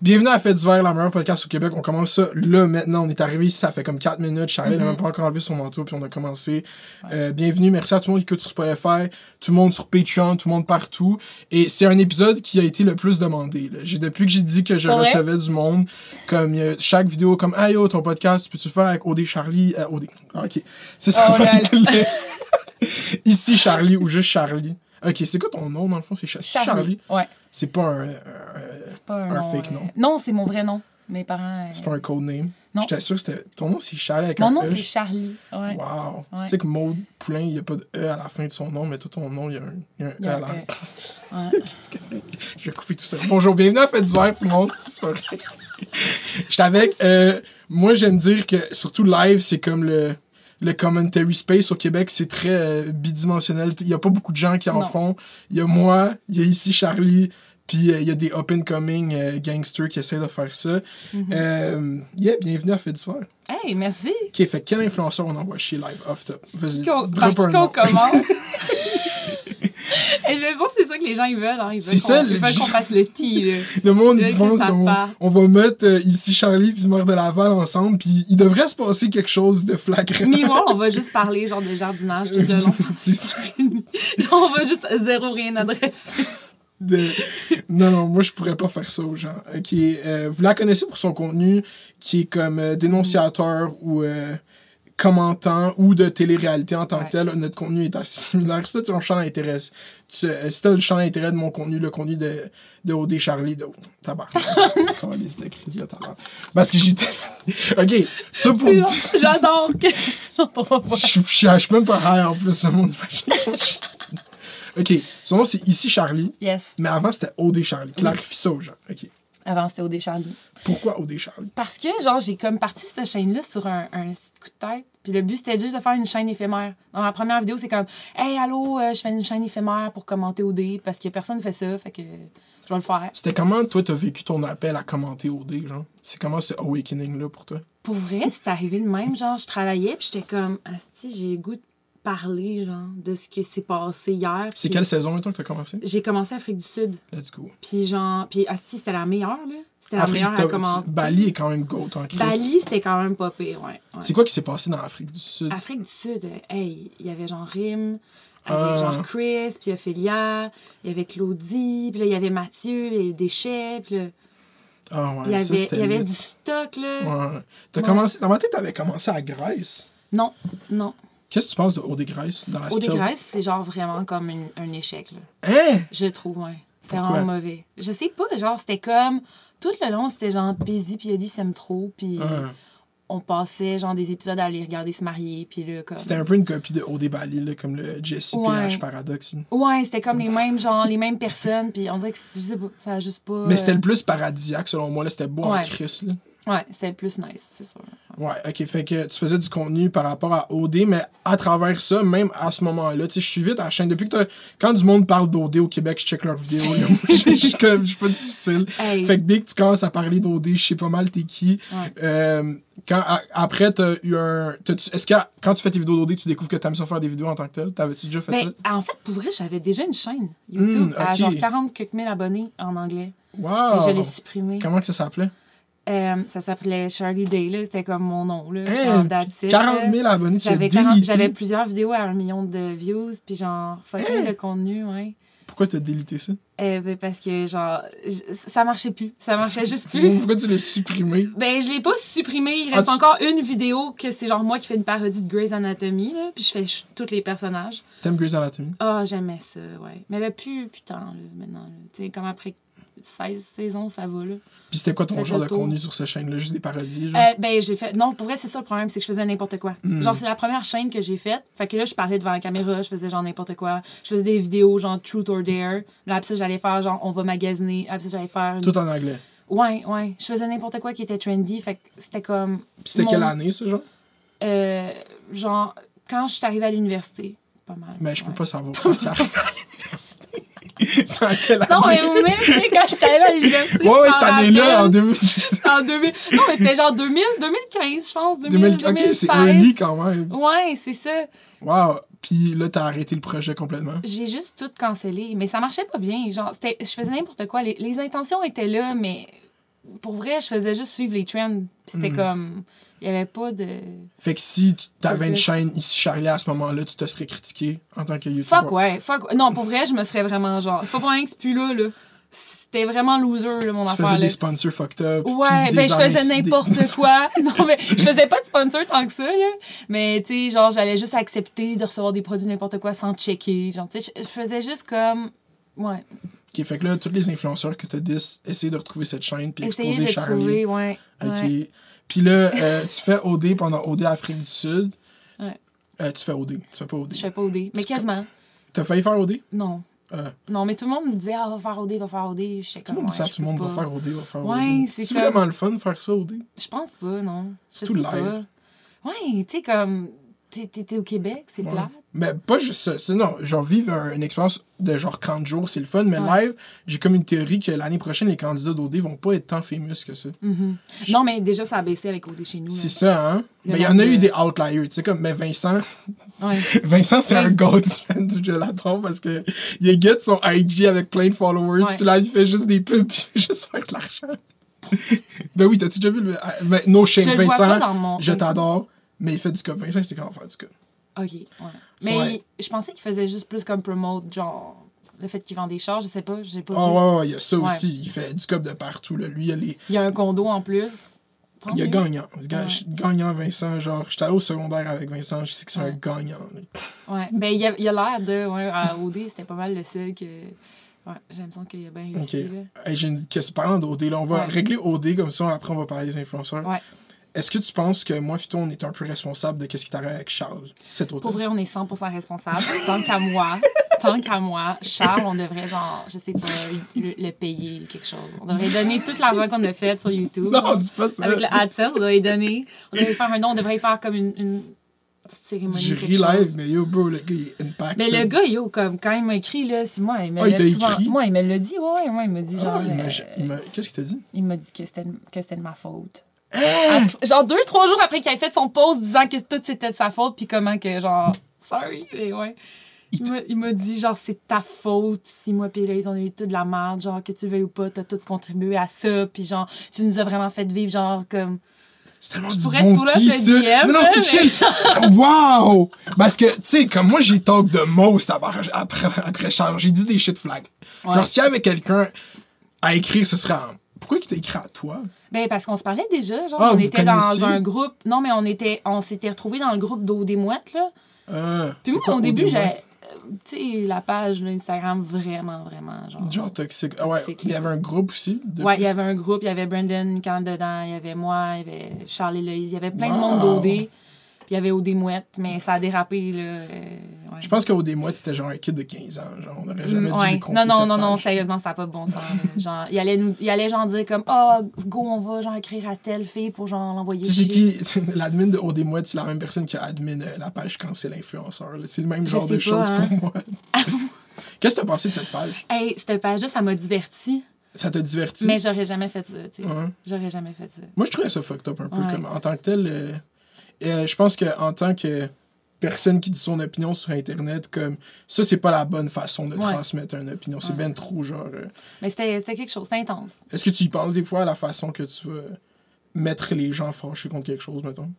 Bienvenue à Fait d'hiver, la meilleure podcast au Québec. On commence ça là maintenant. On est arrivé ici, ça fait comme 4 minutes. Charlie n'a Mhm. même pas encore enlevé son manteau, puis on a commencé. Euh, bienvenue, merci à tout le monde qui écoute sur Spotify, tout le monde sur Patreon, tout le monde partout. Et c'est un épisode qui a été le plus demandé. là. Depuis que j'ai dit que je recevais du monde, comme chaque vidéo, comme Ah yo, ton podcast, peux-tu le faire avec OD Charlie euh, OD. Ah, ok. C'est ça. Oh Ici Charlie ou juste Charlie. Ok, c'est quoi ton nom dans le fond? C'est Cha- Charlie. Ouais. C'est pas un- C'est pas un, Un nom, fake euh, nom. Non, c'est mon vrai nom. Mes parents. euh, C'est pas un code name. Non. J'étais sûr que c'était. Ton nom, c'est Charlie avec Mon un nom, E. c'est Charlie. Ouais. Wow. Ouais. Tu sais que Maud Poulain, il n'y a pas de E à la fin de son nom, mais tout ton nom, il y a un, il y a un Il y E à la E. fin. Ouais. Qu'est-ce que- Je vais couper tout ça. Bonjour, bienvenue à Fête d'hiver, tout le monde. C'est pas vrai. J'étais avec. euh, moi, j'aime dire que, surtout live, c'est comme le. Le commentary space au Québec, c'est très euh, bidimensionnel. Il n'y a pas beaucoup de gens qui en Non. font. Il y a moi, il y a ici Charlie, puis euh, il y a des up-and-coming euh, gangsters qui essaient de faire ça. Mhm. Euh, yeah, bienvenue à Fête d'hiver. Hey, merci. Ok, fait quel influenceur on envoie chez live? Off top? Vas-y, par qui qu'on commence? Et j'ai l'impression que c'est ça que les gens ils veulent. Hein. Ils C'est veulent ça, qu'on le- ils veulent qu'on fasse le tea. Le monde, Ils pense qu'on on va mettre euh, ici Charlie puis Maire de Laval ensemble, puis il devrait se passer quelque chose de flagrant. Meanwhile, on va juste parler genre de jardinage tout le long. C'est ça. on va juste zéro rien adresser. De- Non, non, moi je pourrais pas faire ça aux gens. Ok, euh, vous la connaissez pour son contenu qui est comme euh, dénonciateur ou euh, commentant ou de télé-réalité en tant que tel. Notre contenu est assez similaire. Si ton champ d'intérêt, tu- si t'as le champ d'intérêt de mon contenu, le contenu de, de OD Charlie, de tabac. Parce que j'étais. ok, ça pour. J'adore que. Je suis même pas high en plus, le monde Ok, son nom c'est ici Charlie, Yes. mais avant c'était OD Charlie. Clarifie ça aux gens. Ok. Avant, c'était au Charlie. Pourquoi OD Charlie? Parce que, genre, j'ai comme parti cette chaîne-là sur un, un coup de tête. Puis le but, c'était juste de faire une chaîne éphémère. Dans ma première vidéo, c'est comme Hey, allô, euh, je fais une chaîne éphémère pour commenter OD parce que personne fait ça. Fait que je vais le faire. C'était comment toi t'as vécu ton appel à commenter OD, genre? C'est comment ce awakening là pour toi? Pour vrai, c'est arrivé de même. Genre, je travaillais, puis j'étais comme Asti, j'ai le goût de parler, genre, de ce qui s'est passé hier. C'est quelle saison mettons que t'as commencé? J'ai commencé Afrique du Sud. Let's go. Puis, genre, puis Asti, c'était la meilleure, là. C'était la Afrique, meilleure à commenter. Bali est quand même goat en crise. Bali, c'était quand même pas pire, ouais. ouais. C'est quoi qui s'est passé dans l'Afrique du Sud? Afrique du Sud, euh, hey, il y avait genre Rim, il y Ah. avait genre Chris, puis Ophélia, il y avait Claudie, puis là, il y avait Mathieu, il y avait Déchets, puis là, Ah ouais, il y avait, c'était il y avait lit. du stock, là. Ouais. T'as Ouais. commencé... Dans ma tête, t'avais commencé à Grèce. Non, non. Qu'est-ce que tu penses de OD Grèce dans la Au skill? Grèce, c'est genre vraiment comme une- un échec, là. Hein? Je trouve, ouais. C'était vraiment mauvais. Je sais pas, genre, c'était comme... Tout le long, c'était genre Busy puis Oli s'aime trop, puis Ah. on passait genre des épisodes à aller regarder se marier, puis là, comme... C'était un peu une copie de OD Bali, là, comme le Jesse Ouais. PH Paradox. Ouais, c'était comme les mêmes, genre, les mêmes personnes, puis on dirait que, je sais pas, ça a juste pas... Mais c'était euh, le plus paradisiaque, selon moi. là, C'était beau en Ouais. Chris. Là. Ouais, c'était plus nice, c'est sûr. Ouais, ok. Fait que tu faisais du contenu par rapport à OD, mais à travers ça, même à ce moment-là, tu sais, je suis vite à la chaîne. Depuis que Quand du monde parle d'OD au Québec, je check leurs vidéos. Je suis pas difficile. Hey. Fait que dès que tu commences à parler d'OD, je sais pas mal t'es qui. Ouais. Euh, quand, après, t'as eu un. Est-ce que quand tu fais tes vidéos d'OD, tu découvres que t'aimes ça faire des vidéos en tant que tel? T'avais-tu déjà fait Ben, en fait, pour vrai, j'avais déjà une chaîne YouTube Hmm, à genre 40 quelques mille abonnés en anglais. ça? Wow! Mais je l'ai supprimé. Comment que ça s'appelait? Euh, ça s'appelait Charlie Day, là. C'était comme mon nom, là. Hein, genre, that's it, 40 là. 000 abonnés, J'avais 40 délité. J'avais plusieurs vidéos à un million de views, puis genre, fucking Hein? de contenu, ouais. Pourquoi t'as délité ça? Euh, ben, parce que, genre, ça marchait plus. Ça marchait juste plus. Pourquoi tu l'as supprimé? Ben, je l'ai pas supprimé. Il Ah, reste tu- encore une vidéo que c'est genre moi qui fais une parodie de Grey's Anatomy, là, puis je fais tous les personnages. T'aimes Grey's Anatomy? Ah, j'aimais ça, ouais. Mais là, plus, putain, là, maintenant. là. Tu sais, comme après 16 saisons, ça va, là. Puis c'était quoi ton genre de contenu sur cette chaîne-là? Juste des parodies, genre? Euh, ben, j'ai fait. Non, pour vrai, c'est ça le problème, c'est que je faisais n'importe quoi. Hmm. Genre, c'est la première chaîne que j'ai faite. Fait que là, je parlais devant la caméra, je faisais genre n'importe quoi. Je faisais des vidéos, genre Truth or Dare. Là, après ça, j'allais faire genre on va magasiner. Après ça, j'allais faire. une- Tout en anglais. Ouais, ouais. Je faisais n'importe quoi qui était trendy. Fait que c'était comme. Puis c'était mon- quelle année, ça, genre? Euh, genre, quand je suis arrivée à l'université. Pas mal. Mais je peux ouais. pas savoir quand t'es arrivé à l'université. C'est en quelle année? Non, mais vous venez, tu sais, quand suis arrivée à l'université. Ouais, ouais, cette année-là, en rappelle. 2000. En 2000. Non, mais c'était genre 2000, 2015, je pense. 2000, 2000 ok, c'est 2016. early quand même. Ouais, c'est ça. Wow. Puis là, t'as arrêté le projet complètement. J'ai juste tout cancellé. Mais ça marchait pas bien. Genre, je faisais n'importe quoi. Les, les intentions étaient là, mais pour vrai, je faisais juste suivre les trends. Puis c'était Mhm. comme. Il n'y avait pas de. Fait que si tu avais une chaîne ici Charlie à ce moment-là, tu te serais critiqué en tant que YouTuber? Fuck, ouais. Fuck. Non, pour vrai, je me serais vraiment genre. Faut pas rien que c'est plus là, là. C'était vraiment loser, là, mon Tu affaire. faisais là. des sponsors fucked up. Ouais, ben je faisais n'importe quoi. Non, mais je faisais pas de sponsor tant que ça, là. Mais, tu sais, genre, j'allais juste accepter de recevoir des produits n'importe quoi sans checker. Genre, tu sais, je faisais juste comme. Ouais. Ok, fait que là, tous les influenceurs que t'as dit, essayer de retrouver cette chaîne puis exposer de Charlie. trouver, ouais. Ok. ouais. Puis là, euh, tu fais OD pendant OD Afrique du Sud. Ouais. Euh, tu fais OD. Tu fais pas OD. Je fais pas OD. Mais C'est quasiment. T'as failli faire OD? Non. Euh, Non, mais tout le monde me disait, ah, va faire OD, va faire OD. Je sais tout le monde sait, je tout le monde va faire OD, va faire Ouais, OD. c'est C'est comme- vraiment le fun de faire ça OD? Je pense pas, non. C'est tout live. pas. Ouais, tu sais, comme. T'es au Québec, c'est Ouais. Mais pas juste ça. Non, genre vivre un- une expérience de genre 30 jours, c'est le fun, mais Ouais. live, j'ai comme une théorie que l'année prochaine, les candidats d'OD vont pas être tant famous que ça. Non, mais déjà, ça a baissé avec OD chez nous. C'est ça, hein? Le Mais il y en a eu de- des outliers, tu sais, comme, mais Vincent, Ouais. Vincent, c'est Ouais. un goat fan du l'adore parce que il get son IG avec plein de followers, puis là, il fait juste des pubs, puis il fait juste faire de l'argent. ben oui, t'as-tu déjà vu le. ah, ben, no shame, Je le vois Vincent, pas dans mon. je t'adore, mais il fait du cop. Vincent, c'est quand faire du cop. Ok, ouais. Mais je pensais qu'il faisait juste plus comme promote, genre, le fait qu'il vend des chars, je sais pas, j'ai pas Oh, vu. ouais, ouais, il y a ça Ouais. aussi. Il fait du cop de partout, là. Lui, il y a les. Il y a un condo en plus. Tant Il y a gagnant. Ouais. Gagnant, Vincent. Genre, j'étais allé au secondaire avec Vincent, je sais que c'est un gagnant. Ouais. Ben, il y a y l'air de. Ouais, à OD, c'était pas mal le seul que. Ouais, j'ai l'impression qu'il a bien réussi, Ok. là. Hey, j'ai une question. Parlant d'OD, là, on va régler OD comme ça, après on va parler des influenceurs. Ouais. Est-ce que tu penses que moi toi, on est un peu responsable de ce qui t'arrive avec Charles cet automne? Pour vrai, on est 100% responsable. tant qu'à moi, tant qu'à moi, Charles, on devrait, genre, je sais pas, le, le payer quelque chose. On devrait donner tout l'argent qu'on a fait sur YouTube. Non, genre. dis pas ça. Avec le AdSense, on devrait donner. On devrait faire un nom, on devrait faire comme une, une petite cérémonie. Je ris live, mais yo, bro, le gars, il est impact. Mais le gars, yo, comme quand il m'a écrit, là, c'est moi, il me Ah, l'a souvent. Moi, il me l'a dit, ouais, ouais, moi, il m'a dit, genre. Ah, m'a- euh, Qu'est-ce qu'il t'a dit? il m'a dit que c'était de ma faute. Hein? Après- genre deux, trois jours après qu'il ait fait son post disant que tout c'était de sa faute, puis comment que, genre, sorry, mais ouais. Il m'a- Il m'a dit, genre, c'est ta faute si moi pis là, ils ont eu tout de la merde, genre, que tu le veuilles ou pas, t'as tout contribué à ça, puis genre, tu nous as vraiment fait vivre, genre, comme... C'est tellement du bon tea, ça. DM, non, non, c'est mais chill. wow! Parce que, tu sais, comme moi, j'ai talk de most après, après, après Charles. J'ai dit des shit flags. Ouais. Genre, s'il y avait quelqu'un à écrire, ce serait en- Pourquoi il t'a écrit à toi? Ben, parce qu'on se parlait déjà, genre, Ah, on était dans un groupe... Non, mais on était... On s'était retrouvés dans le groupe d'eau des mouettes, là. Euh, Puis moi, au début, OD1? j'ai... euh, Tu sais, la page là, Instagram, vraiment, vraiment, genre... Genre toxique. Ah ouais, il y avait un groupe aussi. de Ouais, il y avait un groupe, il y avait Brandon quand dedans, il y avait moi, il y avait Charles et Loïse, il y avait plein de monde d'OD. Puis il y avait Mouette, mais ça a dérapé, là. euh, ouais. Je pense qu'au démois, c'était genre un kid de 15 ans. Genre, on n'aurait jamais dû lui confier Non, non, cette non, non, sérieusement, ça n'a pas de bon sens. genre, il allait, nous, il allait genre dire comme, oh, go, on va genre écrire à telle fille pour genre l'envoyer. C'est qui l'admin de Mouette, c'est la même personne qui a admin euh, la page quand c'est l'influenceur. C'est le même genre de choses hein. pour moi. Qu'est-ce que t'as pensé de cette page? Hey, cette page-là, ça m'a diverti, Ça t'a diverti? mais j'aurais jamais fait ça, tu sais. Ouais. J'aurais jamais fait ça. Moi, je trouvais ça fucked up un peu. Ouais. Comme, en tant que tel, euh, euh, je pense qu'en tant que personne qui dit son opinion sur Internet, comme ça, c'est pas la bonne façon de Ouais. transmettre une opinion. C'est Ouais. ben trop genre. euh, Mais c'était quelque chose, c'était intense. Est-ce que tu y penses des fois à la façon que tu vas mettre les gens fâchés contre quelque chose, mettons?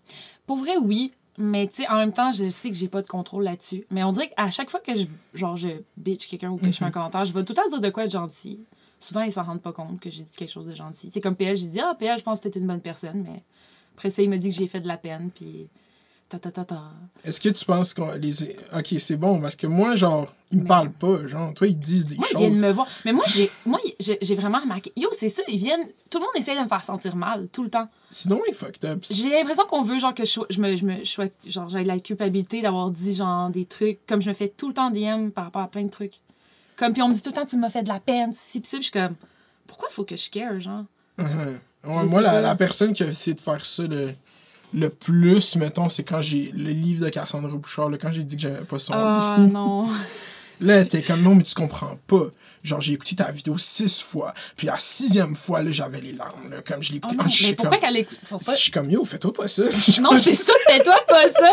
Pour vrai, oui. Mais tu sais, en même temps, je sais que j'ai pas de contrôle là-dessus. Mais on dirait qu'à chaque fois que je, genre, je bitch quelqu'un ou que je fais un commentaire, je vais tout le temps dire de quoi être gentil. Souvent, ils s'en rendent pas compte que j'ai dit quelque chose de gentil. C'est comme PL, j'ai dit, ah, PL, je pense que t'es une bonne personne. Mais après ça, il me dit que j'ai fait de la peine. Puis ta ta ta ta. Est-ce que tu penses qu'on les. Ok, c'est bon, parce que moi, genre, ils me Mais- parlent pas, genre, toi, ils disent des Moi, ils viennent choses. me voir. Mais moi, j'ai moi, j'ai vraiment remarqué. Yo, c'est ça, ils viennent. Tout le monde essaie de me faire sentir mal, tout le temps. Sinon, ils fucked up. J'ai l'impression qu'on veut genre que je, je me je me je genre j'ai la culpabilité d'avoir dit genre des trucs comme je me fais tout le temps DM par rapport à plein de trucs. Comme puis on me dit tout le temps tu m'as fait de la peine, si je suis comme pourquoi faut que je care genre? Mhm. Ouais, moi, la, la personne qui a essayé de faire ça le, le plus, mettons, c'est quand j'ai le livre de Cassandra Bouchard, là, quand j'ai dit que j'aimais pas son Ah non. Là, t'es comme non, mais tu comprends pas. Genre, j'ai écouté ta vidéo six fois, puis la sixième fois, là, j'avais les larmes, là, comme je l'ai Oh Ah, je mais pourquoi comme, qu'elle écoute? Faut pas... je suis comme yo, fais-toi pas ça. Non, c'est ça, fais-toi pas ça.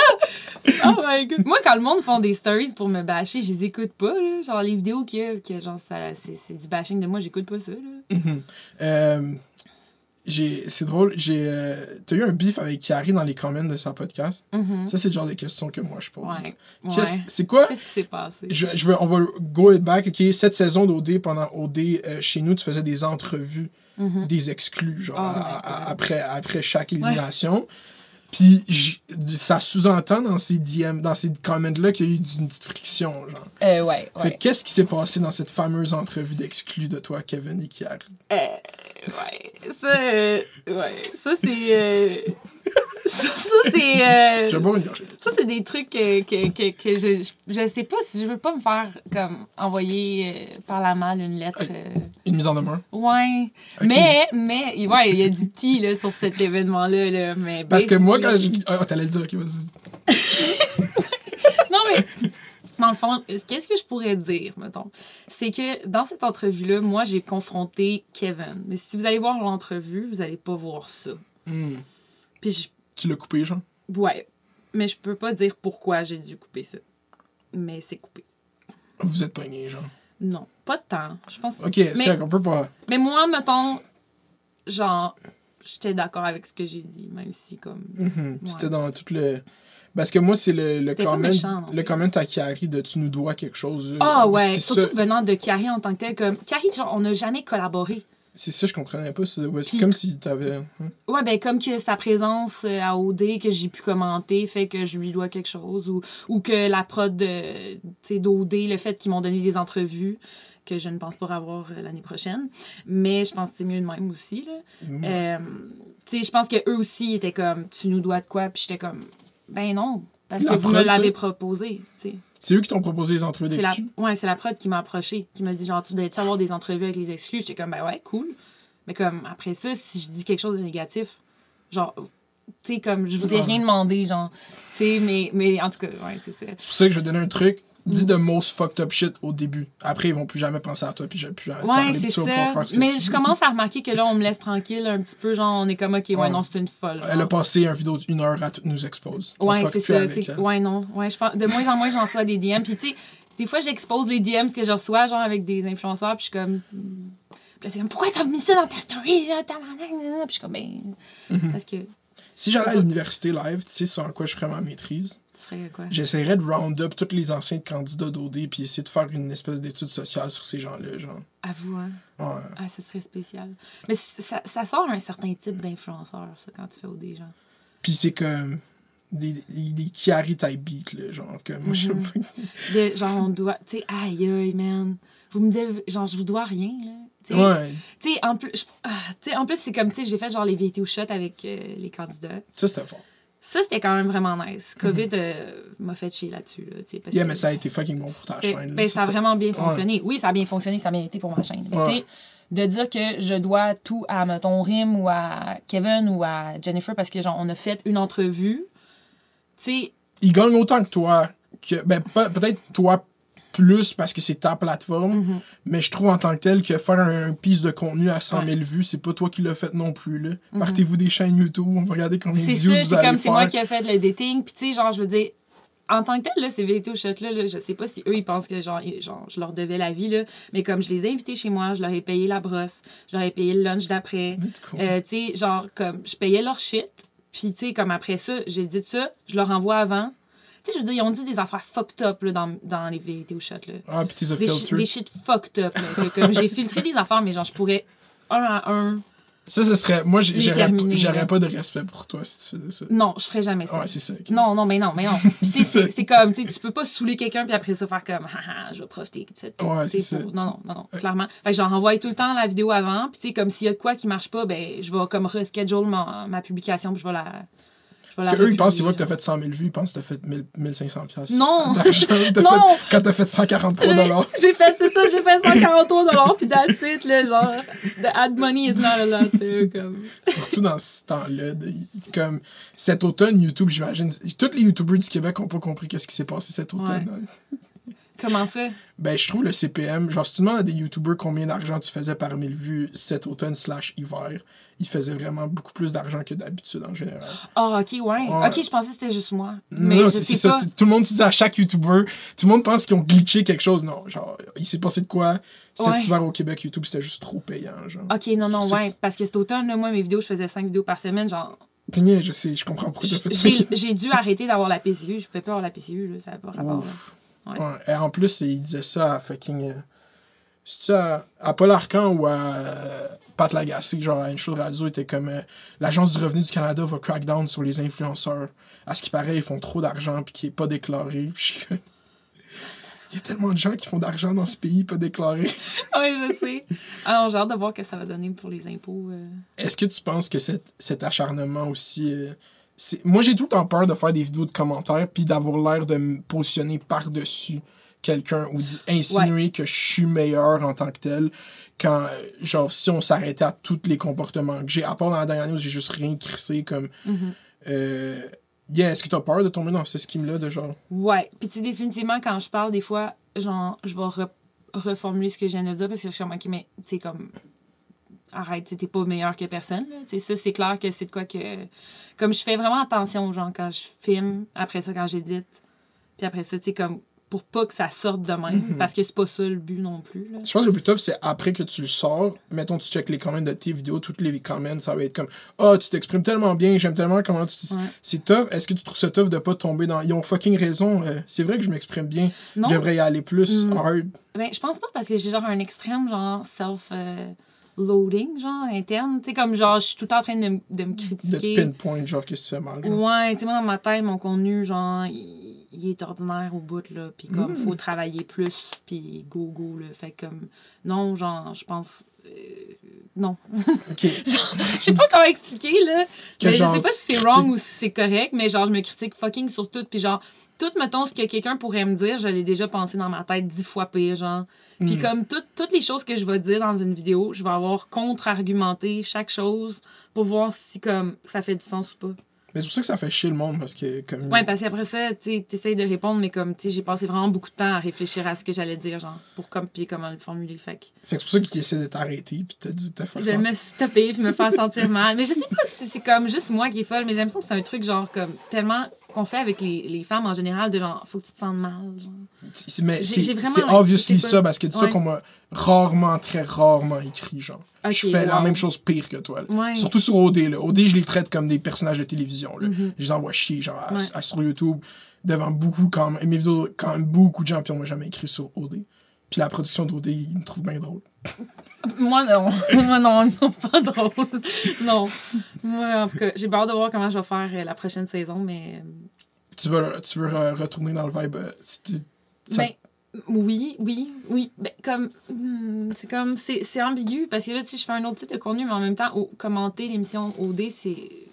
Oh my god. Moi quand le monde font des stories pour me bâcher, je les écoute pas là. Genre les vidéos que genre ça c'est du bashing de moi, j'écoute pas ça là. Euh, j'ai c'est drôle, j'ai euh, t'as eu un beef avec Carrie dans les comments de son podcast? Mhm. Ça c'est le genre de questions que moi je pose. Ouais. Qu'est-ce- Ouais. C'est quoi? Qu'est-ce qui s'est passé? je, je veux, on va go it back, ok? Cette saison d'OD, pendant OD, euh, chez nous, tu faisais des entrevues, Mhm. des exclus, genre, Oh my à- à- God. après, après chaque élimination. Puis j- ça sous-entend dans ces DM, dans ces comments-là qu'il y a eu une petite friction, genre. Euh, ouais, Fait ouais. qu'est-ce qui s'est passé dans cette fameuse entrevue d'exclus de toi, Kevin et Kiara? Euh, ouais. Ça, euh, ouais. Ça, c'est. euh, ça, ça, c'est. euh. Ça, c'est des trucs que, que, que, que je, je, je sais pas si je veux pas me faire comme envoyer euh, par la malle une lettre. euh, Une mise en demeure? Ouais. Mais, mais, ouais, il y a du tea là, sur cet événement-là. Là, mais Parce que moi, quand. Ah, t'allais le dire, ok, vas-y. Non, mais. Dans le fond, qu'est-ce que je pourrais dire, mettons? C'est que dans cette entrevue-là, moi, j'ai confronté Kevin. Mais si vous allez voir l'entrevue, vous allez pas voir ça. Hmm. Puis, je, Tu l'as coupé, genre? ouais. Mais je peux pas dire pourquoi j'ai dû couper ça. Mais c'est coupé. Vous êtes pogné, genre. Non, pas de temps. Je pense Ok, c'est mais, correct, on peut pas. mais moi, mettons, genre, j'étais d'accord avec ce que j'ai dit, même si, comme. Mhm. C'était Ouais. dans tout le. Parce que moi, c'est le, le comment, méchant, le comment à Kiari de tu nous dois quelque chose. euh, Ah ouais, surtout ça, venant de Carrie en tant que tel. Comme, Carrie, genre, on n'a jamais collaboré. c'est ça, je comprenais pas. C'est ouais, comme si t'avais. hein. Ouais, ben comme que sa présence euh, à OD que j'ai pu commenter fait que je lui dois quelque chose ou, ou que la prod tu d'OD, le fait qu'ils m'ont donné des entrevues que je ne pense pas avoir euh, l'année prochaine. Mais je pense que c'est mieux de même aussi. Là. Mm. Euh, tu sais, je pense qu'eux aussi étaient comme, tu nous dois de quoi? Puis j'étais comme, ben non, parce La que vous me l'avez proposé. tu sais. C'est eux qui t'ont proposé les entrevues la, d'exclus? ouais, c'est la prod qui m'a approché, qui m'a dit genre, tu dois avoir des entrevues avec les exclus? J'étais comme, ben ouais, cool. Mais comme, après ça, si je dis quelque chose de négatif, genre, tu sais, comme, je vous ai Ouais. rien demandé, genre, tu sais, mais, mais en tout cas, ouais, c'est ça. C'est pour ça que je vais donner un truc. Dis Mm. de most fucked up shit au début. Après, ils vont plus jamais penser à toi, puis je vais plus jamais te Ouais, parler de ça. faire ce Mais je commence à remarquer que là, on me laisse tranquille un petit peu, genre, on est comme, ok, ouais, Ouais. non, c'est une folle. Elle a passé un vidéo d'une heure à tout nous expose. Ouais, c'est ça. elle. Ouais, non. Ouais, je pense, de moins en moins, j'en reçois des DM. Puis, tu sais, des fois, j'expose les DMs que je reçois, genre, avec des influenceurs, puis je suis comme. Puis c'est comme, pourquoi t'as mis ça dans ta story, là? Puis je suis comme, ben. Mhm. Parce que. Si j'allais à l'université live, tu sais, sur en quoi je ferais ma maîtrise, Tu ferais quoi? j'essaierais de round up tous les anciens candidats d'OD, puis essayer de faire une espèce d'étude sociale sur ces gens-là, genre. Avoue, hein? Ouais. Ah, ce serait spécial. Mais ça, ça sort un certain type d'influenceur, ça, quand tu fais au gens. Puis c'est comme des, des, des Chiari type beat, là, genre que moi, j'aime Mhm. pas. De, genre, on doit. Tu sais, aïe, aïe, man. Vous me devez. Genre, je vous dois rien, là. Ouais, Tu sais, en plus, je- ah, en plus c'est comme, tu sais, j'ai fait genre les VTO shots avec euh, les candidats. ça c'était fort. Ça, c'était quand même vraiment nice. COVID euh, m'a fait chier là-dessus. Là, parce Yeah, que mais ça a été fucking bon pour ta chaîne. là. ben, ça a vraiment bien fonctionné. Oui, ça a bien fonctionné, ça a bien été pour ma chaîne. Mais Ouais. tu sais, de dire que je dois tout à, mettons, Rim ou à Kevin ou à Jennifer parce que, genre, on a fait une entrevue, tu sais, Il gagne autant que toi. Que, ben, pe- peut-être toi plus parce que c'est ta plateforme, Mhm. mais je trouve en tant que tel que faire un, un piece de contenu à 100 000 vues, c'est pas toi qui l'as fait non plus. Là. Partez-vous des chaînes YouTube, on va regarder combien de Mhm. C'est views ça, vous c'est allez comme c'est moi qui ai fait le dating. Puis, tu sais, genre, je veux dire, en tant que tel, là, ces veto shots-là, là, je sais pas si eux, ils pensent que, genre, ils- genre, je leur devais la vie, là. Mais comme je les ai invités chez moi, je leur ai payé la brosse, je leur ai payé le lunch d'après. Cool. Euh, tu sais, genre, comme, je payais leur shit. Puis, tu sais, comme après ça, j'ai dit ça, je leur envoie avant. Tu sais, je veux dire, ils ont dit des affaires fucked up, là, dans, dans les VTO shots, là. ah, puis t'es Des, shi- des shit fucked up, là. Que comme j'ai filtré des affaires, mais genre, je pourrais un à un. Ça, ce serait. Moi, j'ai- j'aurais terminer, j'aurais là. pas de respect pour toi si tu faisais ça. Non, je ferais jamais ça. Ouais, c'est ça. ok. Non, non, mais non, mais non. Puis C'est c'est ça. c'est comme, tu sais, tu peux pas saouler quelqu'un puis après ça faire comme, haha, je vais profiter que tu fais Ouais, tu sais, c'est ça. Non, non, non, non, clairement. Fait que j'en renvoie tout le temps la vidéo avant. Puis tu sais, comme s'il y a de quoi qui marche pas, ben, je vais comme reschedule ma, ma publication puis je vais la. Parce qu'eux, ils pensent qu'ils voient que t'as fait 100 000 vues, ils pensent que t'as fait 1000 1500 piastres Non! d'argent. T'as Non! fait- Quand t'as fait 143 J'ai- J'ai fait, c'est ça, j'ai fait 143 puis that's it, là, genre, the ad money is not a lot, comme. Surtout dans ce temps-là. Comme cet automne, YouTube, j'imagine. Tous les YouTubers du Québec n'ont pas compris qu'est-ce qui s'est passé cet automne. Comment ça? Ben, je trouve le CPM. Genre, si tu demandes à des YouTubers combien d'argent tu faisais par 1000 vues cet automne slash hiver, il faisait vraiment beaucoup plus d'argent que d'habitude en général. Ah, ok, ouais. Ok, je pensais que c'était juste moi. Mais non, c'est c'est pas. ça. tu- Tout le monde se dit à chaque YouTuber, tout le monde pense qu'ils ont glitché quelque chose. Non, genre, il s'est passé de quoi cet Ouais. hiver au Québec, YouTube, c'était juste trop payant. Genre. Ok, non, C'est non, ça ouais. Parce que cet automne, là, moi, mes vidéos, je faisais 5 vidéos par semaine. Genre, Tigné, je sais, je comprends pourquoi t'as fait ça. j'ai dû arrêter d'avoir la PCU. Je pouvais pas avoir la PCU, là. Ça n'a pas rapport. Ouais. Ouais. Et en plus, il disait ça à fucking. euh, C'est-tu à, à Paul Arcan ou à Pat Lagacé, genre à une show de radio, était comme euh, l'Agence du revenu du Canada va crack down sur les influenceurs. À ce qui paraît, ils font trop d'argent puis qui est pas déclaré. Puis je Il y a tellement de gens qui font d'argent dans ce pays pas déclaré. Ouais, je sais. Alors, j'ai hâte de voir ce que ça va donner pour les impôts. euh. Est-ce que tu penses que cet, cet acharnement aussi. euh. Moi, j'ai tout le temps peur de faire des vidéos de commentaires puis d'avoir l'air de me positionner par-dessus quelqu'un ou d'insinuer que je suis meilleur en tant que tel. Quand, genre, si on s'arrêtait à tous les comportements que j'ai, à part dans la dernière année où j'ai juste rien crissé comme. Mhm. euh, yeah, est-ce que t'as peur de tomber dans ce scheme-là de genre? Ouais. Puis, tu sais, définitivement, quand je parle, des fois, genre, je vais re- reformuler ce que je viens de dire parce que je suis comme, ok, mais, tu sais, comme. Arrête, t'es pas meilleur que personne. là. Tu sais, ça, c'est clair que c'est de quoi que. Comme je fais vraiment attention, genre, quand je filme, après ça, quand j'édite. Puis après ça, tu sais, comme. Pour pas que ça sorte de même. Parce que c'est pas ça le but non plus. Là. Je pense que le plus tough, c'est après que tu le sors. Mettons, tu check les comments de tes vidéos, toutes les comments, ça va être comme Ah, tu t'exprimes tellement bien, j'aime tellement comment tu. Ouais. C'est tough. Est-ce que tu trouves ça tough de pas tomber dans. Ils ont fucking raison. euh, c'est vrai que je m'exprime bien. Non. Je devrais y aller plus Mm. hard. Ben, je pense pas parce que j'ai genre un extrême, genre, self. euh, loading, genre, interne. Tu sais, comme genre, je suis tout le temps en train de, de me De critiquer. pinpoint, genre, qu'est-ce que tu fais mal. Genre. Ouais, tu sais, moi, dans ma tête, mon contenu, genre, il, il est ordinaire au bout, là. Puis comme, Mm. faut travailler plus, puis go, go, là. Fait comme, non, genre, je pense. euh, non. Ok. Je sais pas comment expliquer, là. Mais je sais pas si c'est wrong ou si c'est correct, mais genre, je me critique fucking sur tout. Puis genre, tout, mettons, ce que quelqu'un pourrait me dire, je l'ai déjà pensé dans ma tête dix fois pire, genre. Puis Mm. comme toutes toutes les choses que je vais dire dans une vidéo, je vais avoir contre-argumenté chaque chose pour voir si, comme, ça fait du sens ou pas. Mais c'est pour ça que ça fait chier le monde parce que comme. Ouais, parce qu'après ça, tu essayes de répondre, mais comme, tu sais, j'ai passé vraiment beaucoup de temps à réfléchir à ce que j'allais dire, genre, pour comme, puis comment le formuler. Fait que Fait que c'est pour ça qu'ils essaient de t'arrêter puis te dit de faire je ça. me stopper puis me faire sentir mal. Mais je sais pas si c'est comme juste moi qui est folle, mais j'ai l'impression que c'est un truc, genre, comme, tellement qu'on fait avec les, les femmes en général, de genre, faut que tu te sentes mal, genre. Mais c'est obviously ça parce que c'est ça Ouais. qu'on m'a rarement, très rarement écrit, genre. Je fais la même chose pire que toi. Ouais. Surtout sur OD. Là. OD, je les traite comme des personnages de télévision. Là. Mhm. Je les envoie chier, genre, à- Ouais. à- sur YouTube, devant beaucoup, quand même. Mes vidéos, quand même, beaucoup de gens, puis on m'a jamais écrit sur OD. Puis la production d'OD, ils me trouvent bien drôle. Moi, non. Moi, non, non, pas drôle. Non. Moi, en tout cas, j'ai peur de voir comment je vais faire euh, la prochaine saison, mais. euh, Tu veux, tu veux retourner dans le vibe. euh, ça- Ben, oui, oui, oui. Ben, comme. hmm, c'est comme. C'est c'est ambigu parce que là, tu sais, je fais un autre type de contenu, mais en même temps, au- commenter l'émission OD, c'est.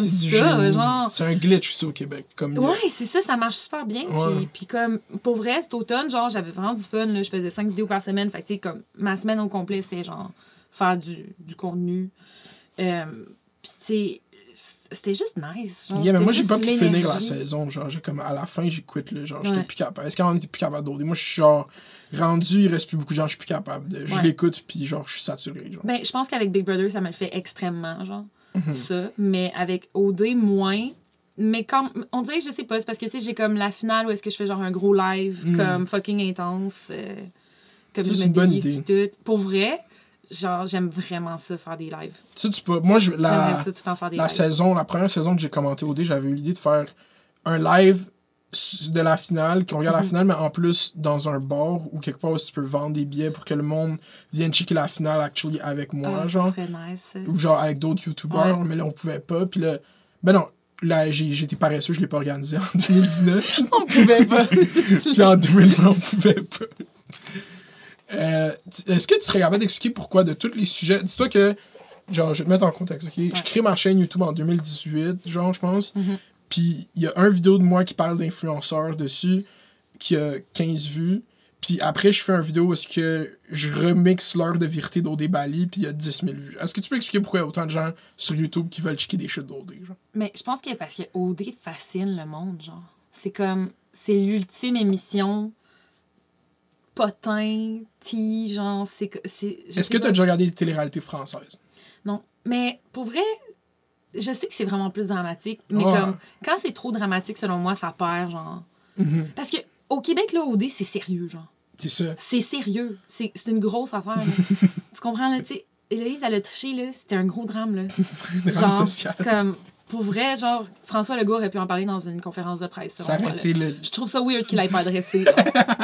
J'aime ça, génie. genre. C'est un glitch aussi au Québec. Comme Ouais, c'est ça, ça marche super bien. Ouais. Puis, comme, pour vrai, cet automne, genre, j'avais vraiment du fun. Là. Je faisais cinq vidéos par semaine. Fait que, tu sais, comme, ma semaine au complet, c'était genre faire du, du contenu. Euh, puis, tu sais, c'était juste nice. Genre, Yeah, mais moi, j'ai pas pu finir la saison. Genre, j'ai comme à la fin, j'ai quitté. Genre, j'étais Ouais. plus capable. Est-ce qu'on était plus capable d'OD? Moi, je suis genre rendu, il reste plus beaucoup de gens, je suis plus capable. de- Je Ouais. l'écoute, puis genre, je suis saturé. Genre. Ben, je pense qu'avec Big Brother, ça me le fait extrêmement, genre, Mhm. ça. Mais avec OD, moins. Mais comme, on dirait que je sais pas, c'est parce que, tu sais, j'ai comme la finale où est-ce que je fais genre un gros live, Mm. comme fucking intense, euh, comme Ça, je c'est me une bonne déguise tout. Pour vrai, genre, j'aime vraiment ça, faire des lives. Tu sais, tu peux. Moi, je, la, ça tout le temps faire des la lives. saison, la première saison que j'ai commenté OD, j'avais eu l'idée de faire un live de la finale, qu'on regarde la Mhm. finale, mais en plus dans un bar ou quelque part où tu peux vendre des billets pour que le monde vienne checker la finale actually avec moi, Ah, genre. Ça nice. ou genre avec d'autres youtubeurs, Ouais. mais là on pouvait pas. Puis là, ben non, là j'étais paresseux, je l'ai pas organisé en 2019. On pouvait pas. puis en 2020, on pouvait pas. Euh, Est-ce que tu serais capable d'expliquer pourquoi de tous les sujets? Dis-toi que, genre, je vais te mettre en contexte, ok? Je crée ma chaîne YouTube en 2018, genre, je pense. Mhm. Puis il y a un vidéo de moi qui parle d'influenceurs dessus, qui a 15 vues. Puis après, je fais une vidéo où est-ce que je remixe l'heure de vérité d'OD Bali, puis il y a 10 000 vues. Est-ce que tu peux expliquer pourquoi il y a autant de gens sur YouTube qui veulent checker des shit d'OD, genre? Mais je pense que parce que OD fascine le monde, genre. C'est comme. C'est l'ultime émission. Potin, tea, genre. C'est. je Est-ce que tu pas. as déjà regardé les téléréalités françaises? Non. Mais pour vrai, je sais que c'est vraiment plus dramatique, mais comme quand c'est trop dramatique, selon moi, ça perd, genre. Mhm. Parce que au Québec, là, OD, c'est sérieux, genre. C'est ça. C'est sérieux. C'est c'est une grosse affaire. tu comprends, là, tu sais. Héloïse, elle a triché, là. C'était un gros drame, là. Drame Genre, social. comme, pour vrai, genre, François Legault aurait pu en parler dans une conférence de presse. Ça aurait été le. Je trouve ça weird qu'il ait pas adressé. genre.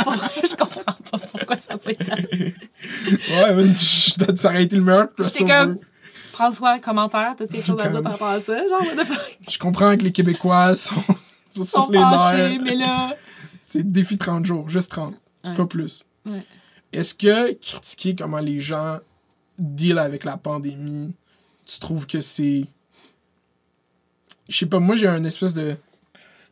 Pour vrai, je comprends pas pourquoi ça peut être. Ouais, mais ça aurait été le J'étais crossover. comme, François, commentaire, t'as quelque chose à dire par rapport à ça? Genre? Je comprends que les Québécois sont, sont sur les nerfs. mais là. C'est défi 30 jours, juste 30, Ouais. pas plus. Ouais. Est-ce que critiquer comment les gens deal avec la pandémie, tu trouves que c'est. Je sais pas, moi j'ai un espèce de.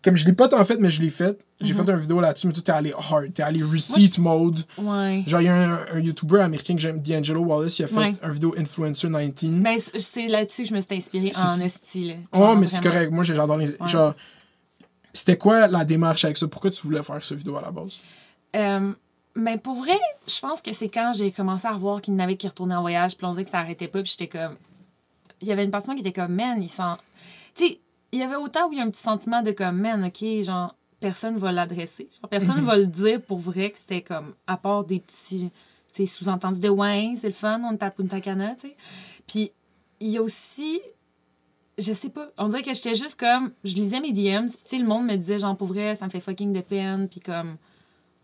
Comme je l'ai pas tant fait, mais je l'ai fait. J'ai Mhm. fait une vidéo là-dessus, mais toi t'es allé hard, t'es allé receipt mode. Ouais. Genre, il y a un, un YouTuber américain que j'aime, D'Angelo Wallace, il a fait Ouais. un vidéo Influencer 19. Ben, c'est- là-dessus que je me suis inspirée en esti, là. Oh, mais c'est correct. Moi, j'ai- j'adore les. Genre, c'était quoi la démarche avec ça? Pourquoi tu voulais faire cette vidéo à la base? Euh, mais pour vrai, je pense que c'est quand j'ai commencé à revoir qu'il n'avait qui retourner en voyage, puis on disait que ça arrêtait pas, puis j'étais comme. Il y avait une partie de moi qui était comme, man, il sent. Tu sais, il y avait autant où il y a un petit sentiment de comme, man, ok, genre, personne va l'adresser. Personne va le dire pour vrai que c'était comme, à part des petits, sous-entendus de ouais, c'est le fun, on est à Punta Cana, tu sais. Puis il y a aussi. Je sais pas. On dirait que j'étais juste comme. Je lisais mes DMs, puis tu sais, le monde me disait, genre, pour vrai, ça me fait fucking de peine, puis comme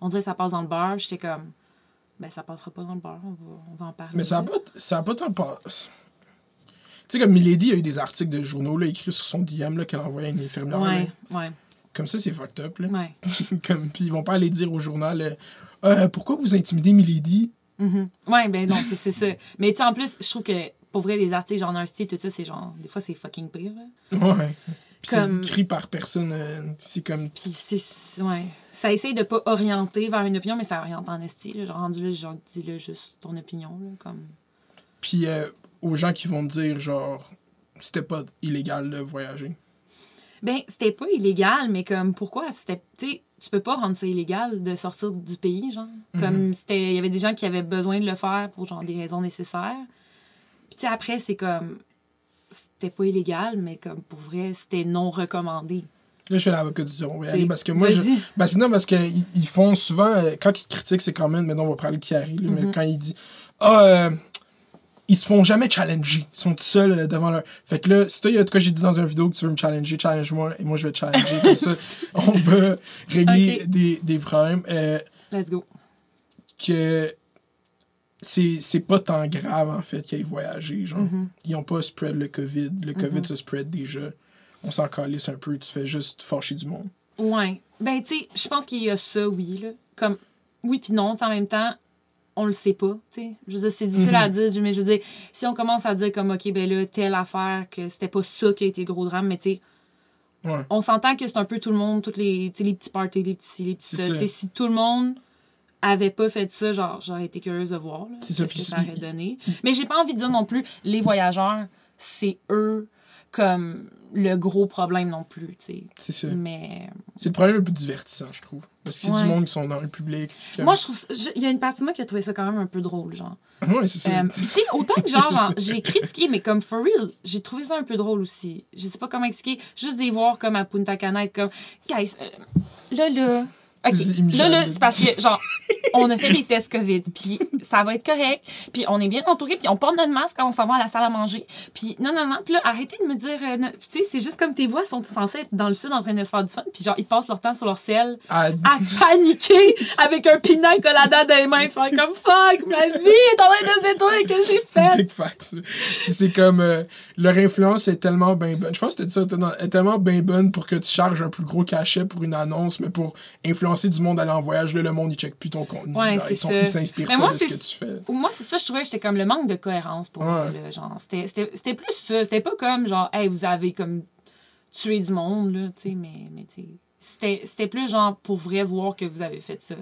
on dirait que ça passe dans le beurre. J'étais comme, ben ça passera pas dans le beurre, on va, on va en parler. Mais ça a pas, ça a pas tant pas. Tu sais, comme Milady, a eu des articles de journaux là, écrits sur son DM qu'elle envoyait à une infirmière. Ouais, là. ouais, Comme ça, c'est fucked up. Là. ouais. comme, puis ils vont pas aller dire au journal euh, Euh, Pourquoi vous intimidez Milady? Mhm. Ouais, ben non, c'est ça. Mais tu sais, en plus, je trouve que pour vrai, les articles, genre Nasty, tout ça, c'est genre, des fois, c'est fucking pire. là. Ouais. Puis Comme- c'est écrit par personne. euh, c'est comme. Puis c'est. Ouais. Ça essaye de pas orienter vers une opinion, mais ça oriente en esti. Genre, rendu là, genre, dis-le juste ton opinion. Là, comme... Puis euh, aux gens qui vont te dire, genre, c'était pas illégal de voyager. Ben, c'était pas illégal, mais comme, pourquoi? C'était. Tu sais, tu peux pas rendre ça illégal de sortir du pays, genre. Comme, c'était. Il y avait des gens qui avaient besoin de le faire pour, genre, des raisons nécessaires. Puis, tu sais, après, c'est comme. C'était pas illégal, mais comme, pour vrai, c'était non recommandé. Là, je fais l'avocat du diable. Aller parce que moi, je. Ben, c'est non, parce qu'ils ils font souvent, euh, quand ils critiquent, c'est quand même, maintenant on va parler de là, Mm-hmm. mais quand il dit Ah, euh, ils se font jamais challenger. Ils sont tout seuls euh, devant leur. Fait que là, si toi, il y a de quoi j'ai dit dans une vidéo que tu veux me challenger, challenge-moi et moi je vais te challenger. comme ça, on va régler des, des problèmes. Euh, Let's go. que c'est pas tant grave, en fait, qu'ils aient voyagé. Genre. Mm-hmm. Ils ont pas spread le COVID. Le COVID se spread déjà. On s'en calisse un peu. Tu fais juste fâcher du monde. Ouais. Ben, tu sais, je pense qu'il y a ça, oui, là. Comme, oui puis non, en même temps, on le sait pas, tu sais. Je veux dire, c'est difficile à dire, mais je veux dire, si on commence à dire comme, OK, ben là, telle affaire, que c'était pas ça qui a été le gros drame, mais tu sais, Ouais. on s'entend que c'est un peu tout le monde, toutes les, les petits parties, les petits, les petits ça. si tout le monde avait pas fait ça, genre, j'aurais été curieuse de voir, là, puis que ça aurait donné. Mais j'ai pas envie de dire non plus, les voyageurs, c'est eux comme le gros problème non plus, tu sais. C'est ça. Mais C'est le problème le plus divertissant, je trouve. Parce que c'est Ouais. du monde qui sont dans le public. comme- Moi, je trouve. Il y a une partie de moi qui a trouvé ça quand même un peu drôle, genre. Ouais, c'est ça. Euh, tu sais, autant que genre, genre, j'ai critiqué, mais comme for real, j'ai trouvé ça un peu drôle aussi. Je sais pas comment expliquer. Juste d'y voir comme à Punta Cana, être comme. Guys, euh, là, là. OK. C'est Là, là, c'est parce que, genre, on a fait des tests COVID, puis ça va être correct, puis on est bien entouré, puis on porte notre masque quand on s'en va à la salle à manger. Puis non, non, non. Puis là, arrêtez de me dire. euh, tu sais, c'est juste comme tes voix sont censées être dans le sud en train de se faire du fun, puis genre, ils passent leur temps sur leur sel À- à paniquer avec un pina colada dans les mains, faire comme fuck, ma vie est en train de s'éteindre, que j'ai fait? Big facts. Puis c'est comme euh, leur influence est tellement bien bonne. Je pense que tu dit ça, est tellement bien bonne pour que tu charges un plus gros cachet pour une annonce, mais pour influencer du monde à aller en voyage, là, le monde il check plus ton contenu. Ouais, Genre, ils s'inspirent pas moi, de ce que tu fais. Moi, c'est ça, je trouvais que j'étais comme le manque de cohérence pour Ouais. moi, là, genre. C'était- plus ça. C'était pas comme, genre, hey, vous avez comme tué du monde, là, tu sais, mais, mais tu sais. C'était plus, genre, pour vrai voir que vous avez fait ça.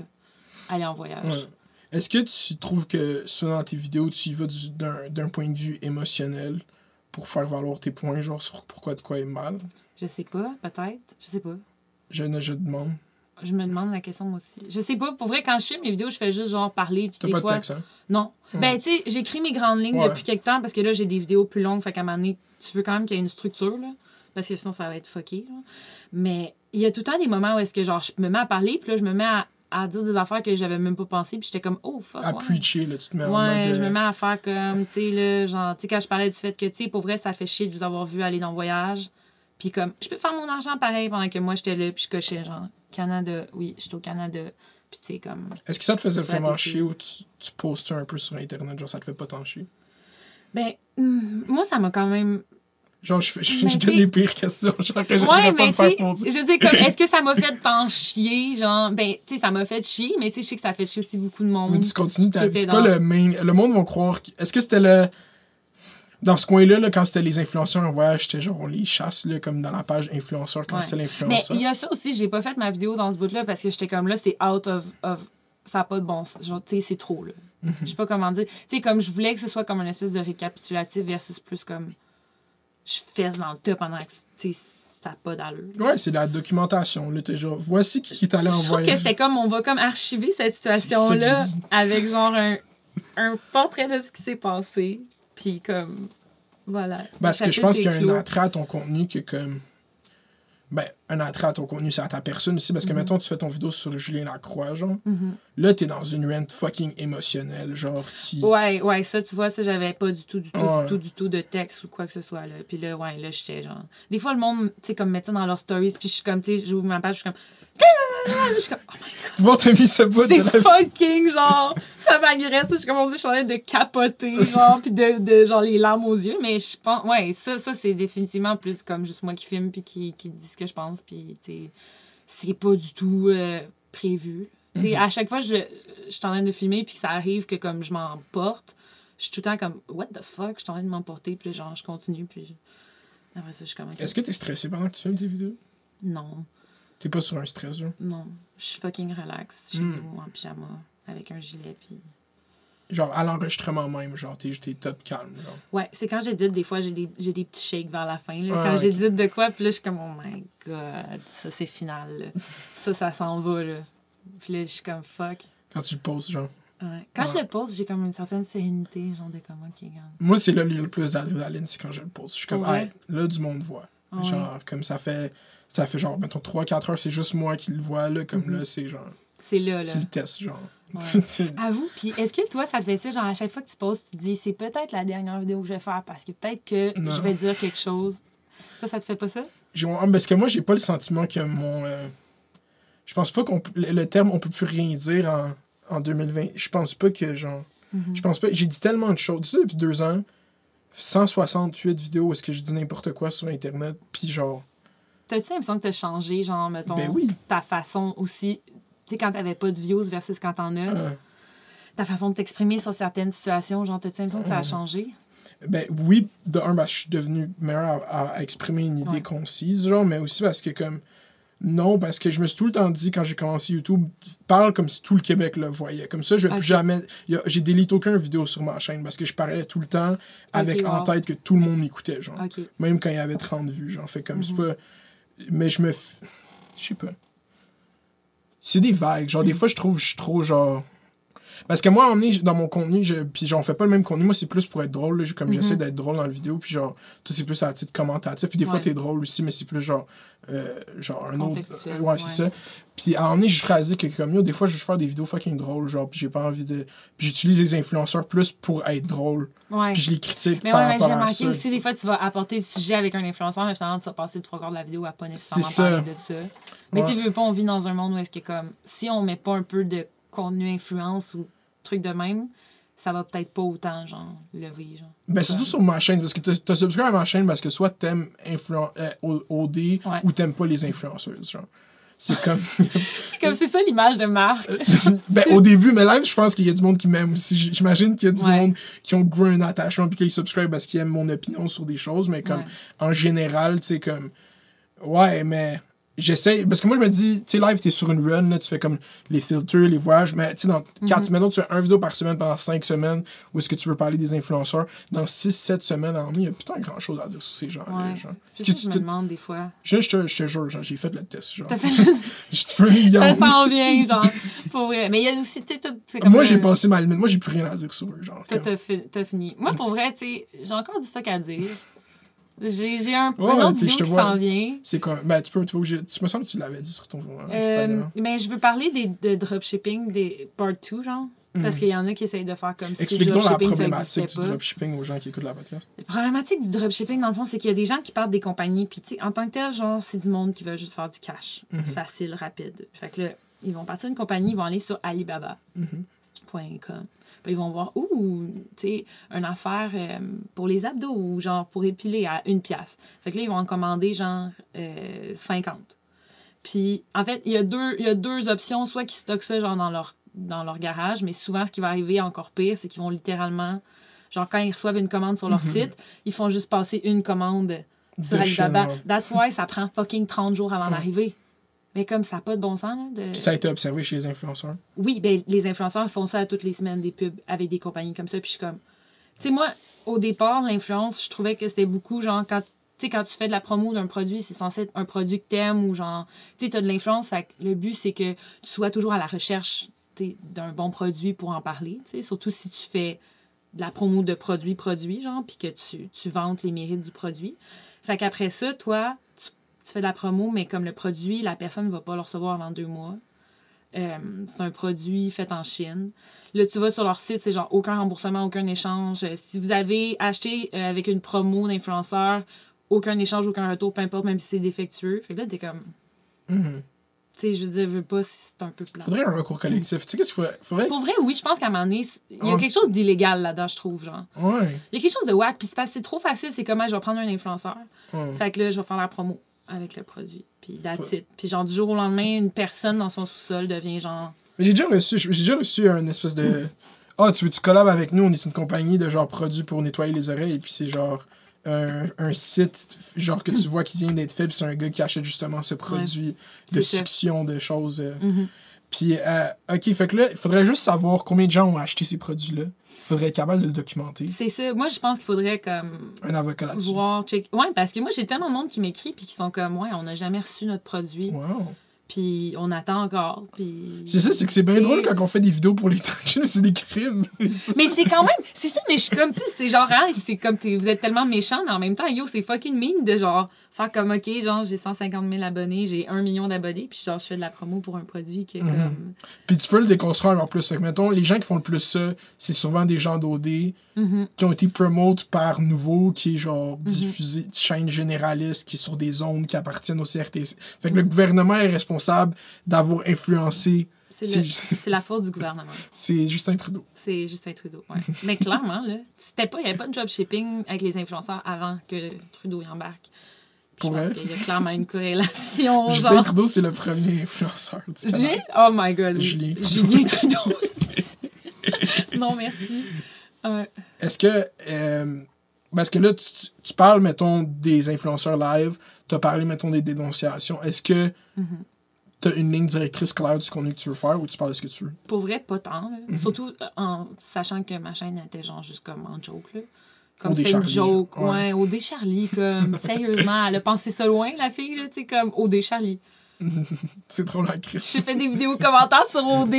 Aller en voyage. Ouais. Est-ce que tu trouves que souvent dans tes vidéos, tu y vas du- d'un d'un point de vue émotionnel? Pour faire valoir tes points, genre sur pourquoi de quoi est mal? Je sais pas, peut-être. Je sais pas. Je ne je demande. Je me demande la question, moi aussi. Je sais pas, pour vrai, quand je fais mes vidéos, je fais juste genre parler. Puis des pas fois. de texte, hein? Non. Ben, tu sais, j'écris mes grandes lignes Ouais. depuis quelque temps parce que là, j'ai des vidéos plus longues. Fait qu'à un moment donné, tu veux quand même qu'il y ait une structure, là. Parce que sinon, ça va être fucké, là. Mais il y a tout le temps des moments où est-ce que, genre, je me mets à parler, puis là, je me mets à, à dire des affaires que j'avais même pas pensé, puis j'étais comme, oh, fuck. À ouais. preacher, là, tu te mets en mode. je euh, me mets à faire comme, tu sais, là, genre, tu sais, quand je parlais du fait que, tu sais, pour vrai, ça fait chier de vous avoir vu aller dans le voyage. Puis comme, je peux faire mon argent pareil pendant que moi, j'étais là, puis je cochais, genre, Canada, oui, j'étais au Canada. Puis, tu sais, comme, Est-ce que ça te faisait vraiment chier ou tu, tu postais un peu sur Internet, genre ça te fait pas tant chier? ben, hum, moi, ça m'a quand même. Genre, je, fais- je, Mais je donne les pires questions, genre que Ouais, pas mais me faire poser. je veux dire, comme, est-ce que ça m'a fait tant chier? Genre, ben, tu sais, ça m'a fait chier, mais tu sais, je sais que ça fait chier aussi beaucoup de monde. Mais tu continues ta C'est pas le main. Le monde va croire. que- Est-ce que c'était le. Dans ce coin-là, là, quand c'était les influenceurs en voyage, c'était genre on les chasse, là, comme dans la page influenceur, quand Ouais. c'est Mais l'influenceur. il y a ça aussi, j'ai pas fait ma vidéo dans ce bout-là parce que j'étais comme là, c'est out of. of ça n'a pas de bon sens. Genre, tu sais, c'est trop, là. Mhm. Je sais pas comment dire. Tu sais, comme je voulais que ce soit comme une espèce de récapitulatif versus plus comme. Je fesse dans le tas pendant que, ça n'a pas d'allure. Ouais, c'est de la documentation. Là, genre, voici qui est allé en Je trouve que c'était comme, on va comme archiver cette situation-là avec genre un, un portrait de ce qui s'est passé. Puis comme, voilà. Parce que je pense qu'il y a un attrait à ton contenu que comme. Ben, un attrait à ton contenu, c'est à ta personne aussi. Mhm. Parce que, mettons, tu fais ton vidéo sur Julien Lacroix, genre. Là, t'es dans une rent fucking émotionnelle, genre, qui. Ouais, ouais, ça, tu vois, ça, j'avais pas du tout, du tout, Ouais. du tout, du tout de texte ou quoi que ce soit, là. Puis là, ouais, là, j'étais genre... Des fois, le monde, tu sais, comme, met ça dans leurs stories, puis je suis comme, tu sais, j'ouvre ma page, je suis comme... Je suis comme, oh my Tu vois, t'as mis ce bout de la fucking, genre, ça m'agresse. Je commence, je suis en train de capoter, genre, puis de, de, genre, les larmes aux yeux. Mais je pense, ouais, ça, ça c'est définitivement plus comme juste moi qui filme, puis qui, qui dit ce que je pense, puis, tu sais, c'est pas du tout euh, prévu. Tu sais, à chaque fois, je, je suis en train de filmer, puis ça arrive que, comme, je m'emporte, je suis tout le temps comme, what the fuck, je suis en train de m'emporter, puis genre, je continue, puis après ça, je suis comme, ok. Est-ce que t'es stressé pendant que tu filmes tes vidéos? non. T'es pas sur un stress, genre? Non, je suis fucking relax chez Hmm. nous en pyjama avec un gilet puis Genre, à l'enregistrement même, genre, t'es top calme, genre. Ouais, c'est quand j'édite des fois j'ai des j'ai des petits shakes vers la fin là. Ah, quand ok. j'édite de quoi puis là je suis comme oh my god, ça c'est final. là. ça ça s'en va là. Puis là je suis comme fuck. Quand tu le poses, genre. Ouais. Quand je Ouais. le pose, j'ai comme une certaine sérénité, genre de comme ok, regarde. Moi, c'est là le plus d'adrénaline, c'est quand je le pose. Je suis comme, vrai? hey, là, du monde voit. Genre, comme ça fait. Ça fait genre, mettons, 3-4 heures, c'est juste moi qui le vois, là. Comme là, c'est genre. C'est là là. C'est le test, genre. Ouais. Avoue, puis est-ce que toi, ça te fait ça, genre à chaque fois que tu poses, tu te dis, c'est peut-être la dernière vidéo que je vais faire parce que peut-être que Non. je vais dire quelque chose. Ça, ça te fait pas ça? Ah, Parce que moi, j'ai pas le sentiment que mon. euh, Je pense pas qu'on. Le, terme on peut plus rien dire en, en 2020. Je pense pas que, genre. Mhm. Je pense pas. J'ai dit tellement de choses. Tu sais, depuis deux ans, 168 vidéos où est-ce que je dis n'importe quoi sur Internet. Puis genre. T'as-tu l'impression que t'as changé, genre, mettons, Ben oui. ta façon aussi, sais, quand t'avais pas de views versus quand t'en as, euh, ta façon de t'exprimer sur certaines situations, genre, t'as-tu l'impression que ça a Ouais. changé? Ben oui, de un, que je suis devenu meilleur à, à exprimer une idée Ouais. concise, genre, mais aussi parce que comme. Non, parce que je me suis tout le temps dit quand j'ai commencé YouTube, parle comme si tout le Québec le voyait. Comme ça, je vais plus jamais. J'ai délité aucun vidéo sur ma chaîne parce que je parlais tout le temps avec en wow. tête que tout le monde m'écoutait, genre. Même quand il y avait 30 vues, genre. Fait comme c'est Mhm. pas. Mais je me. f- Je sais pas. C'est des vagues. Genre, des fois, je trouve que je suis trop, genre. Parce que moi, donné, dans mon contenu, je... puis j'en fais pas le même contenu. Moi, c'est plus pour être drôle. là. Comme j'essaie d'être drôle dans la vidéo, puis genre, tout c'est plus à titre commentatif. Puis des fois, Ouais. t'es drôle aussi, mais c'est plus genre. euh, genre un autre. Euh, ouais, c'est ouais. ça. Puis à un moment donné, j'ai réalisé que comme yo, des fois, je veux faire des vidéos fucking drôles, genre, puis j'ai pas envie de. Puis j'utilise les influenceurs plus pour être drôle. Ouais. Puis je les critique Mais par ouais, mais j'ai remarqué aussi, des fois, tu vas apporter le sujet avec un influenceur, mais finalement, tu vas passer le trois quarts de la vidéo à pas nécessairement parler de ça. Mais tu veux pas, on vit dans un monde où est-ce que, comme, si on met pas un peu de contenu influence ou truc de même, ça va peut-être pas autant, genre, lever, genre. Ben, surtout sur ma chaîne, parce que t'as- subscribe à ma chaîne parce que soit t'aimes influen- euh, OD Ouais. ou t'aimes pas les influenceuses, genre. C'est comme... C'est comme, c'est ça l'image de marque. ben, au début, mais live, je pense qu'il y a du monde qui m'aime aussi. J'imagine qu'il y a du Ouais. monde qui ont gros un attachement puis qu'ils subscribe parce qu'ils aiment mon opinion sur des choses, mais comme, Ouais. en général, tu sais, comme... Ouais, mais j'essaie. Parce que moi, je me dis, tu sais, live, t'es sur une run, là, tu fais comme les filters, les voyages. Mais, tu sais, dans, quand Mhm. maintenant tu fais un vidéo par semaine pendant 5 semaines, où est-ce que tu veux parler des influenceurs, dans 6-7 semaines en il y a putain grand chose à dire sur ces gens-là. Ouais. genre. C'est que que tu me te- demande des fois. Je, je te, je te jure, genre, j'ai fait le test. Genre. Fait te peux, Ça s'en vient, genre, pour vrai. Mais il y a aussi, tu sais, Moi, j'ai passé ma limite. Moi, j'ai plus rien à dire sur eux. Genre, t'as fi- t'as fini. Moi, pour vrai, tu sais, j'ai encore du stock à dire. J'ai un, Ouais, autre vidéo qui s'en vient. C'est quoi? Ben, tu peux, tu peux Tu me semble que tu l'avais dit sur ton hein, Euh, Instagram. ben, je veux parler des, de dropshipping, des part 2, genre. Parce qu'il y en a qui essayent de faire comme si Mhm. Explique donc la problématique du dropshipping aux gens qui écoutent la podcast. La problématique du dropshipping, dans le fond, c'est qu'il y a des gens qui partent des compagnies, puis en tant que tel, genre, c'est du monde qui veut juste faire du cash. Mhm. Facile, rapide. Fait que là, ils vont partir d'une compagnie, ils vont aller sur Alibaba. Mhm. Puis ils vont voir, ouh, tu sais, une affaire euh, pour les abdos ou genre pour épiler à une pièce. Fait que là, ils vont en commander genre euh, 50. Puis, en fait, il y, a deux- y a deux options, soit qu'ils stockent ça genre dans leur, dans leur garage, mais souvent, ce qui va arriver encore pire, c'est qu'ils vont littéralement, genre quand ils reçoivent une commande sur leur site, ils font juste passer une commande sur Alibaba. That's why ça prend fucking 30 jours avant d'arriver. Mais comme ça n'a pas de bon sens, là, de... Puis ça a été observé chez les influenceurs. Oui, ben, les influenceurs font ça toutes les semaines, des pubs avec des compagnies comme ça. Puis je suis comme. Tu sais, moi, au départ, l'influence, je trouvais que c'était beaucoup genre quand. Tu sais, quand tu fais de la promo d'un produit, c'est censé être un produit que t'aimes ou genre. Tu sais, t'as de l'influence. Fait que le but, c'est que tu sois toujours à la recherche d'un bon produit pour en parler. Tu sais, surtout si tu fais de la promo de produit-produit, genre, puis que tu, tu vantes les mérites du produit. Fait qu'après ça, toi, tu, fais de la promo, mais comme le produit, la personne ne va pas le recevoir avant deux mois. Euh, c'est un produit fait en Chine. Là, tu vas sur leur site, c'est genre aucun remboursement, aucun échange. Euh, Si vous avez acheté euh, avec une promo d'influenceur, aucun échange, aucun retour, peu importe, même si c'est défectueux. Fait que là, t'es comme. Mhm. Tu sais, je veux dire, veux pas si c'est un peu plat. Faudrait un recours collectif. Tu sais qu'est-ce qu'il faudrait? faudrait... Pour vrai, oui, je pense qu'à un moment donné, il y a quelque chose d'illégal là-dedans, je trouve, genre. Ouais. Il y a quelque chose de whack, puis c'est parce que c'est trop facile, c'est comment je vais prendre un influenceur. Fait que là, je vais faire la promo avec le produit. Puis that's it. Puis genre, du jour au lendemain, une personne dans son sous-sol devient genre. Mais j'ai déjà reçu, j'ai déjà reçu un espèce de. Ah, tu veux tu collabes avec nous? On est une compagnie de genre produits pour nettoyer les oreilles. Et puis c'est genre un, un site genre que tu vois qui vient d'être fait. Puis c'est un gars qui achète justement ce produit de ça. succion de choses. euh. Mhm. Puis, euh, ok, fait que là, il faudrait juste savoir combien de gens ont acheté ces produits-là. Il faudrait être capable de le documenter. C'est ça. Moi, je pense qu'il faudrait comme Un avocat là-dessus. voir, check. Ouais, parce que moi, j'ai tellement de monde qui m'écrit puis qui sont comme, ouais, on n'a jamais reçu notre produit, Wow. puis on attend encore, puis. C'est ça, c'est que c'est bien drôle quand on fait des vidéos pour les tranchées, c'est des crimes. Mais c'est quand même, c'est ça, mais je suis comme, tu sais, c'est genre, hein, c'est comme, vous êtes tellement méchants, mais en même temps, yo, c'est fucking mean de genre, faire comme, ok, genre, j'ai 150 000 abonnés, j'ai 1 million d'abonnés, puis genre, je fais de la promo pour un produit qui est Mhm. comme. Puis tu peux le déconstruire encore plus. Fait que, mettons, les gens qui font le plus ça, c'est souvent des gens d'OD Mhm. qui ont été promote par Nouveau, qui est genre diffusé, chaîne généraliste, qui est sur des zones qui appartiennent au CRTC. Fait que le gouvernement est responsable d'avoir influencé. C'est la faute du gouvernement. C'est Justin Trudeau. C'est Justin Trudeau, ouais. Mais clairement, là, c'était pas, il n'y avait pas de dropshipping avec les influenceurs avant que Trudeau y embarque. Pour je pense qu'il y a clairement une corrélation, Justin genre. Trudeau, c'est le premier influenceur du Julien? Canada. Oh my god. Julien Trudeau. Julien Trudeau. non, merci. Est-ce que. euh, parce que là, tu, tu parles, mettons, des influenceurs live, tu as parlé, mettons, des dénonciations. Est-ce que Mhm. tu as une ligne directrice claire du contenu que tu veux faire ou tu parles de ce que tu veux? Pour vrai, pas tant. Mhm. Surtout en sachant que ma chaîne était genre juste comme en joke. Là. Comme c'était une joke. Ouais, au dé Charlie. Comme, sérieusement, elle a pensé ça loin, la fille, là, tu sais, comme au dé Charlie. C'est trop la crise. J'ai fait des vidéos commentaires sur OD.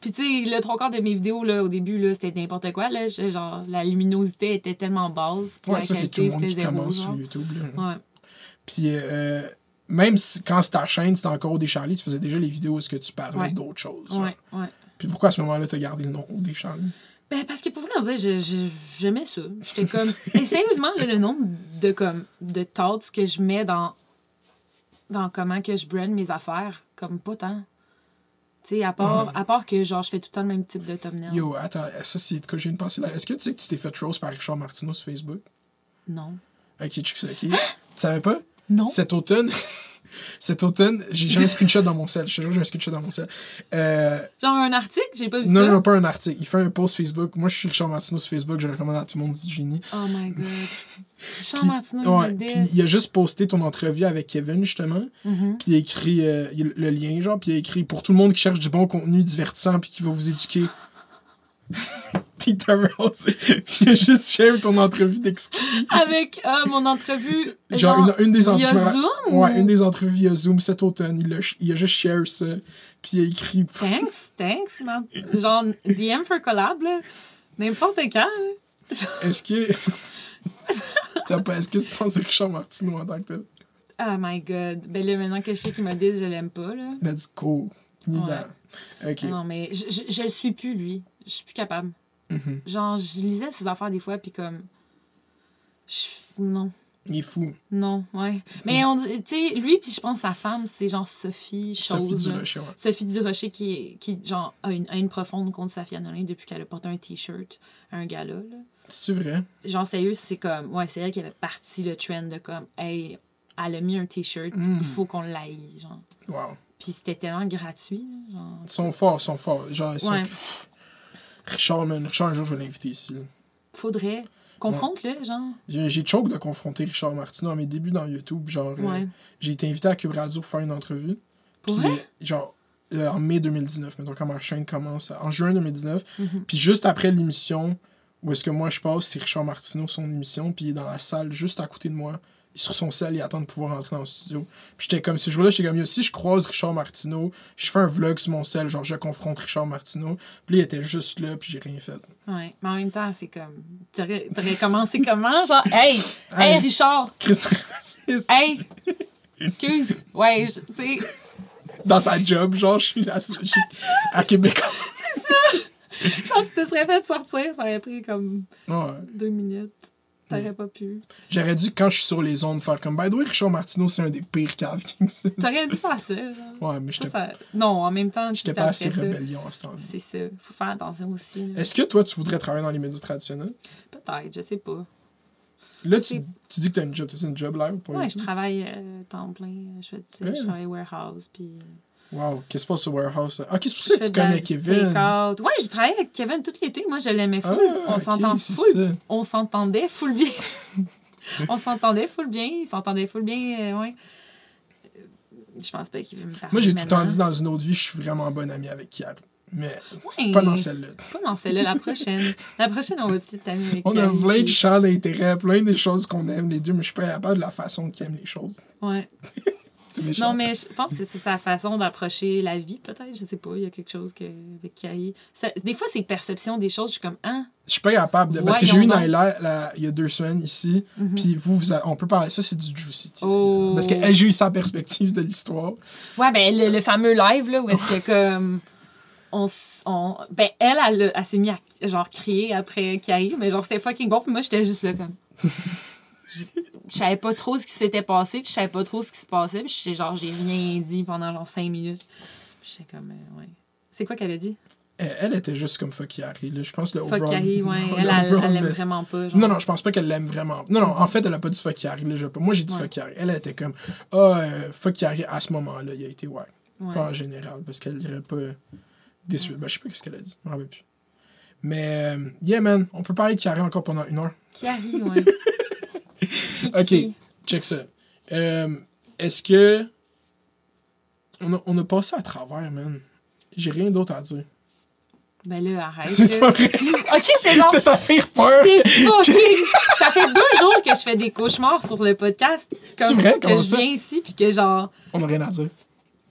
Puis, tu sais, le trois quarts de mes vidéos, là, au début, là, c'était n'importe quoi. Là. Genre, la luminosité était tellement basse. Ouais, ça, c'est tout le monde qui zéro, commence genre. sur YouTube. là. Ouais. Puis, euh, même si, quand c'est ta chaîne, c'était encore des Charlie, tu faisais déjà les vidéos où est-ce que tu parlais Ouais. d'autres choses. Ouais, ouais. Puis pourquoi à ce moment-là, tu as gardé le nom des Charlie? Ben, parce que pour vrai, on dirait, j'aimais ça. J'étais comme. Et sérieusement, le nombre de, comme, de thoughts que je mets dans, dans comment que je brand mes affaires, comme pas tant. Tu sais, à part, à part que genre, je fais tout le temps le même type de thumbnail. Yo, attends, ça, c'est de quoi je viens de penser là. Est-ce que tu sais que tu t'es fait rose par Richard Martineau sur Facebook? Non. Ok, check ça, ok. tu savais pas? Non. Cet automne, Cet automne, j'ai un screenshot dans mon sel. Je te jure, j'ai un screenshot dans mon sel. Euh, Genre un article, j'ai pas vu non, ça? non, pas un article. Il fait un post Facebook. Moi, je suis Richard Martineau sur Facebook. Je recommande à tout le monde du génie. Oh my god. Puis- Martineau, Ouais, il puis il a juste posté ton entrevue avec Kevin, justement. Mhm. Puis il a écrit euh, le lien, genre. Puis il a écrit pour tout le monde qui cherche du bon contenu divertissant puis qui va vous éduquer. Peter Rose. Puis il a juste share ton entrevue d'exclus. Avec euh, mon entrevue. Genre, une, une des via entrevues. Zoom? Ouais, ou- une des entrevues via Zoom cet automne. Il a, il a juste share ça. Puis il a écrit. Thanks, thanks, man. Genre, DM for collab, là. N'importe quand, là. Est-ce que. T'as pas- Est-ce que tu penses à Richard Martineau en tant que tel? Oh my god. Ben là, maintenant que je sais qu'il m'a dit, je l'aime pas, là. Let's go. Ouais. Ok. Non, mais je, je, je le suis plus, lui. Je suis plus capable. Mhm. Genre, je lisais ses affaires des fois, puis comme. je- Non. Il est fou. Non, ouais. Mais on tu sais, lui, puis je pense sa femme, c'est genre Sophie Sophie Chose. là. Durocher, ouais. Sophie Durocher qui, est- qui genre, a une haine profonde contre Safia Nolin depuis qu'elle a porté un t-shirt à un gala. Là. C'est vrai? Genre, sérieux, c'est comme. Ouais, c'est elle qui avait parti le trend de comme, hey, elle a mis un t-shirt, Mm. il faut qu'on l'aille. Genre. Wow. Puis c'était tellement gratuit. là, genre. Ils sont forts, ils sont forts. Genre, ils sont- Ouais. Richard, man. Richard, un jour, je vais l'inviter ici. là. Faudrait. Confronte-le, genre. J'ai choke de confronter Richard Martineau à mes débuts dans YouTube. Genre, euh, j'ai été invité à Cube Radio pour faire une entrevue. Puis, genre, euh, en mai 2019, mettons, quand ma chaîne commence, en juin 2019. Mhm. Puis juste après l'émission, où est-ce que moi je passe, c'est Richard Martineau, son émission, puis il est dans la salle juste à côté de moi. Sur son sel, il attend de pouvoir rentrer dans le studio. Puis j'étais comme, ce jour-là, j'étais comme, si je croise Richard Martineau, je fais un vlog sur mon sel, genre je confronte Richard Martineau. Puis il était juste là, puis j'ai rien fait. Ouais. Mais en même temps, c'est comme. T'aurais commencé comment? Genre, hey, hey, Hey. Richard, Chris raciste. hey, excuse. Ouais, je- tu sais. Dans sa job, genre, je suis à, à Québec. Genre, tu te serais fait sortir, ça aurait pris comme Ouais. deux minutes. T'aurais pas pu. J'aurais dû, quand je suis sur les ondes, faire comme, by the way, Richard Martineau, c'est un des pires caves qui existent. T'aurais dû faire ça, genre. Ouais, mais j'étais ça- Non, en même temps, j'étais tu pas assez rébellion à ce temps-là. C'est ça. Faut faire attention aussi. là. Est-ce que toi, tu voudrais travailler dans les médias traditionnels? Peut-être, je sais pas. Là, tu, tu dis que t'as une job. T'as une job live pour Ouais, je travaille euh, temps plein. Je fais du- Ouais. je travaille warehouse. Puis. Wow, qu'est-ce qui se passe sur Warehouse? Ok, c'est pour je ça que tu connais Kevin? Ouais, j'ai travaillé avec Kevin tout l'été. Moi, je l'aimais Ah, full. on s'entend c'est full. On s'entendait full bien. on s'entendait full bien. Il s'entendait full bien. euh, ouais. Je pense pas qu'il veut me parler. Moi, j'ai tout le temps maintenant. dit dans une autre vie, je suis vraiment bon ami avec Kiara. Mais Ouais. pas dans celle-là. Pas dans celle-là, la prochaine. La prochaine, on va tout t'amener avec On a plein de champs d'intérêt, plein de choses qu'on aime les deux, mais je suis pas capable de la façon qu'il aime les choses. Ouais. Non, mais je pense que c'est sa façon d'approcher la vie, peut-être. Je sais pas. Il y a quelque chose que, avec Carrie. Ça- Des fois, c'est perception des choses. Je suis comme, hein? Je suis pas capable de. Parce que j'ai eu. Naila il y a deux semaines ici, puis vous, vous a- on peut parler. Ça, c'est du juicy. Oh. Parce que elle, j'ai eu sa perspective de l'histoire. Ouais, ben, le, le fameux live, là, où est-ce que, comme. On, on, ben, elle, elle, elle s'est mise à, genre, crier après Carrie, mais genre, c'était fucking bon, puis moi, j'étais juste là, comme. je savais pas trop ce qui s'était passé, puis je savais pas trop ce qui se passait, puis j'étais genre, j'ai rien dit pendant genre cinq minutes. Puis j'étais comme, euh, ouais. C'est quoi qu'elle a dit? Elle, elle était juste comme fuck Yari. Je pense le Fuck Carrie, ouais. le Elle, elle, l'aime vraiment pas. Genre. Non, non, je pense pas qu'elle l'aime vraiment. Non, non, en fait, elle a pas dit fuck Yari. Moi, j'ai dit Ouais. fuck Yari. Elle était comme, ah, euh, fuck Yari à ce moment-là, il a été ouais. Ouais. Pas en général, parce qu'elle dirait pas déçue. Ben, je sais pas ce qu'elle a dit. Je me rappelle plus. Mais, euh, yeah, man, on peut parler de Yari encore pendant une heure. Carrie, ouais. Ok. Check ça. Euh, Est-ce que. On a, on a passé à travers, man? J'ai rien d'autre à dire. Ben là, arrête. C'est pas vrai. Ok, j'étais genre. C'est ça fait peur. Ça fait deux jours que je fais des cauchemars sur le podcast. C'est Comme vrai? que je ça? viens ici, puis que genre. On a rien à dire.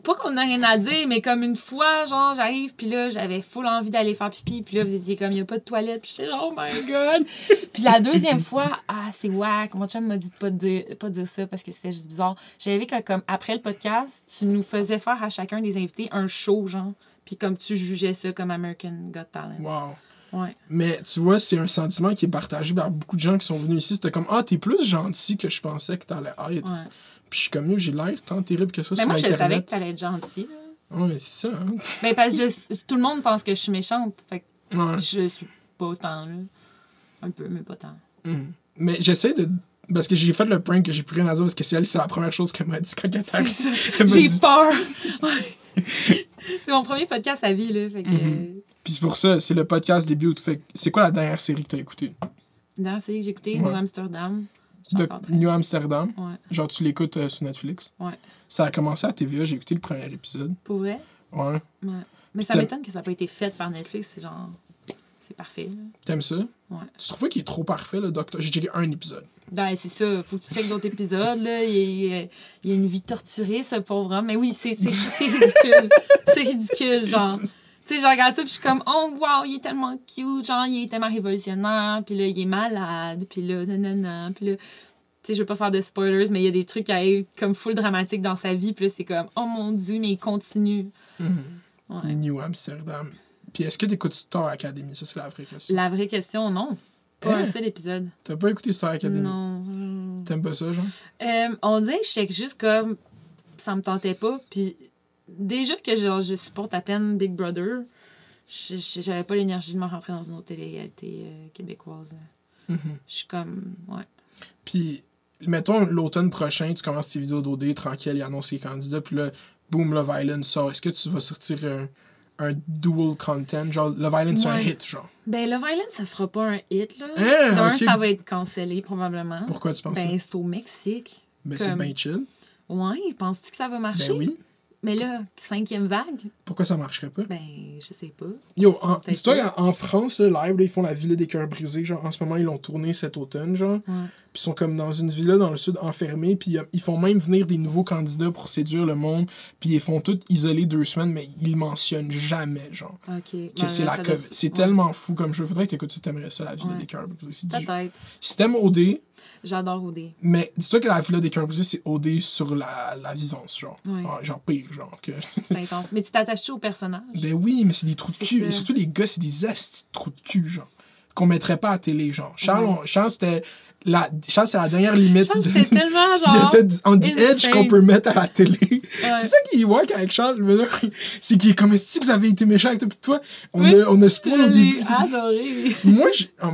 Pas qu'on a rien à dire, mais comme une fois, genre, j'arrive, puis là, j'avais full envie d'aller faire pipi, puis là, vous étiez comme, il n'y a pas de toilette, puis j'étais genre, oh my god. puis la deuxième fois, ah, c'est whack. Mon chum m'a dit de pas dire, pas dire ça parce que c'était juste bizarre. J'avais vu que, comme, après le podcast, tu nous faisais faire à chacun des invités un show, genre, puis comme tu jugeais ça comme American Got Talent. Wow. Ouais. Mais tu vois, c'est un sentiment qui est partagé par beaucoup de gens qui sont venus ici. C'était comme, ah, t'es plus gentil que je pensais que t'allais être. Ouais. Puis je suis comme, j'ai l'air tant terrible que ça Mais sur moi, je savais que t'allais être gentil. Ouais, mais c'est ça, hein. Ben, parce que je- tout le monde pense que je suis méchante. Fait que Ouais. je suis pas autant, là. Un peu, mais pas tant. Mhm. Mais j'essaie de. Parce que j'ai fait le prank que j'ai plus rien à dire parce que c'est elle, c'est la première chose qu'elle m'a dit quand elle J'ai dit- peur. C'est mon premier podcast à vie, là. Fait que. Mhm. Puis c'est pour ça, c'est le podcast début. Fait que c'est quoi la dernière série que t'as écoutée? Dans c'est que j'ai écouté Ouais. Amsterdam. De New Amsterdam. Ouais. Genre, tu l'écoutes euh, sur Netflix. Ouais. Ça a commencé à TVA, j'ai écouté le premier épisode. Pour vrai? Ouais. Ouais. Mais ça m'étonne que ça n'a pas été fait par Netflix. C'est genre. C'est parfait. T'aimes ça? Ouais. Tu trouves pas qu'il est trop parfait, le docteur? J'ai checké un épisode. Ben, c'est ça. Faut que tu checkes d'autres épisodes, là. Il y, a, il y a une vie torturée, ce pauvre homme. Mais oui, c'est ridicule. c'est ridicule, genre. Tu sais, je regarde ça, puis je suis comme, oh, wow, il est tellement cute. Genre, il est tellement révolutionnaire. Puis là, il est malade. Puis là, nanana. Puis là, tu sais, je veux pas faire de spoilers, mais il y a des trucs qui arrivent comme full dramatique dans sa vie. Puis là, c'est comme, oh mon Dieu, mais il continue. Ouais. New Amsterdam. Puis est-ce que t'écoutes Star Academy? Ça, c'est la vraie question. La vraie question, non. Pas Hein? un seul épisode. T'as pas écouté Star Academy? Non. T'aimes pas ça, genre? Euh, on dirait que je check juste comme ça me tentait pas. Puis déjà que genre, je supporte à peine Big Brother, j'avais pas l'énergie de me rentrer dans une autre télé-réalité euh, québécoise. Mhm. Je suis comme, ouais. Puis, mettons, l'automne prochain, tu commences tes vidéos d'OD tranquille, ils annoncent les candidats, puis là, boom, Love Island sort. Est-ce que tu vas sortir un, un dual content? Genre, Love Island, c'est un hit, genre. Ben, Love Island, ça sera pas un hit, là. Hein, D'un, ok. ça va être cancellé, probablement. Pourquoi tu penses Ben, ça? c'est au Mexique. Ben, c'est comme- bien chill. Ouais, penses-tu que ça va marcher? Ben oui. Mais là, cinquième vague, Pourquoi ça marcherait pas? ben, je sais pas. Yo, en- dis-toi, en, en France, là, live, là, ils font la Villa des cœurs brisés. Genre, en ce moment, ils l'ont tourné cet automne, genre. Ouais. Puis ils sont comme dans une villa dans le sud enfermés. Puis euh, ils font même venir des nouveaux candidats pour séduire le monde. Puis ils font tout isolés deux semaines, mais ils mentionnent jamais, genre. Que c'est la doit- C'est ouais. tellement fou comme jeu. Faudrait que tu t'aimerais ça, la Villa Ouais. des cœurs brisés. Peut-être. Si t'aimes OD, J'adore OD. mais dis-toi que la Villa des cœurs brisés, c'est OD sur la, la vivance, genre. Ah, genre pire, genre. Que... C'est intense. Mais tu t'attaches au personnage? Ben oui, mais c'est des trous de cul. Et surtout, les gars, c'est des astis de trous de cul, genre. Qu'on mettrait pas à télé, genre. Charles, Charles c'était. La... Charles, c'est la dernière limite. Charles, de- c'était tellement genre. on the edge qu'on peut mettre à la télé. Ouais. C'est ça qui est wack avec Charles. je C'est qu'il est comme si vous avez été méchant avec toi. Puis toi, on Oui, a, on a spoil au Je début. adoré. Moi, je, ah,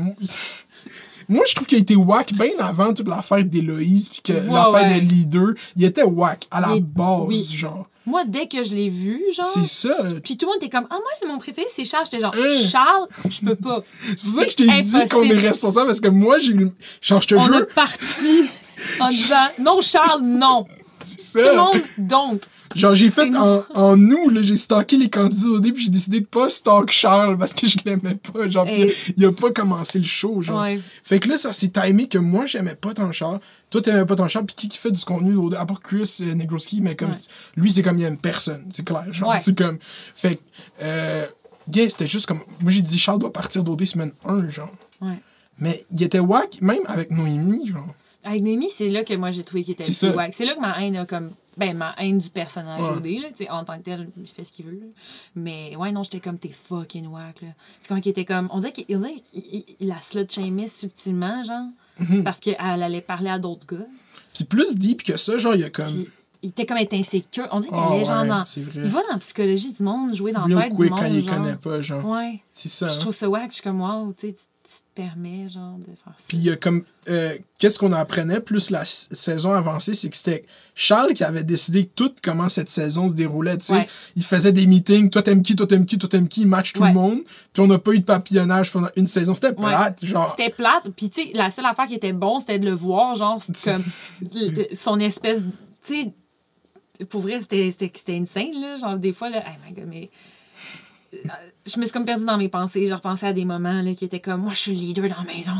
moi, je trouve qu'il a été wack bien avant toute l'affaire d'Héloïse. Puis que l'affaire ouais. de leader. Il était wack à la Il- base, oui. genre. Moi, dès que je l'ai vu, genre. C'est ça. Puis tout le monde était comme, ah, moi, c'est mon préféré, c'est Charles. J'étais genre, Hein? Charles, je peux pas. C'est pour ça que je t'ai dit qu'on est responsable. Parce que moi, j'ai eu. Genre, je te On jure. a parti en disant, non, Charles, non. Tout le monde, don't. Genre, j'ai fait en, en nous, là, j'ai stalké les candidats au début, puis j'ai décidé de pas stalk Charles parce que je l'aimais pas. Genre, Hey. il a pas commencé le show, genre. Ouais. Fait que là, ça s'est timé que moi, j'aimais pas ton Charles. Toi, t'aimais pas ton Charles, puis qui qui fait du contenu, au- à part Chris euh, Negroski, mais comme. Ouais. Lui, c'est comme il aime personne, c'est clair. Genre, Ouais. c'est comme. Fait que. Euh, yeah, c'était juste comme. Moi, j'ai dit Charles doit partir d'OD semaine 1, genre. Ouais. Mais il était wack, même avec Noémie, genre. Avec Noémie, c'est là que moi j'ai trouvé qu'il était plus wack. C'est là que ma haine a comme. Ben, ma haine du personnage Ouais. OD, là, tu sais, en tant que tel, il fait ce qu'il veut. là. Mais ouais, non, j'étais comme, t'es fucking wack, là. C'est quand il était comme. On dirait qu'il la slut shamait subtilement, genre. Mhm. Parce qu'elle allait parler à d'autres gars. Puis plus deep que ça, genre, il y a comme. Il était comme être insécure. On dirait qu'il Ah allait genre ouais, dans. Il va dans la psychologie du monde, jouer dans la tête du monde. quand il genre. connaît pas, genre. Ouais. C'est ça. Je hein. trouve ça wack. Je suis comme, wow, tu sais, tu tu te permets, genre, de faire ça. Puis il y a comme. euh, Qu'est-ce qu'on apprenait plus la saison avancée, c'est que c'était Charles qui avait décidé tout comment cette saison se déroulait. tu sais. Ouais. Il faisait des meetings, toi t'aimes qui, toi t'aimes qui, toi t'aimes qui, il match tout Ouais. le monde. Puis on n'a pas eu de papillonnage pendant une saison. C'était Ouais. plate, genre. C'était plate. Puis, tu sais, la seule affaire qui était bon, c'était de le voir, genre, comme le- son espèce. Tu sais, pour vrai, c'était insane, là. Genre, des fois, là, my god, mais. euh, Je me suis comme perdue dans mes pensées. Je repensais à des moments là, qui étaient comme Moi, je suis le leader dans la maison.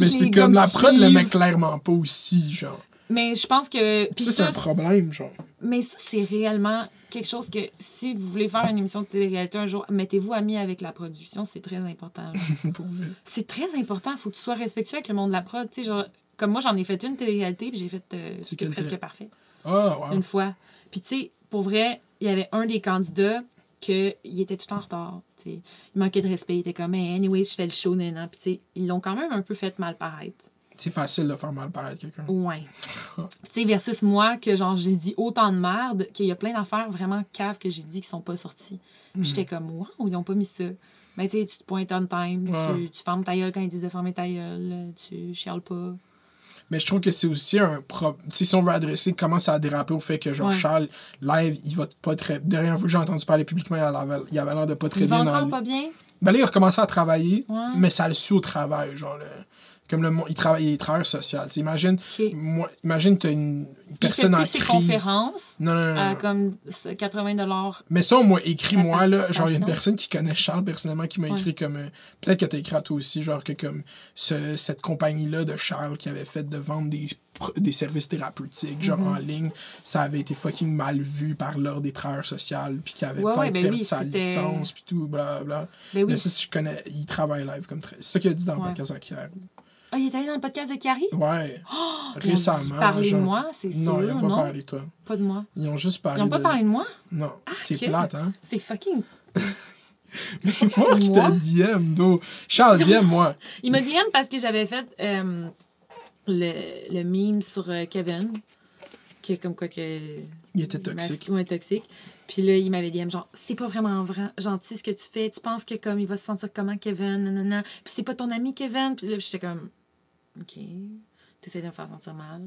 Mais c'est comme me la prod suivent. l'aimait clairement pas aussi, genre. Mais je pense que. Puis ça, c'est un problème, genre. Mais ça, c'est réellement quelque chose que si vous voulez faire une émission de télé-réalité un jour, mettez-vous amis avec la production, c'est très important. là. Pour vrai. c'est très important, il faut que tu sois respectueux avec le monde de la prod. Tu sais, genre, comme moi, j'en ai fait une télé-réalité, puis j'ai fait euh, presque télé? parfait, Ah, wow. une fois. Puis tu sais, pour vrai, il y avait un des candidats que il était tout en retard. tu sais. Il manquait de respect, il était comme, hey, anyway, je fais le show, nan, nan. Puis tu sais, ils l'ont quand même un peu fait mal paraître. C'est facile de faire mal paraître quelqu'un. Ouais. Tu sais, versus moi, que genre, j'ai dit autant de merde, qu'il y a plein d'affaires vraiment caves que j'ai dit qui sont pas sorties. Puis j'étais comme, wow, ils ont pas mis ça. Mais tu sais, tu te pointes on time, Ouais. tu, tu fermes ta gueule quand ils disent de fermer ta gueule, tu chiales pas. Mais je trouve que c'est aussi un problème. Tu sais, si on veut adresser comment ça a dérapé au fait que, genre, Ouais. Charles, live, il va pas très. De rien fois que j'ai entendu parler publiquement, il avait il avait l'air de pas très Il va bien. dans encore le- pas bien? Ben là, il a recommencé à travailler, Ouais. mais ça le suit au travail, genre. le- Comme le monde, il travaille, il travailleur social. Imagine, Ok. moi, imagine, t'as une Il personne fait en ses crise. conférences Non, non, comme 80 Mais ça, on m'a écrit, La moi, là, genre, il y a une personne qui connaît Charles personnellement qui m'a Ouais. écrit comme. euh, Peut-être que t'as écrit à toi aussi, genre, que comme ce- cette compagnie-là de Charles qui avait fait de vendre des, des services thérapeutiques, genre Mhm. en ligne, ça avait été fucking mal vu par l'ordre des travailleurs sociaux, puis qu'il avait Ouais, peut-être ouais, ben perdu oui, sa licence, puis tout, blablabla. Ben oui. Mais ça, si je connais, il travaille live comme très. C'est ça qu'il a dit dans le podcast hier. Ah, il est allé dans le podcast de Carrie? Ouais. Ils ont Récemment. parlé de moi, c'est sûr, Non, ils ont pas non? parlé de toi. Pas de moi. Ils ont juste Ils parlé n'ont pas de... parlé de moi? Non, c'est ok. plate, hein? C'est fucking... Mais moi qui te DM, d'eau. Charles, DM, moi. Il m'a DM parce que j'avais fait euh, le, le meme sur euh, Kevin, qui est comme quoi que... Il était toxique. Ouais, toxique. Puis là, il m'avait DM genre, c'est pas vraiment vrai, gentil ce que tu fais. Tu penses que comme il va se sentir comment, Kevin, nanana. Puis c'est pas ton ami, Kevin. Puis là, j'étais comme, OK, t'essaies de me faire sentir mal.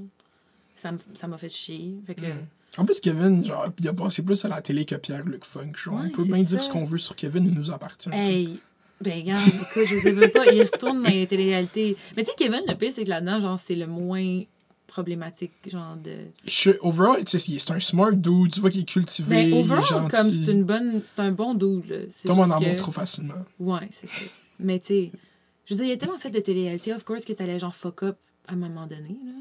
Ça m'a fait chier. Fait que Mm. En plus, Kevin, genre, il a passé plus à la télé que Pierre-Luc Funk. Genre, Ouais, on peut bien dire ce qu'on veut sur Kevin, il nous appartient. Hey, ben regarde, écoute, je sais veux pas, il retourne dans les télé-réalités. Mais tu sais, Kevin, le pire, c'est que là-dedans, genre, c'est le moins problématique, genre de... Je, overall, tu sais, c'est un smart dude, tu vois qu'il est cultivé, Mais il est overall, gentil. comme c'est une bonne... C'est un bon dude, là. Tombe en amour que- trop facilement. Ouais, c'est ça. Mais tu sais, je veux dire, il y a tellement fait de télé-réalité, of course, que t'allais genre fuck up à un moment donné, là.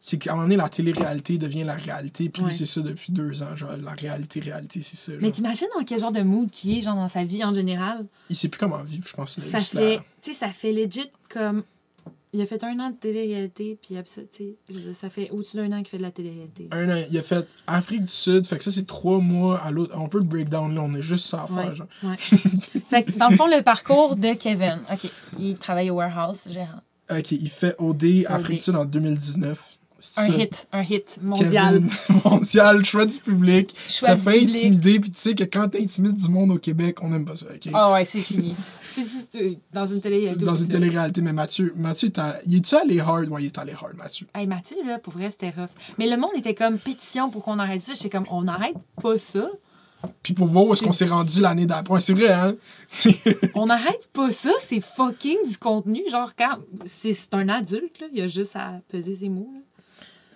C'est qu'à un moment donné, la télé-réalité devient la réalité, puis Ouais. c'est ça depuis deux ans. Genre, la réalité-réalité, c'est ça. Mais t'imagines dans quel genre de mood qui est, genre, dans sa vie en général? Il sait plus comment vivre, je pense. là, Ça fait... la- Tu sais, ça fait legit comme... Il a fait un an de télé-réalité, puis ça, ça fait au-dessus d'un an qu'il fait de la télé-réalité. Un an, il a fait Afrique du Sud, fait que ça, c'est trois mois à l'autre. On peut le breakdown, là, on est juste ça à faire, Ouais. genre. Ouais. fait que, dans le fond, le parcours de Kevin, OK, il travaille au warehouse, gérant. Ok, il fait OD Afrique du Sud en 2019. C'est Un ça. hit, un hit mondial. Kevin, mondial, choix du public. Choix ça du fait public. intimider, puis tu sais que quand t'intimides du monde au Québec, on n'aime pas ça, ok? Ah ouais, c'est fini. Tu- tu- dans une télé, Dans une télé-réalité, mais Mathieu, Mathieu, t'as- il est-tu allé hard? Ouais, il est allé hard, Mathieu. Hey, Mathieu, là, pour vrai, c'était rough. Mais le monde était comme pétition pour qu'on arrête ça. J'étais comme, on n'arrête pas ça. Puis pour voir où est-ce C'est- qu'on s'est rendu l'année d'après. C'est vrai, hein? C'est- On n'arrête pas ça. C'est fucking du contenu. Genre, quand c'est c'est un adulte, là, il a juste à peser ses mots. là.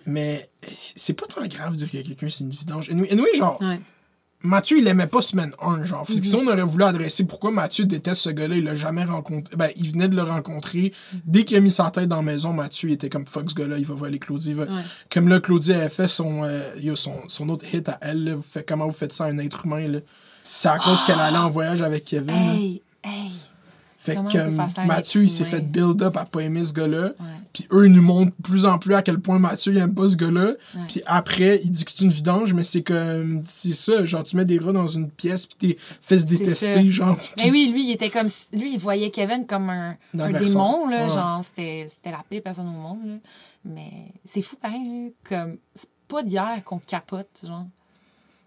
Mais c'est pas tant grave de dire que quelqu'un c'est une vidange. Anyway, anyway, genre, Ouais. Mathieu, il aimait pas semaine 1, genre. Fait que Mhm. si on aurait voulu adresser pourquoi Mathieu déteste ce gars-là, il l'a jamais rencontré. Ben, il venait de le rencontrer. Mhm. Dès qu'il a mis sa tête dans la maison, Mathieu il était comme fuck ce gars-là, il va voler Claudie. il va- Ouais. Comme là, Claudie avait fait son, euh, son, son autre hit à elle. là. Faites- comment vous faites ça à un être humain? C'est à cause qu'elle allait en voyage avec Kevin. là. Hey, hey. Fait comment que un Mathieu, il s'est fait build up à pas aimer ce gars-là. Puis eux, ils nous montrent plus en plus à quel point Mathieu, il aime pas ce gars-là. Puis après, il dit que c'est une vidange, mais c'est comme. C'est ça, genre, tu mets des rats dans une pièce, puis t'es fait se détester, genre. Mais oui, lui, il était comme. Lui, il voyait Kevin comme un, Un démon, là. Ouais. Genre, c'était c'était la pire personne au monde, là. Mais c'est fou, pareil, là. Comme. C'est pas d'hier qu'on capote, genre.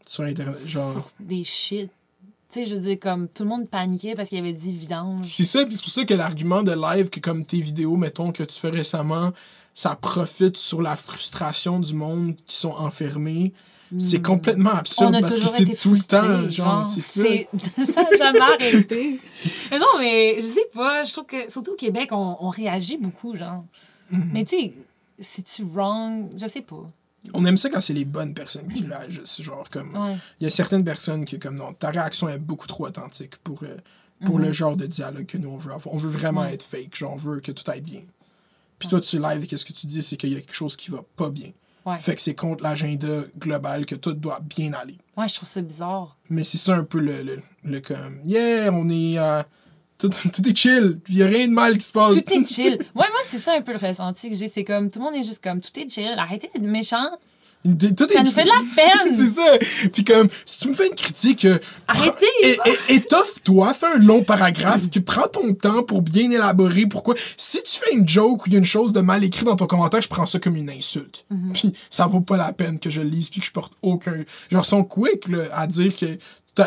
Sur Internet, genre. Sur des shit. Tu sais, je veux dire, comme tout le monde paniquait parce qu'il avait dit vidange. C'est ça, puis c'est pour ça que l'argument de live, que comme tes vidéos, mettons, que tu fais récemment, ça profite sur la frustration du monde qui sont enfermés. C'est complètement absurde Hmm. On a parce que c'est tout le temps, genre, c'est ça. ça n'a jamais arrêté. Mais non, mais je sais pas, je trouve que, surtout au Québec, on, on réagit beaucoup, genre. Mhm. Mais tu sais, c'est-tu wrong? Je sais pas. On aime ça quand c'est les bonnes personnes qui réagissent. Genre, comme. Ouais. Il y a certaines personnes qui, comme non, ta réaction est beaucoup trop authentique pour, euh, pour le genre de dialogue que nous on veut avoir. On veut vraiment Mhm. Être fake, genre on veut que tout aille bien. Puis toi, tu live, qu'est-ce que tu dis, c'est qu'il y a quelque chose qui va pas bien. Ouais. Fait que c'est contre l'agenda global que tout doit bien aller. Ouais, je trouve ça bizarre. Mais c'est ça un peu le, le, le comme, yeah, on est. euh, tout, tout est chill, il y a rien de mal qui se passe. Tout est chill. Ouais, moi, c'est ça un peu le ressenti que j'ai. C'est comme, tout le monde est juste comme, tout est chill. Arrêtez d'être méchant. Tout Ça est nous fait de la peine. c'est ça. Puis comme, si tu me fais une critique, euh, Arrêtez. Étoffe-toi, fais un long paragraphe, tu prends ton temps pour bien élaborer pourquoi. Si tu fais une joke ou il y a une chose de mal écrit dans ton commentaire, je prends ça comme une insulte. Mhm. Puis ça vaut pas la peine que je lise puis que je porte aucun. Genre, sont quick là, à dire que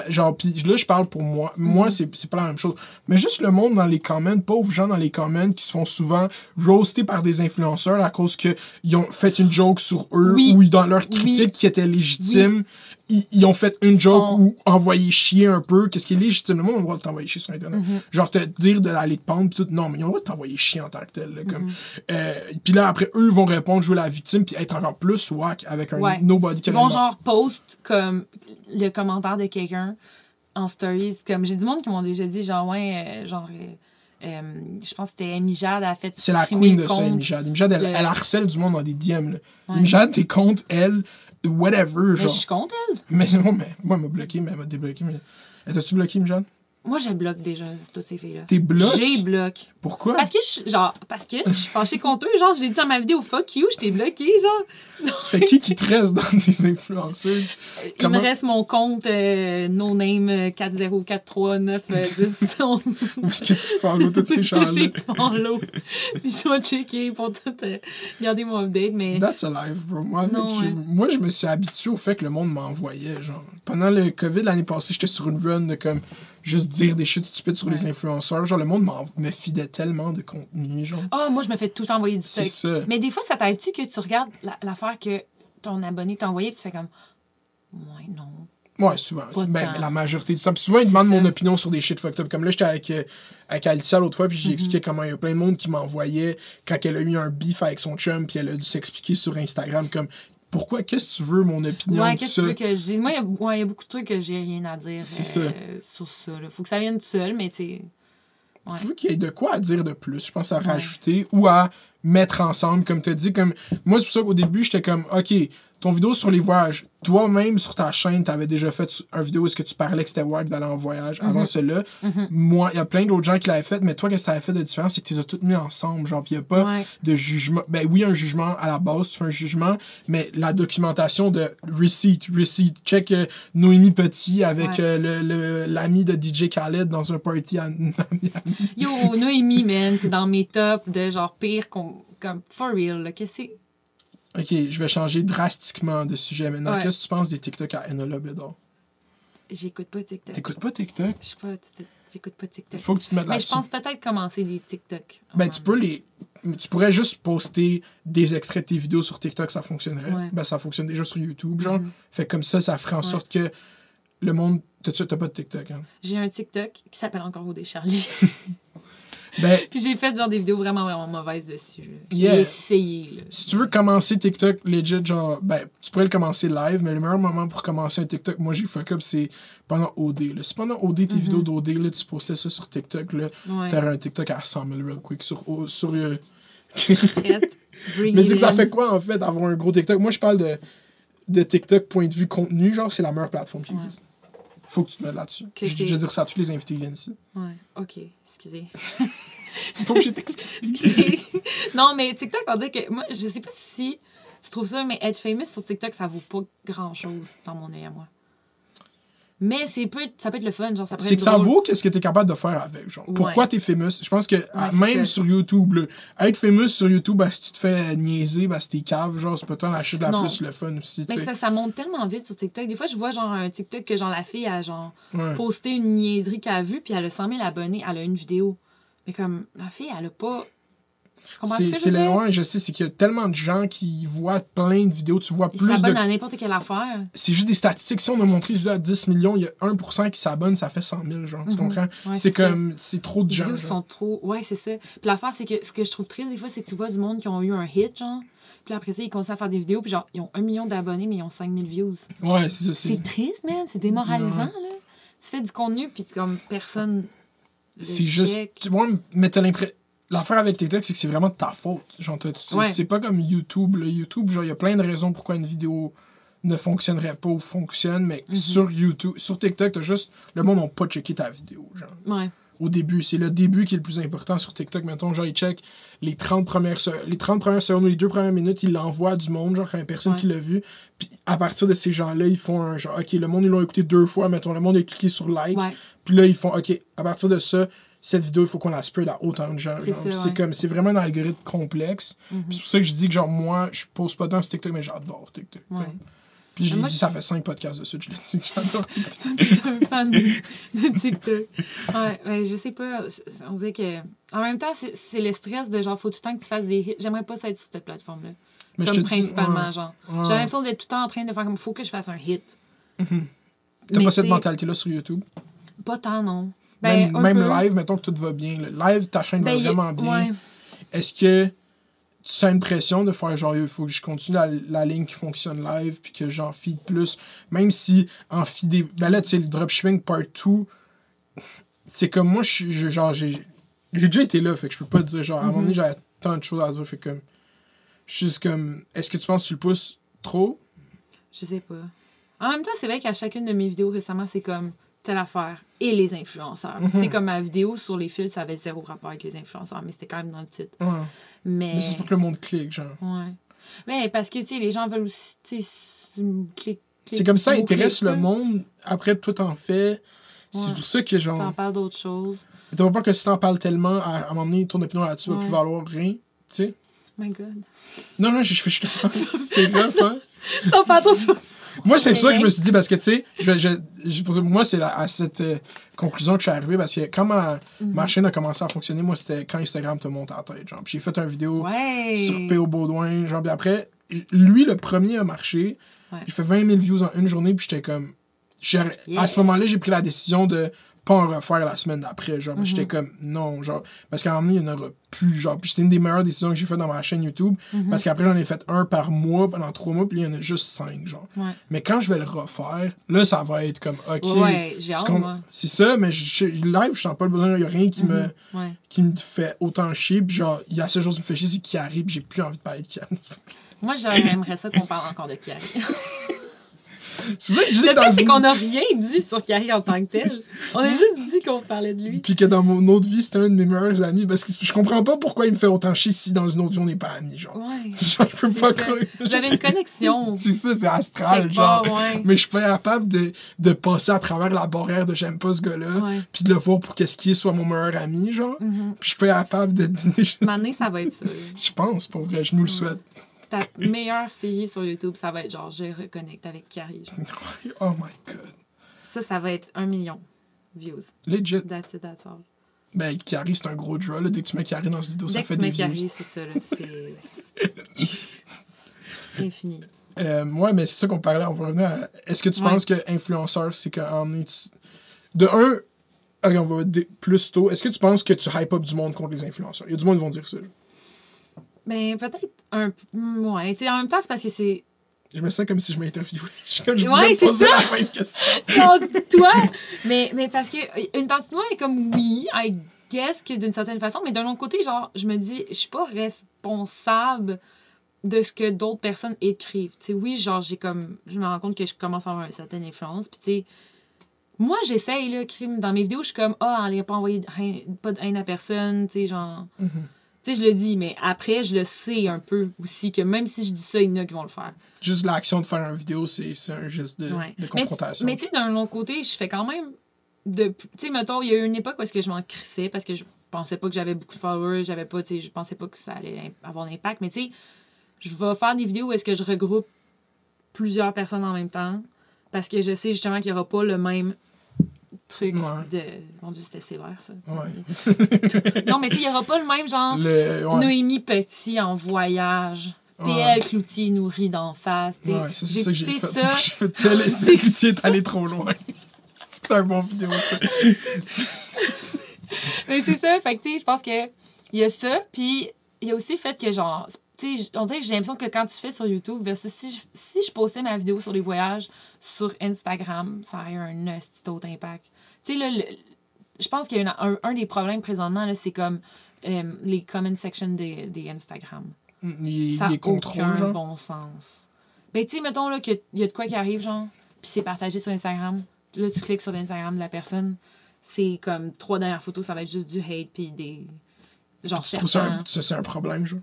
genre, pis là, je parle pour moi. Moi, Mhm. c'est c'est pas la même chose. Mais juste le monde dans les comments, pauvres gens dans les comments qui se font souvent roaster par des influenceurs à cause qu'ils ont fait une joke sur eux Oui. ou dans leur Oui. critique qui était légitime. Ils, ils ont fait une joke ou envoyé chier un peu. Qu'est-ce qui est légitime? Le monde a le droit de t'envoyer chier sur Internet. Mhm. Genre, te dire d'aller te pendre, pis tout. Non, mais ils ont le droit de t'envoyer chier en tant que tel. là, comme, Mhm. euh, puis là, après, eux vont répondre, jouer la victime, puis être encore plus whack avec un Ouais. nobody Ils vont genre post comme le commentaire de quelqu'un en stories. Comme j'ai du monde qui m'ont déjà dit genre ouais, euh, genre euh, euh, je pense que c'était Amy Jade a fait C'est la queen de ça. Amy Jade. Amy Jade, elle, harcèle du monde dans des DM. Là. Ouais. Amy Jade, tes comptes, elle, whatever, Mais genre. je suis contre elle. Mais non, mais moi, elle m'a bloqué, mais elle m'a débloqué. Mais... Elle t'a-tu bloqué, Jade? Moi, je bloque déjà toutes ces filles-là. T'es bloqué? J'ai bloqué. Pourquoi? Parce que je genre parce que je suis fâchée contre eux, genre je l'ai dit dans ma vidéo fuck you, je t'ai bloqué genre. Fait qui qui te reste dans des influenceuses? Euh, Comment- Il me reste mon compte euh, no name euh, 4043910 11. Où est-ce que tu follow tous ces gens-là? J'ai follow. Puis je vais checker pour tout euh, garder mon update mais That's alive, bro. Moi, Non, je- ouais. moi, je me suis habitué au fait que le monde m'envoyait. Genre, pendant le COVID l'année passée, j'étais sur une run de comme juste dire des shit stupides sur les influenceurs. Genre, le monde m'en- me fidait tellement de contenu. Genre, Ah, moi je me fais tout envoyer du c'est stock. ça. Mais des fois ça t'arrive-tu que tu regardes la- l'affaire que ton abonné t'a envoyé puis tu fais comme ouais non. Ouais, souvent. Ben, la majorité du temps. Puis souvent, ils demandent mon opinion sur des shit fucked up. Comme là, j'étais avec, euh, avec Alicia l'autre fois, puis Mm-hmm. j'ai expliqué comment il y a plein de monde qui m'envoyait quand elle a eu un beef avec son chum, puis elle a dû s'expliquer sur Instagram comme pourquoi, qu'est-ce que tu veux, mon opinion Ouais, qu'est-ce que tu veux que je dise? Moi, il y a- ouais, il y, a beaucoup de trucs que j'ai rien à dire euh, sur ça. Là. Faut que ça vienne tout seul, mais tu sais. Ouais. Veux qu'il y ait de quoi à dire de plus, je pense à rajouter ou à mettre ensemble, comme tu as dit. Comme... Moi, c'est pour ça qu'au début, j'étais comme, OK, ton vidéo sur les voyages, toi-même sur ta chaîne, tu avais déjà fait un vidéo où est-ce que tu parlais que c'était wack d'aller en voyage. Avant cela, moi, il y a plein d'autres gens qui l'avaient fait, mais toi, qu'est-ce que tu avais fait de différent, c'est que tu les as toutes mis ensemble. Genre, il n'y a pas Ouais. de jugement. Ben oui, un jugement à la base, tu fais un jugement, mais la documentation de receipt, receipt, check euh, Noémie Petit avec Ouais. euh, le- le- l'ami de DJ Khaled dans un party à Miami. Yo, Noémie, man, c'est dans mes tops de genre pire qu'on- comme for real. là. Qu'est-ce que c'est? Ok, je vais changer drastiquement de sujet maintenant. Ouais. Qu'est-ce que tu penses des TikTok à Enola Bédard? J'écoute pas TikTok. T'écoutes pas TikTok? Je sais pas, t- j'écoute pas TikTok. Faut que tu te mettes Mais je pense peut-être commencer des TikTok. Ben, tu peux les. Tu pourrais juste poster des extraits de tes vidéos sur TikTok, ça fonctionnerait. Ouais. Ben, ça fonctionne déjà sur YouTube, genre. Mhm. Fait comme ça, ça ferait en Ouais. sorte que le monde. T'as pas de TikTok, hein? J'ai un TikTok qui s'appelle encore Odé Charlie. Ben, Puis j'ai fait genre des vidéos vraiment, vraiment mauvaises dessus. Yeah. J'ai essayé. Là. si tu veux commencer TikTok legit, genre, ben, tu pourrais le commencer live, mais le meilleur moment pour commencer un TikTok, moi j'ai fuck up, c'est pendant OD. Là. Si pendant OD, tes Mhm. vidéos d'OD, là, tu postais ça sur TikTok, là, Ouais. t'aurais un TikTok à 100 000 real quick sur. sur euh, Mais c'est que ça fait quoi, en fait, d'avoir un gros TikTok? Moi, je parle de, de TikTok point de vue contenu, genre, c'est la meilleure plateforme qui Ouais. existe. Faut que tu te mettes là-dessus. Que Je, je veux dire ça à tous les invités qui viennent ici. Ouais, ok, excusez. Faut que je t'excuse. Excusez. non, mais TikTok, on dit que. Moi, je sais pas si tu trouves ça, mais être famous sur TikTok, ça vaut pas grand chose dans mon œil à moi. Mais c'est peut ça peut être le fun, genre ça peut C'est que ça vaut qu'est-ce que t'es capable de faire avec, genre. Ouais. Pourquoi t'es famous? Je pense que même ça. sur YouTube, là, être famous sur YouTube, bah, si tu te fais niaiser, bah, c'est tes caves, genre, c'est peut-être la shit la Non. plus le fun aussi, Mais tu que ça monte tellement vite sur TikTok. Des fois, je vois genre un TikTok que genre la fille a genre Ouais. posté une niaiserie qu'elle a vue, puis elle a 100 000 abonnés, elle a une vidéo. Mais comme la fille, elle a pas. C'est le loin, je sais, c'est qu'il y a tellement de gens qui voient plein de vidéos, tu vois Ils plus de s'abonnent à n'importe quelle affaire. c'est juste des statistiques. Si on a montré à 10 millions, il y a 1% qui s'abonne, ça fait 100 000, genre. Tu Mhm. comprends? Ouais, c'est comme, c'est trop de Les gens. genre. sont trop. Ouais, c'est ça. Puis l'affaire, c'est que ce que je trouve triste des fois, c'est que tu vois du monde qui ont eu un hit, genre. Puis après ça, ils continuent à faire des vidéos, puis genre, ils ont un million d'abonnés, mais ils ont 5000 views. Ouais, c'est ça. C'est... Triste, man. C'est démoralisant, là. Tu fais du contenu, puis comme personne. C'est juste. Tu vois, mais t'as l'impression. L'affaire avec TikTok, c'est que c'est vraiment de ta faute. Genre, Ouais. c'est pas comme YouTube. là. YouTube, genre, il y a plein de raisons pourquoi une vidéo ne fonctionnerait pas ou fonctionne, mais Mhm. sur YouTube, sur TikTok, t'as juste. Le monde n'a pas checké ta vidéo, genre. Ouais. Au début, c'est le début qui est le plus important sur TikTok. Mettons, genre, ils check les 30 premières, se- les 30 premières secondes ou les deux premières minutes, ils l'envoient à du monde, genre, à une personne Ouais. qui l'a vu. Puis à partir de ces gens-là, ils font un genre, OK, le monde, ils l'ont écouté deux fois, mettons, le monde a cliqué sur like. Puis là, ils font, OK, à partir de ça, cette vidéo, il faut qu'on la spread à autant de gens. C'est comme, c'est vraiment un algorithme complexe. Mhm. Puis c'est pour ça que je dis que, genre, moi, je pose pas dans ce TikTok, mais j'adore TikTok. Ouais. comme. Puis je l'ai dit, ça fait 5 podcasts de suite, je l'ai dit. J'adore TikTok. T'es un fan de, de TikTok. Ouais, mais je sais pas. On dirait que. En même temps, c'est le stress de genre, faut tout le temps que tu fasses des hits. J'aimerais pas ça être sur cette plateforme-là. Comme dis, principalement, ouais, genre. ouais. J'ai l'impression d'être tout le temps en train de faire comme, faut que je fasse un hit. T'as Mais pas cette mentalité-là sur YouTube? Pas tant, non. Ben, même même live, mettons que tout va bien. Live, ta chaîne Ben, va y- vraiment bien. ouais. Est-ce que tu sens une pression de faire genre, il faut que je continue la, la ligne qui fonctionne live, puis que j'en feed plus, même si en feed des. Ben là, tu sais, le dropshipping part 2, c'est comme moi, je je- genre, j'ai déjà été là, fait que je peux pas te dire, genre, à un moment Mhm. donné, j'avais tant de choses à dire, fait comme. Je suis juste comme, est-ce que tu penses que tu le pousses trop? Je sais pas. En même temps, c'est vrai qu'à chacune de mes vidéos récemment, c'est comme telle affaire et les influenceurs. Mhm. Tu sais, comme ma vidéo sur les fils, ça avait zéro rapport avec les influenceurs, mais c'était quand même dans le titre. Ouais. Mais. Mais c'est pour que le monde clique, genre. Ouais. Mais parce que, tu sais, les gens veulent aussi, tu sais, C'est comme ça intéresse le monde, après tout t'en fais. C'est Ouais. pour ça que, genre. T'en parles d'autres choses. T'as pas que si t'en parles tellement, à, à un moment donné, ton opinion là-dessus va Ouais. plus valoir rien, tu sais? My God. Non, non, je fais. je- C'est rough, hein? T'en parles d'autres Moi, c'est pour ça que je me suis dit, parce que, tu sais, je, je, je- pour moi, c'est à cette euh, conclusion que je suis arrivé, parce que quand ma, Mhm. ma chaîne a commencé à fonctionner, moi, c'était quand Instagram te monte à la tête, genre. J'ai fait une vidéo Ouais. sur P.O. Baudouin, genre, puis après, lui, le premier a marché. Ouais. J'ai fait 20 000 views en une journée, puis j'étais comme. Yeah. À ce moment-là, j'ai pris la décision de pas en refaire la semaine d'après, genre. Mhm. J'étais comme, non, genre. Parce qu'à un moment donné, il n'y en aura plus, genre. Puis c'était une des meilleures décisions que j'ai faites dans ma chaîne YouTube. Mhm. Parce qu'après, j'en ai fait un par mois pendant trois mois, puis il y en a juste cinq, genre. Ouais. Mais quand je vais le refaire, là, ça va être comme, OK. Ouais, j'ai c'est ça, mais je, je- live, je sens pas le besoin, il n'y a rien qui, me, Mhm. Ouais. qui me fait autant chier. Puis genre, il y a seule chose qui me fait chier, c'est qui arrive, puis j'ai plus envie de parler de Moi, j'aimerais ça qu'on parle encore de Carrie. C'est ça que je dis Le dans pire, c'est qu'on n'a rien dit sur Carrie en tant que tel. On a juste dit qu'on parlait de lui. Puis que dans mon autre vie, c'était un de mes meilleurs amis. Parce que je comprends pas pourquoi il me fait autant chier si dans une autre vie, on n'est pas amis, genre. Ouais. Genre, je peux pas croire. Avez une connexion. C'est ça, c'est astral, genre. ouais. Mais je suis pas capable de, de passer à travers la barrière de j'aime pas ce gars-là, puis de le voir pour qu'est-ce qu'il soit mon meilleur ami, genre. Mhm. Puis je suis pas capable de donner juste- Mané, ça va être ça. Je pense, pour vrai, je nous le souhaite. Ta meilleure série sur YouTube, ça va être genre Je reconnecte avec Carrie. genre. Oh my god. Ça, ça va être un million views. Legit. That's it, that's all. Ben, Carrie, c'est un gros draw, là. Dès que tu mets Carrie dans une vidéo, ça Dès que fait tu des mets views. Carrie, c'est ça. C'est infini. Euh, ouais, mais c'est ça qu'on parlait. On va revenir à. Est-ce que tu Ouais. penses que influenceur, c'est qu'en est. De un, on va plus tôt. Est-ce que tu penses que tu hype up du monde contre les influenceurs? Il y a du monde qui vont dire ça. Ben, peut-être un peu. Ouais, tu sais, en même temps, c'est parce que c'est. Je me sens comme si je m'interviewais. Je Ouais, c'est ça. la même question. Non, toi! mais, mais parce que euh, une partie de moi est comme oui, I guess que d'une certaine façon, mais d'un autre côté, genre, je me dis, je suis pas responsable de ce que d'autres personnes écrivent. Tu sais, oui, genre, j'ai comme. Je me rends compte que je commence à avoir une certaine influence. Puis, tu sais, moi, j'essaye, là, crime. Dans mes vidéos, je suis comme, ah, allez pas envoyer de haine- pas de haine à personne, tu sais, genre. Mhm. Tu sais, je le dis, mais après, je le sais un peu aussi, que même si je dis ça, il y en a qui vont le faire. Juste l'action de faire une vidéo, c'est c'est un geste de, Ouais. de confrontation. Mais, tu sais, d'un autre côté, je fais quand même. de Tu sais, mettons, il y a eu une époque où est-ce que je m'en crissais parce que je pensais pas que j'avais beaucoup de followers, j'avais pas, tu sais, je pensais pas que ça allait avoir d'impact. Mais tu sais, je vais faire des vidéos où est-ce que je regroupe plusieurs personnes en même temps parce que je sais justement qu'il y aura pas le même truc de. Mon Dieu, c'était sévère, ça. Ouais. Non, mais tu sais, il y aura pas le même genre. Le. Noémie Petit en voyage. PL Cloutier nourri d'en face. Ouais, c'est ça que j'ai tu sais, fait. ça, J'ai fait tel l'amitié est allé trop loin. C'est un bon vidéo, ça. Mais c'est ça, fait que, tu sais, je pense que il y a ça, puis il y a aussi le fait que, genre, tu sais, on dirait que j'ai l'impression que quand tu fais sur YouTube, versus si je, si je postais ma vidéo sur les voyages sur Instagram, ça aurait eu un esti d'autre impact. Tu sais, je pense qu'il y a une- un, un des problèmes présentement, là, c'est comme euh, les comment section des, des Instagram. Il, Ça il n'a aucun genre. bon sens. Ben, tu sais, mettons là, qu'il y a de quoi qui arrive, genre, puis c'est partagé sur Instagram. Là, tu cliques sur l'Instagram de la personne, c'est comme trois dernières photos, ça va être juste du hate, puis des. Genre, Tu trouves ça ça, c'est un problème, genre?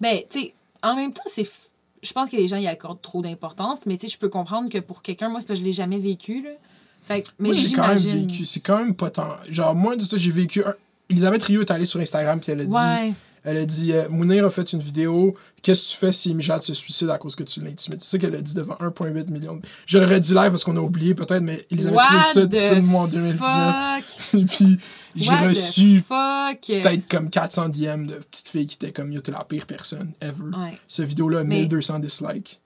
Ben, tu sais, en même temps, c'est. f- Je pense que les gens y accordent trop d'importance, mais tu sais, je peux comprendre que pour quelqu'un, moi, c'est parce que je l'ai jamais vécu, là. Fait que, mais moi, j'ai quand même vécu. C'est quand même pas tant. Genre, moi, du tout, j'ai vécu. un- Elisabeth Rio est allée sur Instagram puis elle a dit Ouais. Elle a dit euh, Mounir a fait une vidéo. Qu'est-ce que tu fais si Mijad se suicide à cause que tu l'intimides C'est ça qu'elle a dit devant 1,8 million. de- Je l'aurais dit live parce qu'on a oublié peut-être, mais Elisabeth trouvé ça the d'ici le mois en 2019. Fuck! Puis j'ai reçu peut-être comme 400 DM de petites filles qui étaient comme Yo, t'es la pire personne ever. Ouais. Cette vidéo-là a Mais- 1200 dislikes.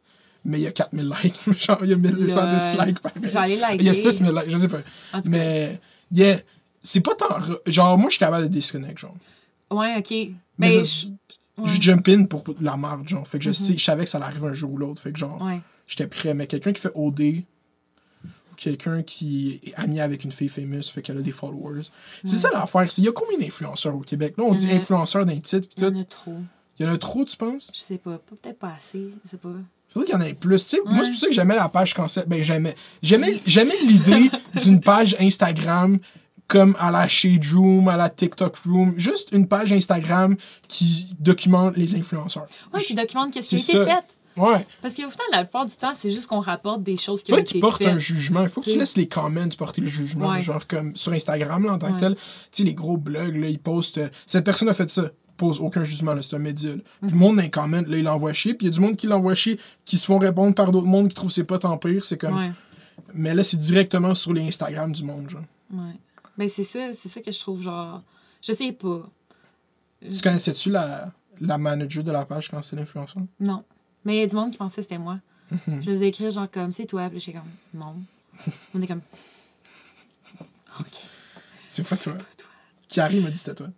Mais il y a 4000 likes. Genre, il y a 1200 Lol. dislikes. J'allais liker. Il y a 6000 likes, je sais pas. Mais, yeah, c'est pas tant. Genre, moi, je suis capable de disconnect, genre. Ouais, ok. Mais Mais. ça, je- ouais. Jump in pour la marque, genre. Fait que je sais, je savais que ça allait arriver un jour ou l'autre. Fait que, genre, Ouais. j'étais prêt. Mais quelqu'un qui fait OD, ou quelqu'un qui est ami avec une fille fameuse, fait qu'elle a des followers. C'est ça l'affaire. Il y a combien d'influenceurs au Québec? Là, on dit a- influenceurs d'un titre, Il y en a trop. Il y en a trop, tu penses? Je sais pas. Peut-être pas assez. Je sais pas. Faudrait qu'il y en ait plus. Tu sais, Moi, Ouais. c'est pour ça que j'aimais la page concept. Ben, j'aimais. J'aimais, j'aimais l'idée d'une page Instagram comme à la Shade Room, à la TikTok Room. Juste une page Instagram qui documente les influenceurs. Ouais, qui documente qu'est-ce qui a été ça. fait. Ouais. Parce qu'au final, la plupart du temps, c'est juste qu'on rapporte des choses qui ont été faites. un jugement. Il faut que tu laisses les comments porter le jugement. Ouais. Genre comme sur Instagram, là, en tant que Ouais. tel. Tu sais, les gros blogs, là, ils postent. euh, cette personne a fait ça. Pose aucun jugement, c'est un média. Mhm. le monde dans les comments, là, il l'envoie chier. Puis il y a du monde qui l'envoie chier, qui se font répondre par d'autres mondes qui trouvent c'est pas tant pire. C'est comme. Ouais. Mais là, c'est directement sur les Instagram du monde, genre. Ouais. Ben, c'est ça. C'est ça que je trouve, genre. Je sais pas. Tu connaissais-tu la, la manager de la page quand c'est l'influenceur? Non. Mais il y a du monde qui pensait que c'était moi. Mhm. Je les ai écrire genre comme c'est toi. Puis j'étais comme non. On est comme. Ok. C'est pas C'est toi. pas toi. Carrie m'a dit c'était toi.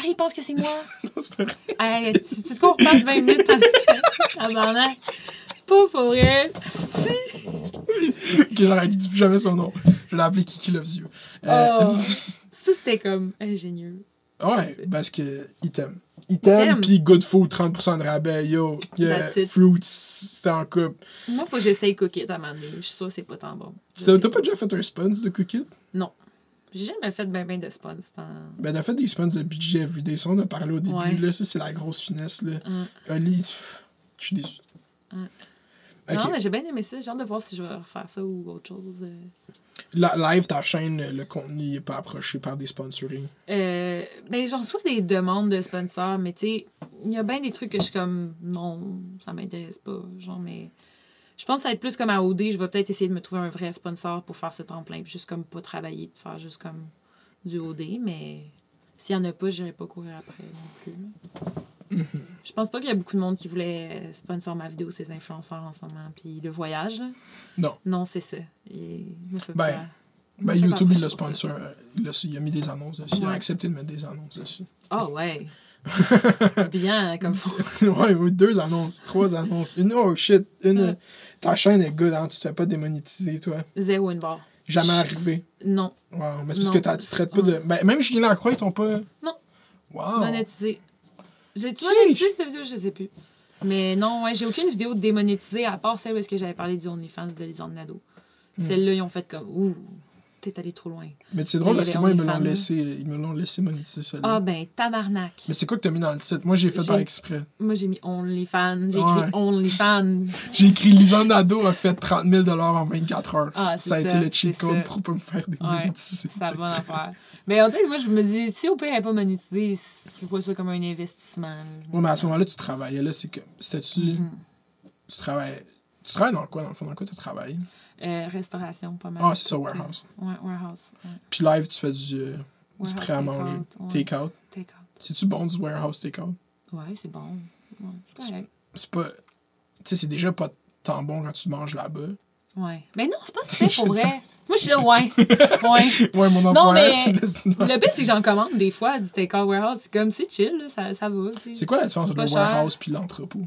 Carrie pense que c'est moi. pas hey, si tu te qu'on reparle 20 minutes pendant Tabarnak. Pas pour vrai. Si. Ok, genre, elle dit plus jamais son nom. Je l'ai appelé Kiki Loves You. Euh, Oh. Ça, c'était comme ingénieux. ouais, parce que il t'aime. Il t'aime, t'aime. pis good food, 30% de rabais, yo. Yeah, fruits, c'était en couple. Moi, faut que j'essaye Cookit à un moment donné. Je suis sûre que c'est pas tant bon. T'as pas déjà fait un sponsor de cookie? Non. J'ai jamais fait ben ben de sponsor. c'est un- Ben, t'as fait des sponsors de budget everyday. Ça, on a parlé au début, Ouais. là. Ça, c'est la grosse finesse, là. Hum. Oli, pff, je suis déçu. Ok. Non, mais j'ai bien aimé ça. J'ai hâte de voir si je vais refaire ça ou autre chose. euh. La- live, ta chaîne, le contenu n'est pas approché par des sponsoring. Euh, ben, j'en reçois des demandes de sponsors, mais tu sais, il y a bien des trucs que je suis comme, non, ça m'intéresse pas. Genre, mais je pense que ça va être plus comme à OD. Je vais peut-être essayer de me trouver un vrai sponsor pour faire ce tremplin, puis juste comme pas travailler, puis faire juste comme du OD, mais s'il y en a pas, j'irai pas courir après non plus. Je pense pas qu'il y a beaucoup de monde qui voulait sponsor ma vidéo, ces influenceurs en ce moment. Puis le voyage, Non. non, c'est ça. Il me fait Ben, pas- Ben, me YouTube, il ça. sponsor. euh, Il a, mis des annonces dessus. Il a accepté de mettre des annonces dessus. Ah ouais. Bien, comme fond. ouais, oui, deux annonces, trois annonces. Une, oh shit, une. Ta chaîne est good, hein, tu te fais pas démonétiser, toi. Zéro une barre. Jamais Je- arrivé. Non, Wow, mais c'est parce Non. que t'as- tu traites pas de. Ben, même Julien Lacroix, ils t'ont pas. Non. Wow. monétisé. J'ai-tu monétisé cette vidéo? Je sais plus. Mais non, ouais, j'ai aucune vidéo démonétisée à part celle où est-ce que j'avais parlé du OnlyFans de Lisande Nadeau. Hmm. Celle-là, ils ont fait comme Ouh, t'es allé trop loin. Mais c'est drôle parce que moi, ils me l'ont laissé, ils me l'ont laissé monétiser ça. Ah ben, tabarnak. Mais c'est quoi que t'as mis dans le titre? Moi, j'ai fait par exprès. Moi, j'ai mis OnlyFans. J'ai écrit Ouais. OnlyFans. J'ai écrit Lisanne Nadeau a fait 30 000 en 24 heures. Ah, ça a été ça, le cheat code ça. pour pas me faire Ouais, démonétiser. c'est la bonne affaire. Mais en fait, moi, je me dis, si elle n'est pas monétisée, je vois ça comme un investissement. Ouais, mais à ce moment-là, tu travaillais. Là, c'est que. C'était-tu. Mhm. Tu travaillais. Tu travailles dans quoi, dans le fond? Dans quoi tu travailles? Euh, restauration, pas mal. Ah, c'est ça, warehouse. Ouais, warehouse. Ouais. Puis live, tu fais du, euh, du prêt à take-out, manger. ouais. Take-out. Take-out. C'est-tu bon du warehouse take-out? Ouais, c'est bon. Ouais, c'est correct. C'est pas. Tu sais, c'est déjà pas tant bon quand tu manges là-bas. Ouais. Mais non, c'est pas si pour vrai. Moi, je suis là, ouais. Ouais. Ouais, mon Non, mais le- pire, c'est que j'en commande des fois du take-out warehouse. C'est comme, c'est chill, là, ça, ça va. C'est quoi la différence entre le warehouse puis l'entrepôt?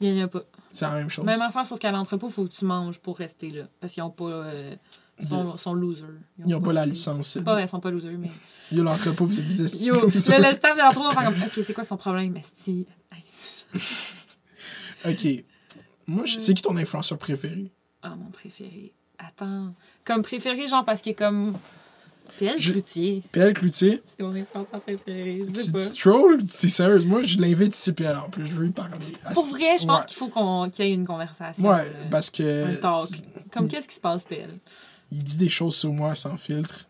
Il y en a pas. C'est la même chose. Même affaire, sauf qu'à l'entrepôt, il faut que tu manges pour rester là. Parce qu'ils ont pas. Euh, ils sont, sont losers. Ils ont pas la licence. C'est pas ils sont pas losers, mais. Yo, l'entrepôt, vous êtes des Yo, le, staff de l'entrepôt va faire comme, OK, c'est quoi son problème? Si. Ok. Moi, je- c'est qui ton influenceur préféré? Ah, mon préféré. Attends. Comme préféré, genre, parce que comme. PL Cloutier. PL Cloutier? C'est mon influenceur préféré. Je Tu, sais pas. tu trolls? T'es sérieuse? Moi, je l'invite ici, PL, en plus. Je veux lui parler. Pour ce- vrai, je pense Ouais. qu'il faut qu'on qu'il y ait une conversation. Ouais, euh, parce que. un talk. Comme qu'est-ce qui se passe, PL? Il dit des choses sur moi sans filtre.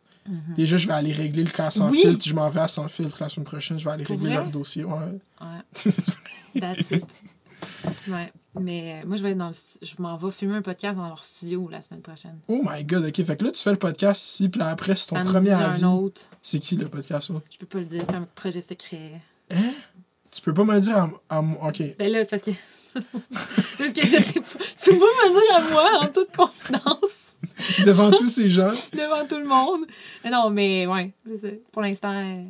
Déjà, je vais aller régler le cas sans Oui. filtre. Je m'en vais à sans filtre la semaine prochaine. Je vais aller Pour régler vrai? leur dossier. Ouais. Ouais, that's it. Ouais, mais euh, moi, je vais dans le je m'en vais filmer un podcast dans leur studio la semaine prochaine. oh my god, ok. Fait que là, tu fais le podcast ici, puis là, après, c'est ton Samedi, premier un avis. autre. C'est qui le podcast, là? Je peux pas le dire, c'est un projet secret. Tu peux pas me le dire à, à moi. Ok. Ben là, c'est parce que. parce que je sais pas. Tu peux pas me dire à moi en toute confidence Devant tous ces gens. devant tout le monde. Mais non, mais ouais, c'est ça. Pour l'instant, euh,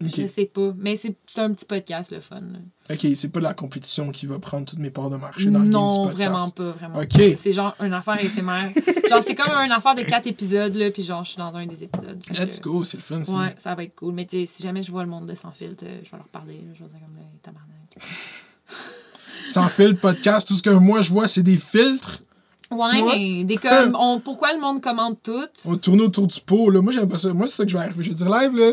je sais pas. Mais c'est c'est un petit podcast, le fun. là. Ok, c'est pas de la compétition qui va prendre toutes mes parts de marché dans le game du Non, podcast. vraiment pas, vraiment. Ok. C'est genre une affaire éphémère. genre, c'est comme une affaire de quatre épisodes, là, puis genre, je suis dans un des épisodes. Let's que- go, c'est le fun. ça. Ouais, ça va être cool. Mais tu sais, si jamais je vois le monde de Sans Filtre, euh, je vais leur parler. là. Je vais dire comme là, tabarnak. Sans filtre, podcast, tout ce que moi je vois, c'est des filtres. Ouais, Ouais. mais des comme. On, pourquoi le monde commande tout? On tourne autour du pot. Là. Moi, j'aime pas ça. Moi, c'est ça que je vais arriver. Je vais dire live, là,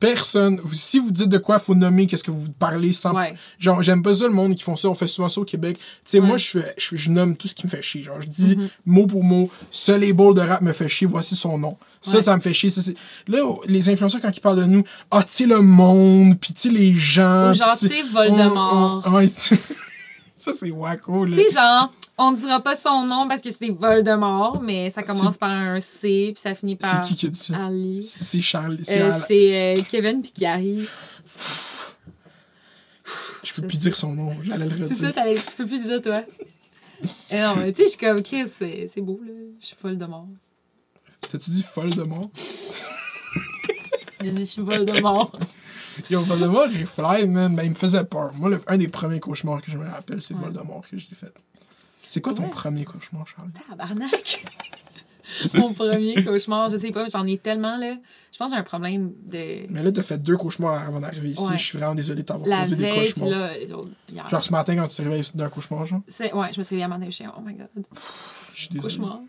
personne. Si vous dites de quoi, faut nommer qu'est-ce que vous parlez sans. Ouais. Genre, j'aime pas ça le monde qui font ça. On fait souvent ça au Québec. Tu sais, Ouais. moi, je, je, je nomme tout ce qui me fait chier. Genre, je dis Mhm. mot pour mot, ce label de rap me fait chier, voici son nom. Ça, Ouais. ça me fait chier. Ça, là, les influenceurs, quand ils parlent de nous, ah, tu sais, le monde, puis tu sais, les gens. Ou genre, tu sais, Voldemort. on- on- ouais, ça, c'est wacko, là. Sais, genre, on dira pas son nom parce que c'est Voldemort, mais ça commence par un C, puis ça finit C'est par qui qui a dit ça? Ali. C'est c'est Charles. C'est Euh, C'est euh, Kevin puis qui arrive. Je peux plus dire son nom. J'allais le C'est ça, redire. t'allais- tu peux plus dire toi. Et non, mais tu sais, je suis comme, Chris, c'est c'est beau, là. Je suis folle de mort. T'as-tu dit folle de mort? J'ai dit, je suis folle de mort. Yo, Voldemort, il fly, man. Ben, il me faisait peur. Moi, le- un des premiers cauchemars que je me rappelle, c'est Ouais. Voldemort que j'ai fait. C'est quoi ton Ouais. premier cauchemar, Charles? Tabarnak! Mon premier cauchemar, je sais pas, j'en ai tellement, là. Je pense que j'ai un problème de. Mais là, t'as fait deux cauchemars avant d'arriver ici. Ouais. Je suis vraiment désolé de t'avoir posé des cauchemars. là, hier. Genre ce matin, quand tu t'es réveillé d'un cauchemar, genre? C'est- Ouais, je me suis réveillée à matin, je suis oh my god, Je suis désolé. cauchemar.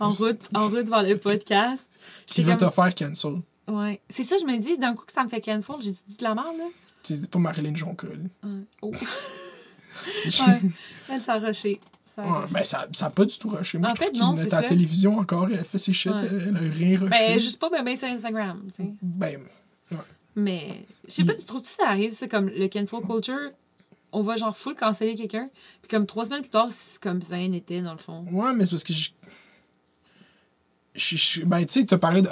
En route, en route vers le podcast. Qui va comme- te faire cancel? Ouais. C'est ça, je me dis, d'un coup que ça me fait cancel, j'ai dit de la merde, là. T'es pas Marilyn Jonca, là. Ouais. Oh. ouais. Elle s'est rushée. Ça a Ouais, rushé. ben, ça n'a pas du tout rushé. Moi, En je fait, non, est c'est à la ça. télévision encore, elle fait ses shit, Ouais. elle a rien rushé. Ben, juste pas ben, ben sur Instagram, tu sais. Ben, Mais, je sais pas, tu trouves que ça arrive, c'est comme le cancel culture, on va genre full canceller quelqu'un, puis comme trois semaines plus tard, c'est comme Zayn était, dans le fond. Ouais, mais c'est parce que je. Je- je- ben, tu sais, t'as parlé de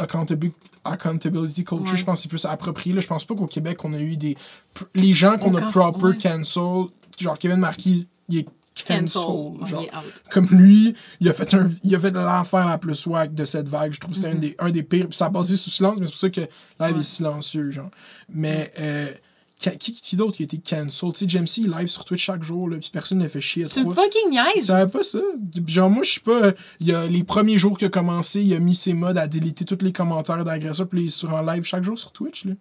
accountability, culture, Ouais. je pense que c'est plus approprié. Là. Je pense pas qu'au Québec, on a eu des. Les gens qu'on On a proper ouais. cancel, genre Kevin Marquis, il est cancel. Cancel. genre. il. Comme lui, il a fait, un, il a fait l'enfer la plus swag de cette vague. Je trouve que c'était un, Mhm. des, un des pires. Puis ça a passé sous silence, mais c'est pour ça que live Ouais. est silencieux, genre. Mais. euh, qui, qui d'autre qui a été cancel? Tu sais, James C, il live sur Twitch chaque jour, là, puis personne ne fait chier à Tu me fucking Tu niaises! savais pas ça? Genre, moi, je suis pas. Il y a les premiers jours qu'il a commencé, il a mis ses modes à déliter tous les commentaires d'agresseurs, puis il est sur en live chaque jour sur Twitch, là.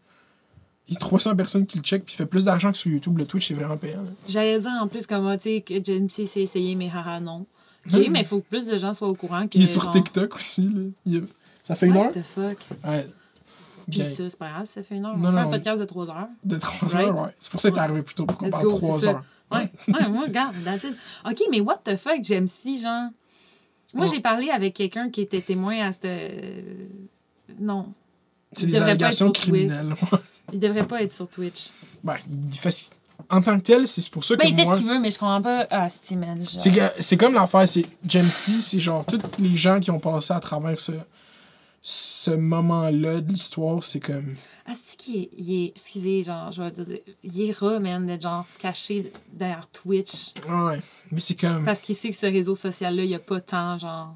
Il y a 300 personnes qui le check, puis il fait plus d'argent que sur YouTube. Le Twitch, c'est vraiment payant. J'allais dire en plus, comme, tu sais, que Jency s'est essayé, mais haha, non. Ok, mais il faut que plus de gens soient au courant. Il est sur genre, TikTok aussi, là. Il Ça fait une What heure? the fuck? Ouais. Puis Bien. ça, c'est pas grave, ça fait une heure. Non, on fait un podcast de trois heures. De 3 Right? heures, ouais. C'est pour ça que t'es arrivé plus tôt, pour qu'on parle go, 3 c'est ça. heures. Ouais, ouais, moi, regarde. OK, mais what the fuck, j'aime si, genre. Moi, j'ai parlé avec quelqu'un qui était témoin à cette. euh, Non. C'est des allégations criminelles. Il devrait pas être sur Twitch. ben, il fait... ce- En tant que tel, c'est pour ça que Ben, il fait moi... ce qu'il veut, mais je comprends pas. Ah. C'est c'est comme l'affaire, c'est James C, c'est genre tous les gens qui ont passé à travers ce, ce moment-là de l'histoire, c'est comme. Ah, c'est qu'il est. Excusez, genre, je vais dire. Il est rat, man, de genre se cacher derrière Twitch. Ouais, mais c'est comme. Parce qu'il sait que ce réseau social-là, il n'y a pas tant, genre.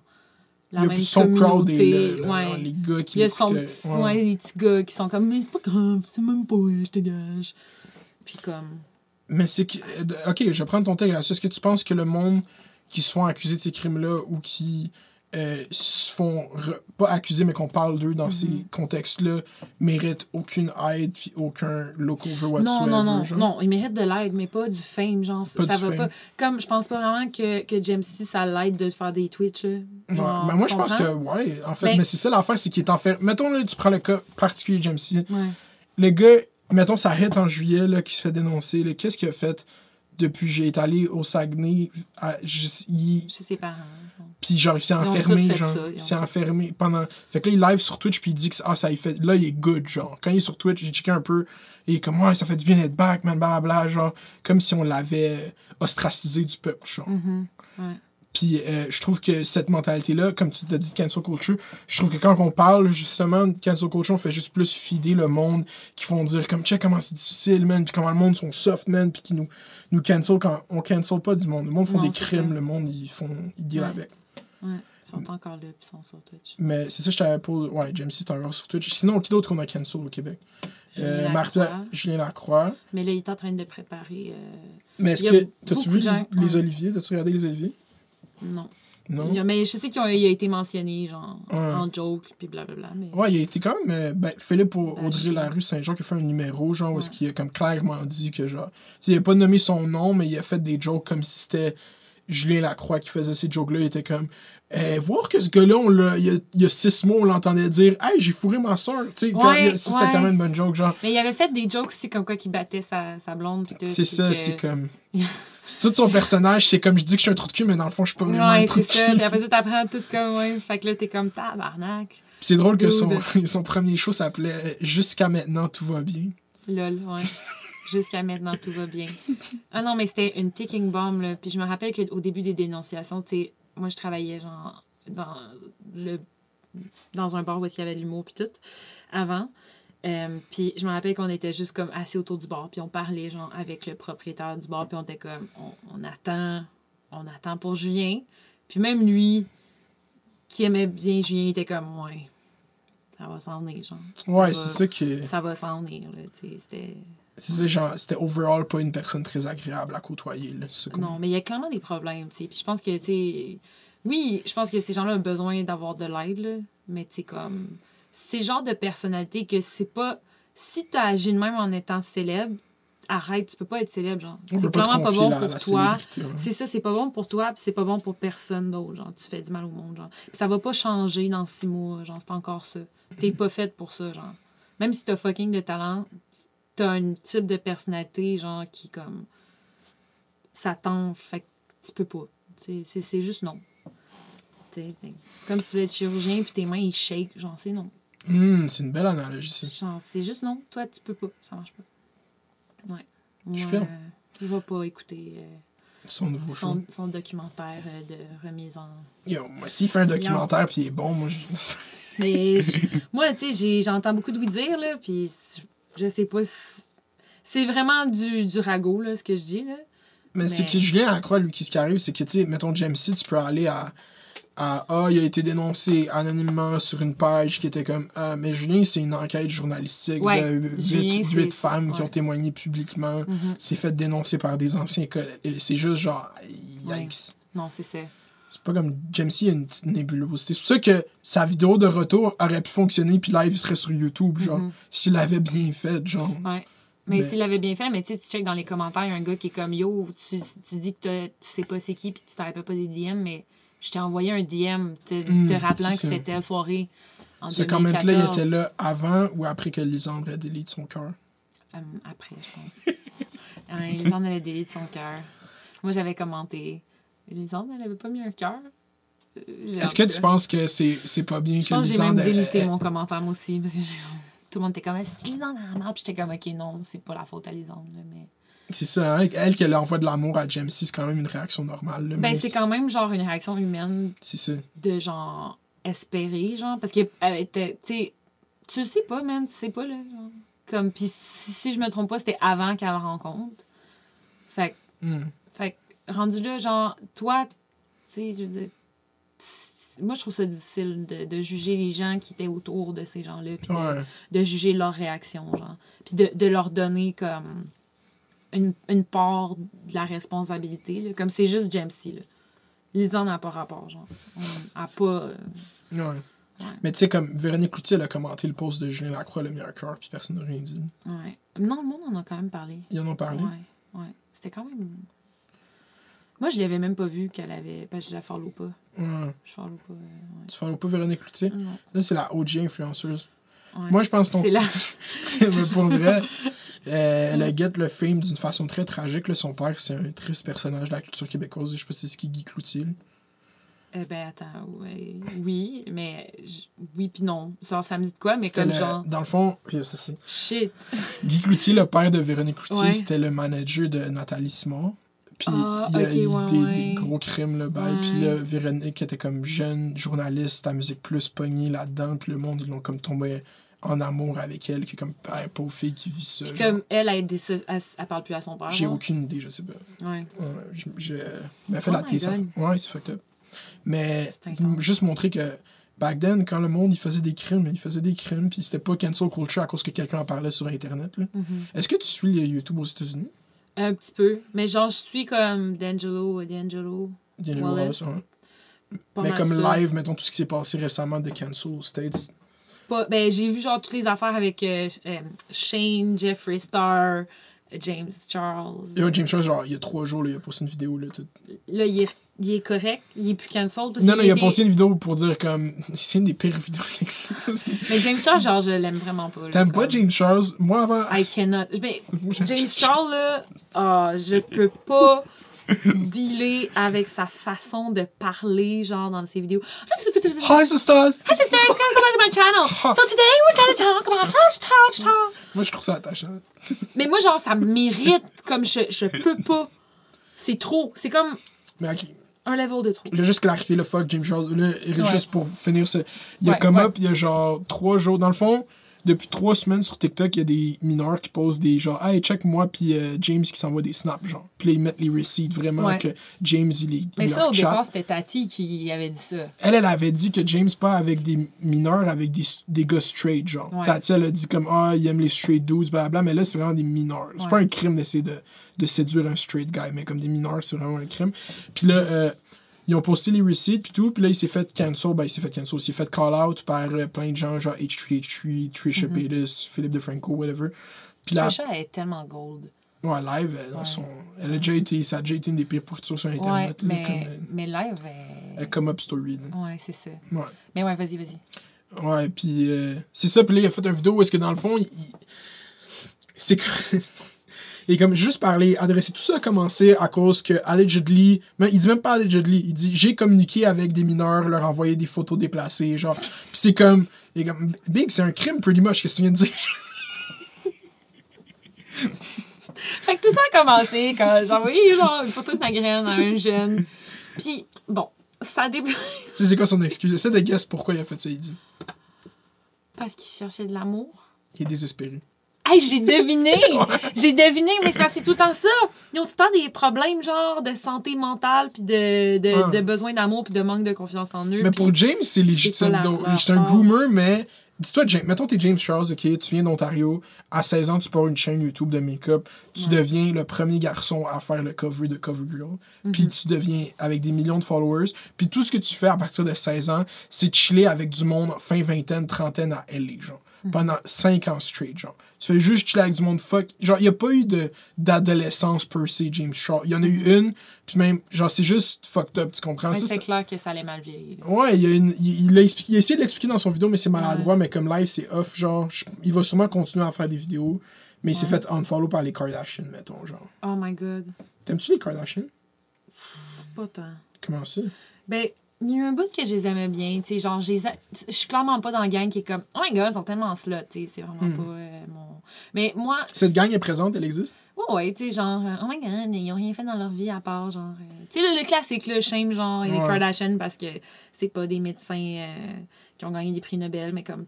La il y a même plus son crowd et le- ouais. les gars qui Il y a son petit, Ouais. ouais, les petits gars qui sont comme, mais c'est pas grave, c'est même pas je te gage. Puis comme, Mais c'est que. euh, Ok, je vais prendre ton texte. Est-ce que tu penses que le monde qui se font accuser de ces crimes-là ou qui euh, se font. re- pas accuser, mais qu'on parle d'eux dans ces Mhm. contextes-là, méritent aucune aide puis aucun look over non, whatsoever? non, non, genre? non, il mérite de l'aide, mais pas du fame, genre, Pas ça du va fame. pas. Comme, je pense pas vraiment que, que James C, ça l'aide de faire des Twitch, là. Ouais, Genre, mais moi, je pense que, ouais, en fait, Ben- mais c'est ça l'affaire, c'est qu'il est enfermé. Mettons, là, tu prends le cas particulier de James C. Ouais. Le gars, mettons, ça arrête en juillet, là, qui se fait dénoncer, qu'est-ce qu'il a fait depuis j'ai été allé au Saguenay? à- je- il- Chez ses parents. Puis genre, il s'est enfermé, genre. ça, Il s'est enfermé pendant. Fait que là, il live sur Twitch, puis il dit que ah, ça y fait. Là, il est good, genre. Quand il est sur Twitch, j'ai checké un peu. Et il est comme, ouais, ça fait du bien d'être back, man, blablabla, genre. Comme si on l'avait ostracisé du peuple, genre. Ouais. Puis euh, je trouve que cette mentalité-là, comme tu t'as dit de cancel culture, je trouve que quand on parle justement de cancel culture, on fait juste plus fider le monde, qui font dire comme, check comment c'est difficile, man, puis comment le monde sont soft, man, puis qui nous, nous cancel quand on cancel pas du monde. Le monde font Non, des crimes, le monde, ils font, ils deal Ouais. avec. Ouais. Ils sont encore là, puis ils sont sur Twitch. Mais c'est ça, je t'avais pour. Ouais, James C, t'es encore sur Twitch. Sinon, qui d'autre qu'on a cancel au Québec? Euh, Marc Lacroix. Julien Lacroix. Mais là, il est en train de préparer. euh, Mais est-ce que. T'as-tu vu gens- les ouais. Oliviers? T'as-tu regardé les Oliviers? Non. Non? Il y a- mais je sais qu'il a, a été mentionné, genre, Ouais. en joke, puis blablabla. Mais... Ouais, il a été quand même. euh, ben, Philippe Ben, Audrey Larue Saint-Jean qui a fait un numéro, genre, où est-ce qu'il a comme clairement dit que, genre. Il a pas nommé son nom, mais il a fait des jokes comme si c'était Julien Lacroix qui faisait ces jokes-là. Il était comme. Eh, voir que ce gars-là, il y a, il y a six mois, on l'entendait dire Hey, j'ai fourré ma soeur. Tu sais, Ouais, ça, c'était ouais. quand même une bonne joke, genre. Mais il avait fait des jokes aussi, comme quoi qu'il battait sa, sa blonde, puis. C'est puis ça, que- c'est comme. C'est tout son personnage, c'est comme je dis que je suis un trou de cul, mais dans le fond, je suis pas vraiment un Ouais, trou c'est de ça. cul. Puis après ça, t'apprends tout comme, ouais. Fait que là, t'es comme tabarnak. Puis c'est drôle que son, son premier show s'appelait Jusqu'à maintenant, tout va bien. Lol, ouais. Jusqu'à maintenant, tout va bien. Ah non, mais c'était une ticking bomb, là. Puis je me rappelle qu'au début des dénonciations, tu sais, moi, je travaillais, genre, dans, le, dans un bar où il y avait de l'humour, puis tout, avant. Euh, puis je me rappelle qu'on était juste comme assis autour du bar, puis on parlait, genre, avec le propriétaire du bar, puis on était comme, on, on attend, on attend pour Julien. Puis même lui, qui aimait bien Julien, était comme, ouais, ça va s'en venir, genre. Ça Ouais, c'est ça qui. Ça va s'en venir, là, tu sais, c'était... C'est ça, genre, c'était overall pas une personne très agréable à côtoyer, là. Non, mais il y a clairement des problèmes, tu sais. Puis je pense que, tu. Oui, je pense que ces gens-là ont besoin d'avoir de l'aide. Mais, tu sais, comme... C'est genre de personnalité que c'est pas... Si t'as agi de même en étant célèbre, arrête, tu peux pas être célèbre, genre. C'est clairement pas bon la- pour la toi. ouais. C'est ça, c'est pas bon pour toi, puis c'est pas bon pour personne d'autre, genre. Tu fais du mal au monde, genre. Puis ça va pas changer dans six mois, genre. C'est encore ça. T'es pas faite pour ça, genre. Même si t'as fucking de talent, t'as un type de personnalité, genre, qui, comme... Ça fait que tu peux pas. C'est- juste non. Tu sais, c'est comme si tu voulais être chirurgien, puis tes mains, ils shake, genre, c'est non. Hum, c'est une belle analogie, ça. Genre, c'est juste non. Toi, tu peux pas. Ça marche pas. Ouais. Je filme. euh, je vais pas écouter euh, Son nouveau show. son, son documentaire euh, de remise en. Yo, moi, s'il fait un documentaire puis il est bon, moi, je... Mais moi, tu sais, j'entends beaucoup de oui dire, là, puis je sais pas si. C'est vraiment du, du ragot, là, ce que je dis, là. Mais, c'est que Julien Lacroix, lui, ce qui arrive, c'est que, tu sais, mettons, James C, tu peux aller à, Ah, il a été dénoncé anonymement sur une page qui était comme Ah, mais Julien, c'est une enquête journalistique Ouais, de Julien, huit, c'est- huit femmes qui ont témoigné publiquement. Mhm. C'est fait dénoncer par des anciens collègues. C'est juste genre, Ouais. yikes. Non, c'est ça. C'est pas comme James C, il y a une petite nébulosité. C'est pour ça que sa vidéo de retour aurait pu fonctionner, puis live, il serait sur YouTube, genre, Mhm. s'il l'avait bien fait, genre. Ouais. Mais Ben- s'il l'avait bien fait, mais tu sais, tu check dans les commentaires, il y a un gars qui est comme Yo, tu, tu dis que tu sais pas c'est qui, puis tu t'arrêtes pas des DM, mais je t'ai envoyé un DM te, Mm, te rappelant que c'était telle soirée. En Ce comment-là, il 2014. était là avant ou après que Lisandre ait délité son cœur? Euh, après, je pense. Euh, Lisande, elle a délité de son cœur. Moi, j'avais commenté. Lisande, elle avait pas mis un cœur. Euh, Est-ce que tu penses que c'est c'est pas bien Je que pense que j'ai même délité mon commentaire, moi aussi. Parce que tout le monde était comme, c'est Lisande à la. Puis j'étais comme, ok, non, c'est pas la faute à Lisande. là, mais... C'est ça, hein? Elle, qu'elle envoie de l'amour à James C, c'est quand même une réaction normale. là, Ben, c'est si- quand même genre une réaction humaine C'est ça. de genre espérer, genre. Parce qu'elle était, tu sais, tu sais pas, man, tu sais pas, là. Genre. Comme, puis si, si je me trompe pas, c'était avant qu'elle le rencontre. Fait que Hmm. Fait que, rendu là, genre, toi, tu sais, je veux dire, moi, je trouve ça difficile de, de juger les gens qui étaient autour de ces gens-là, puis de, Ouais. de juger leur réaction, genre. Puis de, de leur donner comme une, une part de la responsabilité, là. Comme c'est juste James C, là. Lisanne n'a pas rapport, genre. On a pas... euh, Ouais. Mais tu sais, comme Véronique Cloutier, elle a commenté le post de Julien Lacroix, le meilleur cœur, puis personne n'a rien dit. ouais. Non, le monde en a quand même parlé. Ils en ont parlé. Ouais, ouais. C'était quand même... Moi, je l'avais même pas vu qu'elle avait... Parce que je la follow pas. Ouais. Je follow pas, euh, ouais. Tu follow pas Véronique Cloutier? Non. Là, c'est la OG influenceuse. Ouais. Moi, je pense qu'on. C'est là. Pour vrai, euh, elle a le fame d'une façon très tragique. là. Son père, c'est un triste personnage de la culture québécoise. Je sais pas si c'est qui Guy Cloutier. Euh, ben attends, ouais, oui, mais j- oui puis non. Genre, ça me dit de quoi, mais comme le- genre, Dans le fond, puis ça, c'est- shit. Guy Cloutier, le père de Véronique Cloutier, Ouais. c'était le manager de Nathalie Simon. Puis Ah, il y a eu ouais, des, ouais. des gros crimes là-bas. Ouais. Puis là, Véronique était comme jeune journaliste à Musique Plus pognée là-dedans. Puis le monde, ils l'ont comme tombé en amour avec elle, qui est comme ah, pauvre fille qui vit ça. Puis genre. comme elle, elle, elle, elle parle plus à son père. J'ai aucune idée, je sais pas. Ouais. Je, je- mais elle fait Oh la my télé, ça. Ouais, c'est fucked up. Mais juste montrer que back then, quand le monde il faisait des crimes, il faisait des crimes, puis c'était pas cancel culture à cause que quelqu'un en parlait sur Internet. Mhm. Est-ce que tu suis les YouTube aux États-Unis? Un petit peu. Mais genre, je suis comme D'Angelo, D'Angelo. D'Angelo Wallace. Ouais. Mais comme ça. live, mettons tout ce qui s'est passé récemment de Cancel States. Pas- ben, j'ai vu genre toutes les affaires avec euh, euh, Shane, Jeffree Star, James Charles. Yo, James Charles, genre, il y a trois jours, là, il a posté une vidéo. Là, tout- Là, il est, il est correct. Il est plus cancel. Parce Non, non, il a posté une vidéo pour dire comme. C'est une des pires vidéos qui existent. Mais James Charles, genre, je l'aime vraiment pas. T'aimes pas James Charles? Moi, avant. I cannot. Mais James Charles, là, ah, je peux pas dealer avec sa façon de parler, genre, dans ses vidéos. Hi, sisters! Hi, sisters, come to my channel. So today we're gonna talk about touch, touch, touch. Moi, je trouve ça attachant. Mais moi, genre, ça mérite comme je, je peux pas. C'est trop. C'est comme Mais ok, un level de trop. vais juste clarifier le fuck James Charles. Là, Ouais. juste pour finir ce. Il y a Ouais, ouais. up, il y a genre trois jours. Dans le fond, depuis trois semaines sur TikTok, il y a des mineurs qui posent des genre, hey, check moi, puis euh, James qui s'envoie des snaps, genre. Puis là, ils mettent les receipts vraiment Ouais. que James, il, est- il Mais ça, leur au chatte. départ, c'était Tati qui avait dit ça. Elle, elle avait dit que James pas avec des mineurs, avec des, des gars straight, genre. Ouais. Tati, elle a dit comme, ah, il aime les straight dudes, blablabla, mais là, c'est vraiment des mineurs. C'est Ouais. pas un crime d'essayer de, de séduire un straight guy, mais comme des mineurs, c'est vraiment un crime. Puis là, euh, ils ont posté les receipts, puis tout, puis là, il s'est fait cancel, ben, il s'est fait cancel, il s'est fait call out par euh, plein de gens, genre H3H3, Trisha Mm-hmm. Paytas, Philippe DeFranco, whatever. Puis là, Trisha, elle est tellement gold. ouais, live, elle, Ouais. son- elle a déjà été, ça a déjà été une des pires pourritures sur Ouais, Internet, là, mais, comme, euh, mais live, euh, elle... come up story, là. Ouais, c'est ça. Ouais. Mais ouais, vas-y, vas-y. Ouais, puis euh, c'est ça. Puis là, il a fait une vidéo où est-ce que dans le fond, il. il- C'est est comme juste parler, adresser tout ça a commencé à cause que allegedly, mais il dit même pas allegedly, il dit j'ai communiqué avec des mineurs, leur envoyé des photos déplacées, genre. Puis c'est comme, il est comme big, c'est un crime pretty much qu'est-ce que tu viens de dire? Fait que tout ça a commencé quand j'ai envoyé genre une photo de ma graine à un jeune. Puis, bon, ça dé... tu sais c'est quoi son excuse? Essaie de guess pourquoi il a fait ça, il dit. Parce qu'il cherchait de l'amour. Il est désespéré. Hey, j'ai deviné! J'ai deviné, mais c'est parce que c'est tout le temps ça. Ils ont tout le temps des problèmes, genre, de santé mentale, puis de, de, Ah. de besoin d'amour, puis de manque de confiance en eux. Mais pour James, c'est légitime. C'est un groomer, mais dis-toi, James, mettons t'es James Charles, ok, tu viens d'Ontario, à 16 ans, tu pars une chaîne YouTube de make-up, tu Ouais. deviens le premier garçon à faire le cover de CoverGirl, Mhm. puis tu deviens avec des millions de followers, puis tout ce que tu fais à partir de 16 ans, c'est chiller avec du monde fin vingtaine, trentaine à LA, genre. Mhm. Pendant 5 ans straight, genre. Tu fais juste chiller avec du monde fuck. Genre, il n'y a pas eu de- d'adolescence per se, James Charles. Il y en a eu une, puis même, genre, c'est juste fucked up, tu comprends? Mais Ça, c'est clair que ça allait mal vieillir. Ouais, il, a une, il, il a expliqué- il a essayé de l'expliquer dans son vidéo, mais c'est maladroit, mais comme live, c'est off, genre, je- il va sûrement continuer à faire des vidéos, mais il s'est fait unfollow par les Kardashians, mettons, genre. Oh my god. T'aimes-tu les Kardashians? Pas tant. Comment ça? Ben, il y a eu un bout que je les aimais bien, tu sais, genre, je suis clairement pas dans la gang qui est comme, oh my god, ils sont tellement slot, tu sais, c'est vraiment Hmm. pas euh, mon... Mais moi, Cette gang est présente, elle existe? ouais, ouais, tu sais, genre, euh, oh my god, ils ont rien fait dans leur vie à part, genre, euh, tu sais, le, le classique, le shame, genre, et les Ouais. Kardashians, parce que c'est pas des médecins euh, qui ont gagné des prix Nobel, mais comme mm,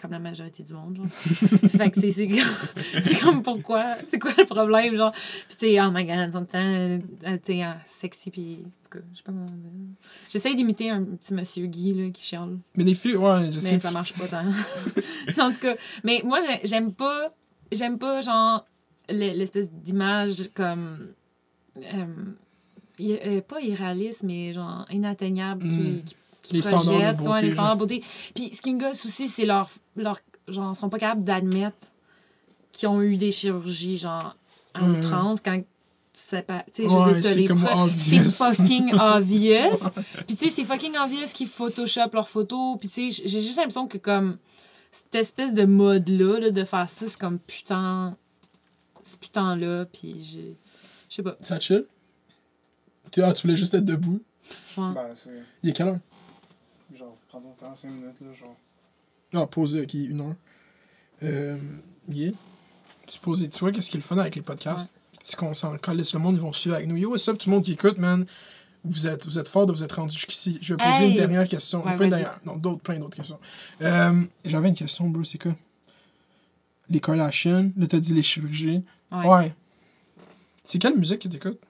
comme la majorité du monde, genre. fait que c'est- c'est comme, c'est comme pourquoi, c'est quoi le problème, genre? Puis tu sais, oh my god, ils sont tant, euh, tu sais, sexy, puis en tout cas, je sais pas comment... J'essaye d'imiter un petit monsieur Guy, là, qui chiale. Mais les filles, ouais, je sais. Mais ça marche pas tant. en tout cas, mais moi, j'ai- j'aime pas, j'aime pas, genre, le- l'espèce d'image comme. euh, euh, pas irréaliste, mais genre inatteignable qui, Mm. qui, qui Les standards de projettent, beauté, ouais, les standards de beauté. Puis ce qui me gosse aussi, c'est leur, leur. Genre, sont pas capables d'admettre qu'ils ont eu des chirurgies, genre, en Mm. outrance quand. C'est pas. Tu sais, je veux Ouais, dire, c'est les fucking obvious. Puis tu sais, c'est fucking obvious qu'ils photoshop leurs photos. Puis tu sais, j'ai juste l'impression que comme cette espèce de mode-là, là, de faire ça, c'est comme putain. C'est putain là. Puis j'ai. Je sais pas. Ça chill? Tu- Ah, tu voulais juste être debout? Ouais. Ben, c'est. Il est quelle heure? Genre, prends ton temps, 5 minutes, là, genre. Ah, posé, ok, une heure. Euh, yeah. Tu poses, tu vois, qu'est-ce qui est le fun avec les podcasts? C'est qu'on s'en calisse. Le monde, ils vont suivre avec nous. Yo, what's up, tout le monde qui écoute, man? Vous êtes, vous êtes fort de vous être rendu jusqu'ici. Je vais poser Hey! une dernière question. Ouais, une. Non, d'autres, plein d'autres questions. Euh, J'avais une question, bro, c'est quoi? Les Kardashians, là, t'as dit les chirurgies. Ouais. Ouais. C'est quelle musique que t'écoutes?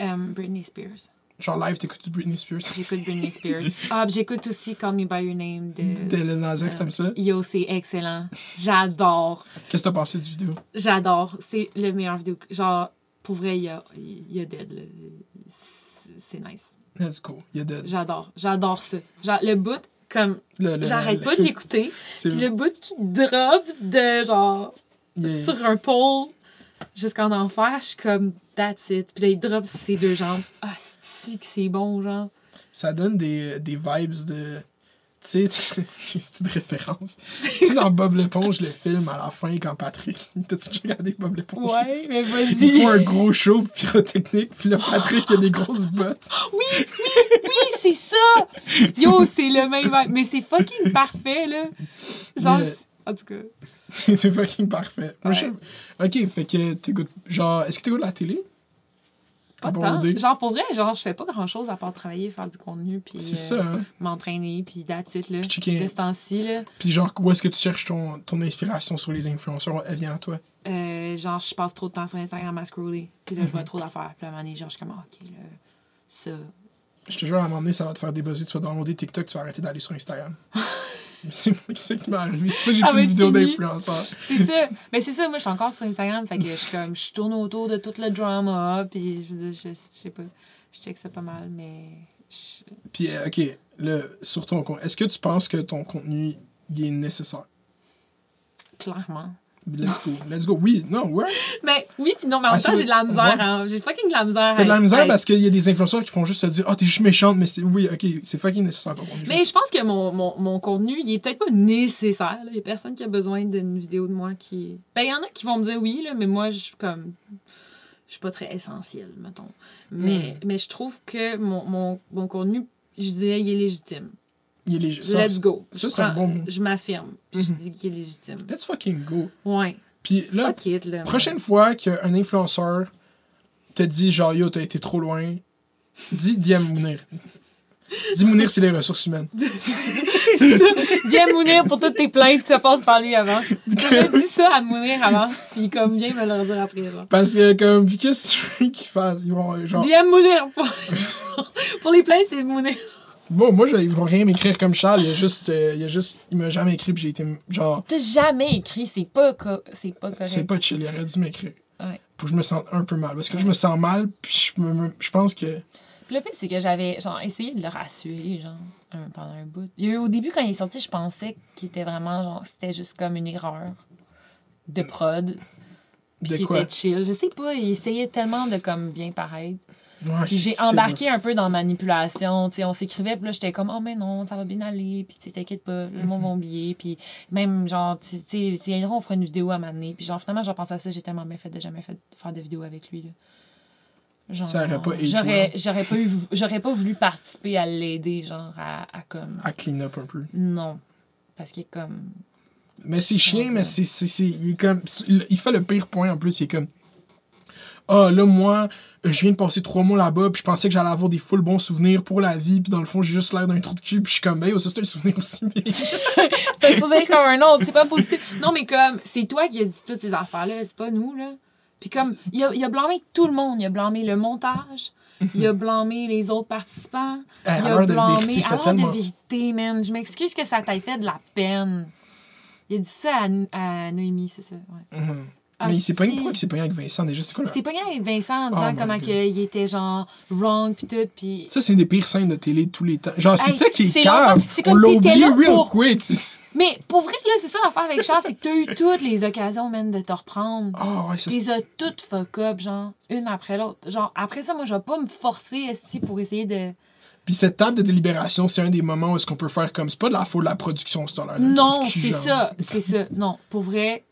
Euh, Britney Spears. Genre live, t'écoutes du Britney Spears? J'écoute Britney Spears. Ah, j'écoute aussi Call Me By Your Name de. Lil Nas X, t'aimes ça? Yo, c'est excellent. J'adore. Qu'est-ce que t'as pensé du vidéo? J'adore. C'est le meilleur vidéo. Genre, pour vrai, il y a, y a Dead. là. C'est- nice. Let's go. Il y a de... J'adore. J'adore ça. Genre, le bout, comme. J'arrête pas de l'écouter. Puis le bout qui drop de genre. Yeah. sur un pôle jusqu'en enfer, je suis comme that's it. Puis là, il drop ses deux jambes. Ah, c'est que c'est bon, genre? Ça donne des, des vibes de. Tu sais, c'est une référence? tu sais, dans Bob l'éponge, le film, à la fin, quand Patrick. T'as-tu déjà regardé Bob l'éponge? Ouais, mais Il vas-y. faut un gros show pyrotechnique, puis là, Patrick, il a des grosses bottes. Oui, oui, oui, c'est ça! Yo, c'est le même vibe. Mais c'est fucking parfait, là. Genre, Mais- en tout cas. c'est fucking parfait. Ouais. Ok, fait que t'écoutes. Genre, est-ce que t'écoutes la télé? Pas tant. Genre, pour vrai, genre, je fais pas grand-chose à part travailler, faire du contenu, puis euh, hein? m'entraîner, puis that's it, là. De ce temps-ci, là. Puis genre, où est-ce que tu cherches ton, ton inspiration sur les influenceurs? Elle vient à toi. Euh, genre, je passe trop de temps sur Instagram à scroller. Puis là, je Mhm. vois trop d'affaires. Puis à un moment donné, genre, je suis comme, ah, OK, là, ça. Je te jure, à un moment donné, ça va te faire débuzzer. Tu vas downloader TikTok, tu vas arrêter d'aller sur Instagram. c'est ça qui m'est arrivé. C'est pour ça que j'ai Ah, plus de vidéos d'influenceurs. C'est ça. Mais c'est ça, moi, je suis encore sur Instagram. Fait que je suis comme, je tourne autour de tout le drama. Puis je je, je sais pas. Je check ça pas mal, mais. je- Puis, euh, OK, là, sur ton compte, est-ce que tu penses que ton contenu il est nécessaire? Clairement. Let's go. Let's go. Oui, non, ouais. Mais oui, puis non, mais en Ah, même temps, j'ai de la misère. ouais. hein. J'ai fucking de la misère. T'as de la misère parce qu'il y a des influenceurs qui font juste te dire Ah, t'es juste méchante, mais c'est. Oui, OK, c'est fucking nécessaire contenu. Mais je pense que mon, mon, mon contenu, il est peut-être pas nécessaire. là. Il y a personne qui a besoin d'une vidéo de moi qui. Ben, il y en a qui vont me dire oui, là, mais moi, je suis comme. Je suis pas très essentielle, mettons. Mais, Hmm. mais je trouve que mon, mon, mon contenu, je dirais, il est légitime. Il est Let's go. ça, c'est un bon mot. Je m'affirme. Puis je Mhm. dis qu'il est légitime. Let's fucking go. Ouais. Puis là, Fuck it, là. prochaine fois qu'un influenceur te dit genre yo, t'as été trop loin, dis DM Mounir. Dis Mounir, c'est les ressources humaines. C'est ça. Dis à Mounir pour toutes tes plaintes, ça passe par lui avant. J'aurais dit ça à Mounir avant, puis comme bien me le dire après. Genre. Parce que, comme, qu'est-ce que tu veux qu'ils fassent? Ils vont, euh, genre, DM Mounir pour... pour les plaintes, c'est Mounir. Bon, moi, je- ils vont rien m'écrire comme Charles, il y a juste, euh, il a juste, il m'a jamais écrit, puis j'ai été, genre, T'as jamais écrit, c'est pas, c'est pas correct. c'est pas chill, il aurait dû m'écrire. Ouais. Pour que je me sente un peu mal. Parce que je me sens mal, puis je, me- je pense que. Puis le pire, c'est que j'avais genre essayé de le rassurer, genre, un- pendant un bout. Il y a eu, au début, quand il est sorti, je pensais qu'il était vraiment, genre, c'était juste comme une erreur de prod. Puis De qu'il quoi? était chill. Je sais pas, il essayait tellement de, comme, bien paraître. Ouais, j'ai embarqué un peu dans la manipulation. On s'écrivait, puis là, j'étais comme, oh, mais non, ça va bien aller. Puis, t'inquiète pas, le monde va oublier. Puis, même, genre, tu sais, on fera une vidéo à m'amener. Puis, genre, finalement, j'ai pensé à ça, j'ai tellement bien fait de jamais fait, faire de vidéo avec lui. Là. Genre, Ça aurait pas age j'aurais, pas eu, j'aurais pas voulu participer à l'aider, genre, à, à comme. À clean up un peu. Non. Parce qu'il est comme. Mais c'est chien, Comment mais c'est, c'est, c'est- il est comme, il fait le pire point en plus, il est comme, ah là moi, je viens de passer trois mois là-bas, puis je pensais que j'allais avoir des full bons souvenirs pour la vie, puis dans le fond j'ai juste l'air d'un trou de cul, puis je suis comme, ben yo, ça c'est un souvenir aussi, mais C'est un souvenir comme un autre, c'est pas positif. Non, mais comme, c'est toi qui as dit toutes ces affaires-là, c'est pas nous, là. Puis comme, il a, il a blâmé tout le monde. Il a blâmé le montage, il a blâmé les autres participants, à il a blâmé... tellement. de vérité, man. Je m'excuse que ça t'ait fait de la peine. Il a dit ça à, à Noémie, c'est ça, ouais. Mhm. Ah, mais il s'est pas si. une quoi qu'il s'est pas avec Vincent déjà, c'est quoi là? C'est pas avec Vincent en Oh disant comment God. que il était genre wrong pis tout, pis... Ça, c'est une des pires scènes de télé de tous les temps. Genre, c'est Hey, ça qui est. C'est On comme t'étais là real pour- quick. Mais pour vrai, là, c'est ça l'affaire avec Charles, c'est que t'as eu toutes les occasions, man, de te reprendre. Ah ouais, ça as toutes fuck up, genre, une après l'autre. Genre, après ça, moi, je vais pas me forcer, esti, pour essayer de... Puis cette table de délibération, c'est un des moments où est-ce qu'on peut faire comme. C'est pas de la faute de la production, c'est Non, c'est ça, c'est ça. Non, pour vrai,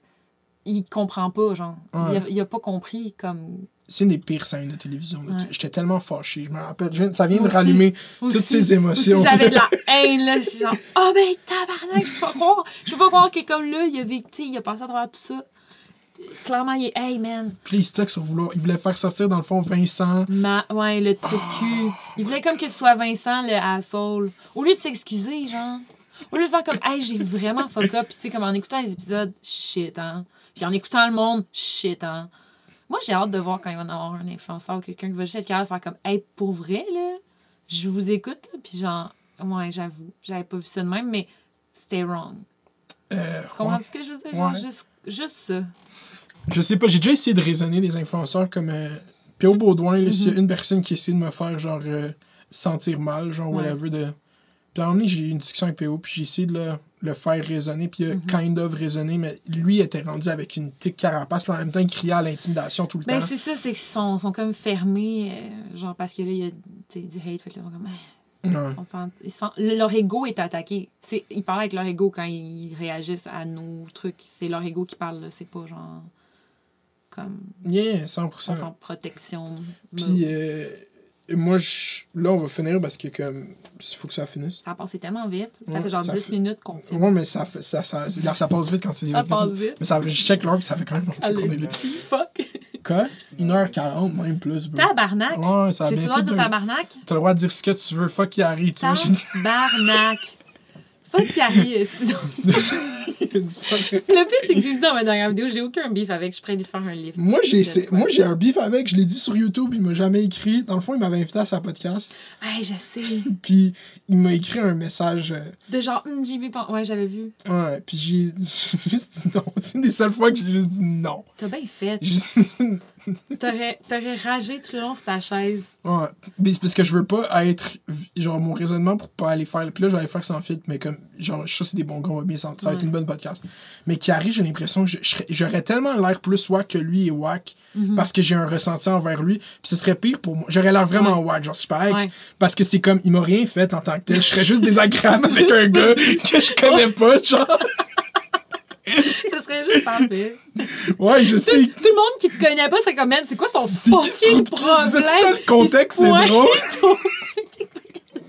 il comprend pas, genre. Ouais. Il, a, il a pas compris, comme, c'est une des pires scènes de télévision. Ouais. J'étais tellement fâché. Je me rappelle. je- Ça vient de Moi rallumer Aussi- toutes ces émotions. J'avais de la haine, là. Je suis genre, oh, ben, tabarnak, je peux pas croire. Je peux pas croire que, comme là, il a vécu, il a passé à travers tout ça. Clairement, il est, hey, man. Puis il sur vouloir. Il voulait faire sortir, dans le fond, Vincent. Ma... Ouais, le trou de cul. Il voulait comme que ce soit Vincent, le asshole. Au lieu de s'excuser, genre. Au lieu de faire comme, hey, j'ai vraiment fuck up. Puis, tu sais, comme en écoutant les épisodes, shit, hein. Puis en écoutant le monde, shit, hein. Moi, j'ai hâte de voir quand il va y avoir un influenceur ou quelqu'un qui va juste être capable de faire comme, hey, pour vrai, là, je vous écoute, là. Puis genre, ouais, j'avoue, j'avais pas vu ça de même, mais c'était wrong. Euh, Tu comprends ce que je veux dire? Genre, Ouais. juste, juste ça. Je sais pas, j'ai déjà essayé de raisonner des influenceurs comme euh, P.O. Baudouin, s'il y a Mhm. une personne qui essaie de me faire genre euh, sentir mal, genre Ouais. whatever de. Puis à un moment donné, j'ai eu une discussion avec P.O. puis j'ai essayé de le, le faire raisonner, puis il a Mhm. kind of raisonné, mais lui était rendu avec une tique carapace, mais en même temps il criait à l'intimidation tout le Ben, temps. c'est ça, c'est qu'ils sont, sont comme fermés, euh, genre, parce que là, il y a du hate, fait que là, ils sont comme, eh, Ouais. ils sont- leur ego est attaqué. Ils parlent avec leur ego quand ils réagissent à nos trucs. C'est leur ego qui parle. C'est pas genre, comme, Yeah, ils sont 100%. en protection. Puis euh, moi, je- là, on va finir parce que comme il faut que ça finisse. Ça a passé tellement vite. Ça Ouais, fait genre ça 10 fait- minutes qu'on fait. Ouais, mais ça, fait, ça, ça, ça, ça passe vite quand tu dis Ça vite. passe vite. Mais ça, je check l'heure, ça fait quand même longtemps qu'on est là. petit fuck. Quoi? 1h40, même plus. bro. Tabarnak. Ouais, ça J'ai-tu le droit de dire tabarnak? T'as le droit de dire ce que tu veux, fuck qui arrive, tu vois. j'ai dit- Tabarnak. Fuck Carrie. sinon- Le pire, c'est que j'ai dit dans ma dernière vidéo, j'ai aucun beef avec. Je pourrais lui faire un livre. Moi, j'ai moi, j'ai un beef avec, je l'ai dit sur YouTube, il m'a jamais écrit. Dans le fond, il m'avait invité à sa podcast, Hey, je sais. puis il m'a écrit un message. euh, De genre, vu. pas- Ouais, j'avais vu. ouais, puis j'ai juste dit non. C'est une des seules fois que j'ai juste dit non. T'as bien fait. T'aurais t'aurais ragé tout le long sur ta chaise. Ouais. Mais c'est parce que je veux pas être. Genre, mon raisonnement pour pas aller faire. Puis là, je vais aller faire sans filtre, mais comme. Genre, je sais des bons gars, on va bien sentir. Ça va être une bonne podcast. Mais Carrie, j'ai l'impression que j'aurais tellement l'air plus wack que lui et wack Mhm. parce que j'ai un ressenti envers lui. Puis ce serait pire pour moi. J'aurais l'air vraiment wack. Genre, si je parlais avec-. Parce que c'est comme. Il m'a rien fait en tant que tel. Je serais juste désagréable avec un gars que je connais pas. Genre. Ce serait juste parfait. Ouais, je Tout, sais. tout le monde qui te connaît pas, c'est comme, man, c'est quoi son fucking problème? C'est le contexte, c'est drôle.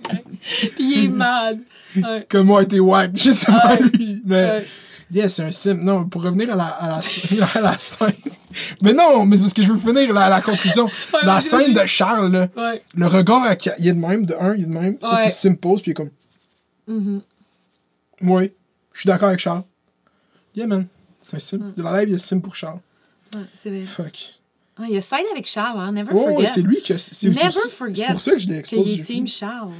Puis il est mad. Ouais. Que moi, été wack, juste avant Ouais. lui. Mais. Ouais. Yeah, c'est un sim. Non, pour revenir à la, à la, à la scène. Mais non, mais c'est parce que je veux finir la, la conclusion. Ouais, la scène de Charles, là, Ouais. le regard, à, il est de même, de un, il est de même. Ça, Ouais. c'est Sim pose, puis il est comme, Mhm. oui, je suis d'accord avec Charles. Yeah, man. C'est un sim. Mm. De la live, il y a sim pour Charles. Ouais, c'est vrai. Fuck. Il y a side avec Charles, hein. Never Oh, forget. c'est lui qui a. Never forget C'est pour ça que je l'ai Qu'il exposé. est team Charles.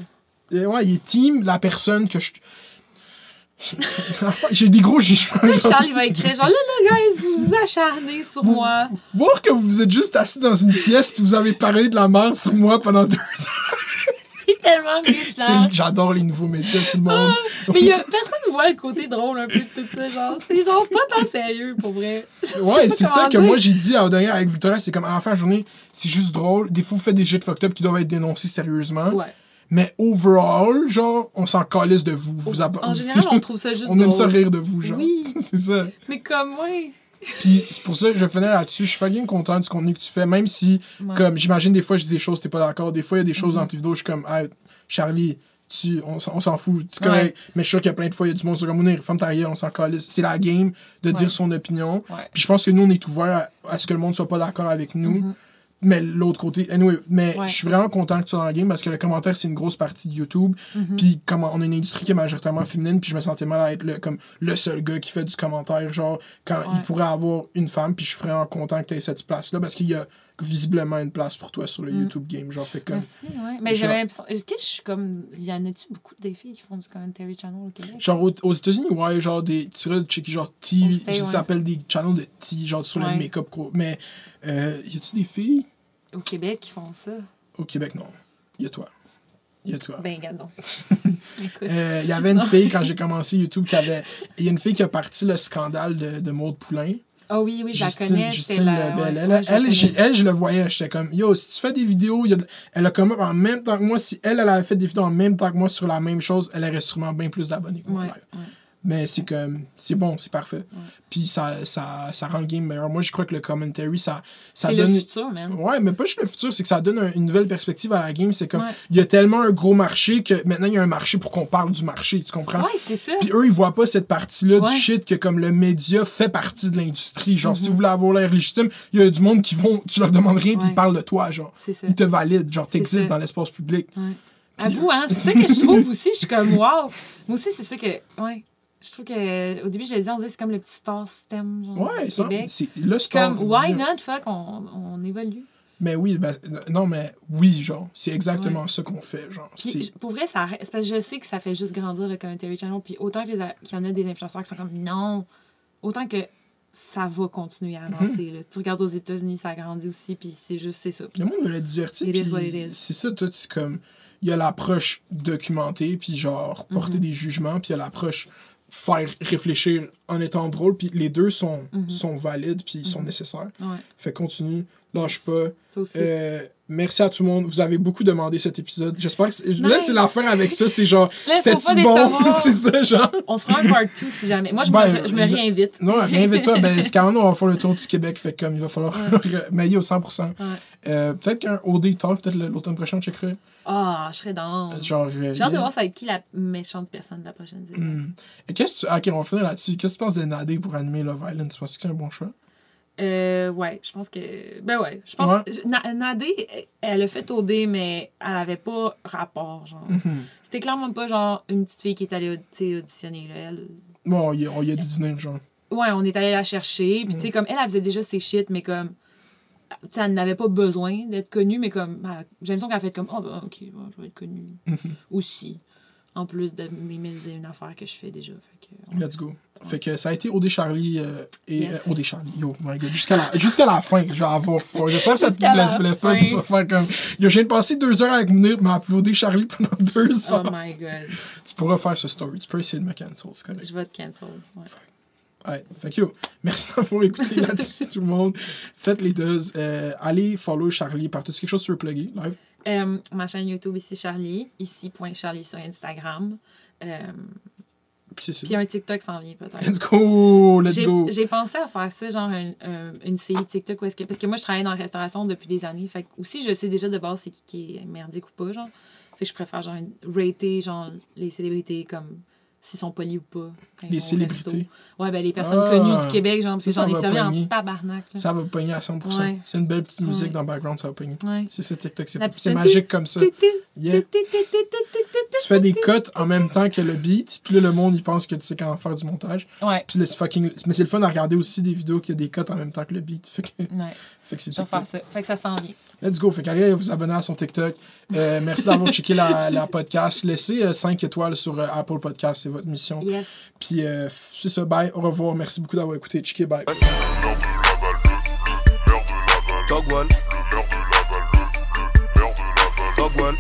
Euh, Ouais, il est team, la personne que je. Enfin, J'ai des gros jugements. Là. Charles, il va écrire genre, là, là, guys, vous vous acharnez sur Vous- moi. Voir que vous êtes juste assis dans une pièce puis vous avez parlé de la merde sur moi pendant deux heures. C'est tellement méchant. J'adore les nouveaux médias, tout le monde. Mais y a, personne voit le côté drôle un peu de tout ça. Genre, c'est genre pas tant sérieux, pour vrai. Je Ouais, c'est ça que moi j'ai dit à Audrey avec Victoria, c'est comme à la fin de la journée, c'est juste drôle. Des fois, vous faites des shit fucked up qui doivent être dénoncés sérieusement. Ouais. Mais overall, genre, on s'en calisse de vous. vous En général, on trouve ça juste on aime ça drôle. rire de vous, genre. Oui. c'est ça. Mais comme, ouais. Puis c'est pour ça que je finis là-dessus. Je suis fucking content du contenu que tu fais, même si, Ouais. comme, j'imagine des fois, je dis des choses, t'es pas d'accord. Des fois, il y a des choses Mhm. dans tes vidéos, je suis comme, hey, Charlie, tu, on, s'en- on s'en fout, c'est correct. Mais je suis sûr qu'il y a plein de fois, il y a du monde sur comme, Mounir, femme ta gueule, on s'en calisse. C'est la game de dire Ouais. son opinion. Ouais. Puis je pense que nous, on est ouvert à, à ce que le monde soit pas d'accord avec nous. Mhm. Mais l'autre côté, anyway, mais Ouais. je suis vraiment content que tu sois dans la game parce que le commentaire, c'est une grosse partie de YouTube. Mhm. Puis comme on a une industrie qui est majoritairement féminine, puis je me sentais mal à être le, comme le seul gars qui fait du commentaire, genre quand il Ouais. pourrait avoir une femme, puis je suis vraiment content que tu aies cette place-là parce qu'il y a visiblement une place pour toi sur le Mm. YouTube game. Genre, fait comme. Merci, ouais. Mais j'avais l'impression. Est-ce que je suis comme. Y en a-tu beaucoup des filles qui font du commentary channel au Québec? Genre aux, aux États-Unis, ouais, genre des. Tu checker genre T, ça ouais. s'appelle des channels de T, genre sur le Ouais. make-up. gros. Mais euh, y a-tu des filles? Au Québec, qui font ça? Au Québec, non. Y a toi. Y a toi. Ben, donc. Écoute. Euh, Il y avait une fille quand j'ai commencé YouTube qui avait. Il y a une fille qui a parti le scandale de, de Maud Poulain. Ah oui, oui, je la connais. Justine la... Lebel. ouais, elle, ouais, elle, je le voyais, j'étais comme, yo, si tu fais des vidéos, a elle a comme en même temps que moi, si elle, elle avait fait des vidéos en même temps que moi sur la même chose, elle aurait sûrement bien plus d'abonnés que moi. Ouais. Mais c'est comme. C'est bon, c'est parfait. Puis ça, ça, ça rend le game meilleur. Moi, je crois que le commentary, ça, ça donne. le futur, man. Ouais, mais pas juste le futur, c'est que ça donne un- une nouvelle perspective à la game. C'est comme. Ouais. Il y a tellement un gros marché que maintenant, il y a un marché pour qu'on parle du marché, tu comprends? Ouais, c'est ça. Puis eux, ils voient pas cette partie-là Ouais. du shit que comme le média fait partie de l'industrie. Genre, Mhm. si vous voulez avoir l'air légitime, il y a du monde qui vont, tu leur demandes rien, puis ils parlent de toi, genre. C'est ça. Ils te valident, genre, t'existes dans l'espace public. Ouais. Puis- Avoue, hein, c'est ça que je trouve aussi. Je suis comme, wow. Moi aussi, c'est ça que. Ouais. Je trouve que. Au début, je le disais, on disait c'est comme le petit star system. Genre, Ouais, du ça, Québec. c'est le star. comme, why not, fuck, on, on évolue. Mais oui, ben, non, mais oui, genre, c'est exactement ça qu'on fait, genre. Puis, pour vrai, ça c'est parce que je sais que ça fait juste grandir le commentary channel. Puis autant qu'il y en a des influenceurs qui sont comme non, autant que ça va continuer à avancer. Mhm. là. Tu regardes aux États-Unis, ça grandit aussi. Puis c'est juste, c'est ça. Le monde veut être diverti. It is what puis it is. C'est ça, tout. C'est comme. Il y a l'approche documentée, puis genre, porter Mhm. des jugements, puis il y a l'approche faire réfléchir en étant drôle, puis les deux sont, Mhm. sont valides, puis ils sont Mhm. nécessaires. Ouais. Fait continue, lâche pas. Toi aussi. Euh, merci à tout le monde. Vous avez beaucoup demandé cet épisode. J'espère que. c'est- Là, c'est l'affaire avec ça. C'est genre. Pas bon? c'est ça, genre. On fera un part 2 si jamais. Moi, je, Ben, me, je me réinvite. Non, réinvite-toi. ben, c'est quand même, on va faire le tour du Québec. Fait comme il va falloir. Il est au 100%. Ouais. Euh, peut-être qu'un OD Talk, peut-être l'automne prochain, on checkerait. Ah, je serais dans. Genre. euh, J'ai hâte de voir ça avec qui la méchante personne de la prochaine. Hmm. Et qu'est-ce que tu. Ok, on va finir là-dessus. Qu'est-ce que tu penses de Nadé pour animer Love Island? Tu penses que c'est un bon choix? Euh, ouais, je pense que. Ben ouais, je pense Ouais. que. Na- Nadé, elle a fait OD, mais elle avait pas rapport, genre. Mhm. C'était clairement pas, genre, une petite fille qui est allée auditionner, là. Elle... Bon, il- on y a dit venir, genre. Ouais, on est allé la chercher, puis tu sais, comme, elle, elle faisait déjà ses shit, mais comme. Elle n'avait pas besoin d'être connue, mais comme. J'ai l'impression qu'elle a fait comme, oh, ben, ok, bon, je vais être connue Mhm. aussi. En plus de m'imaginer une affaire que je fais déjà. Fait que, ouais. Let's go. Fait que ça a été OD Charlie euh, et Yes. euh, Charlie. Yo, my god. Jusqu'à la, fin, je vais avoir froid. J'espère que ça te blesse pas. Puis vas faire comme. Yo, je viens de passer deux heures avec Mounir, mais appelé OD Charlie pendant deux Oh heures. my god. Tu pourras faire ce story. Tu peux essayer de me cancel. C'est correct. Je vais te cancel. Ouais. Ouais. Fait que yo, merci d'avoir écouté là-dessus, tout le monde. Faites les deux. Euh, allez follow Charlie partout. C'est quelque chose veux plugger live? Euh, ma chaîne YouTube, ici Charlie. Ici.charlie sur Instagram. Euh, Puis un TikTok s'en vient peut-être. Let's go! Let's J'ai go! j'ai pensé à faire ça, genre un- un- une série TikTok. Où est-ce que, parce que moi, je travaille dans la restauration depuis des années. Fait que aussi, je sais déjà de base c'est qui, qui est merdique ou pas. Genre. Fait que je préfère genre rater genre, les célébrités comme s'ils sont polis ou pas. Les célébrités. resto. Ouais, ben les personnes Ah. connues du Québec, genre, parce que j'en ai va servi pogner. en tabarnak. Là. Ça va pogner à 100%. Ouais. C'est une belle petite musique Ouais. dans le background, ça va pogner. Ouais. C'est ça, TikTok. C'est magique comme ça. Tu, fais des cuts en même temps que le beat, puis là, le monde, il pense que tu sais comment faire du montage. Ouais. Puis fucking... Mais c'est le fun à regarder aussi des vidéos qui a des cuts en même temps que le beat. Fait que, fait que c'est. Fait que ça s'en vient. Let's go. Fait qu'allez vous abonner à son TikTok. Euh, merci d'avoir checké la, la podcast. Laissez 5 étoiles sur euh, Apple Podcast, c'est votre mission. Yes. Puis euh, c'est ça, bye, au revoir. Merci beaucoup d'avoir écouté. Checké, bye. Dogwall. Dogwall.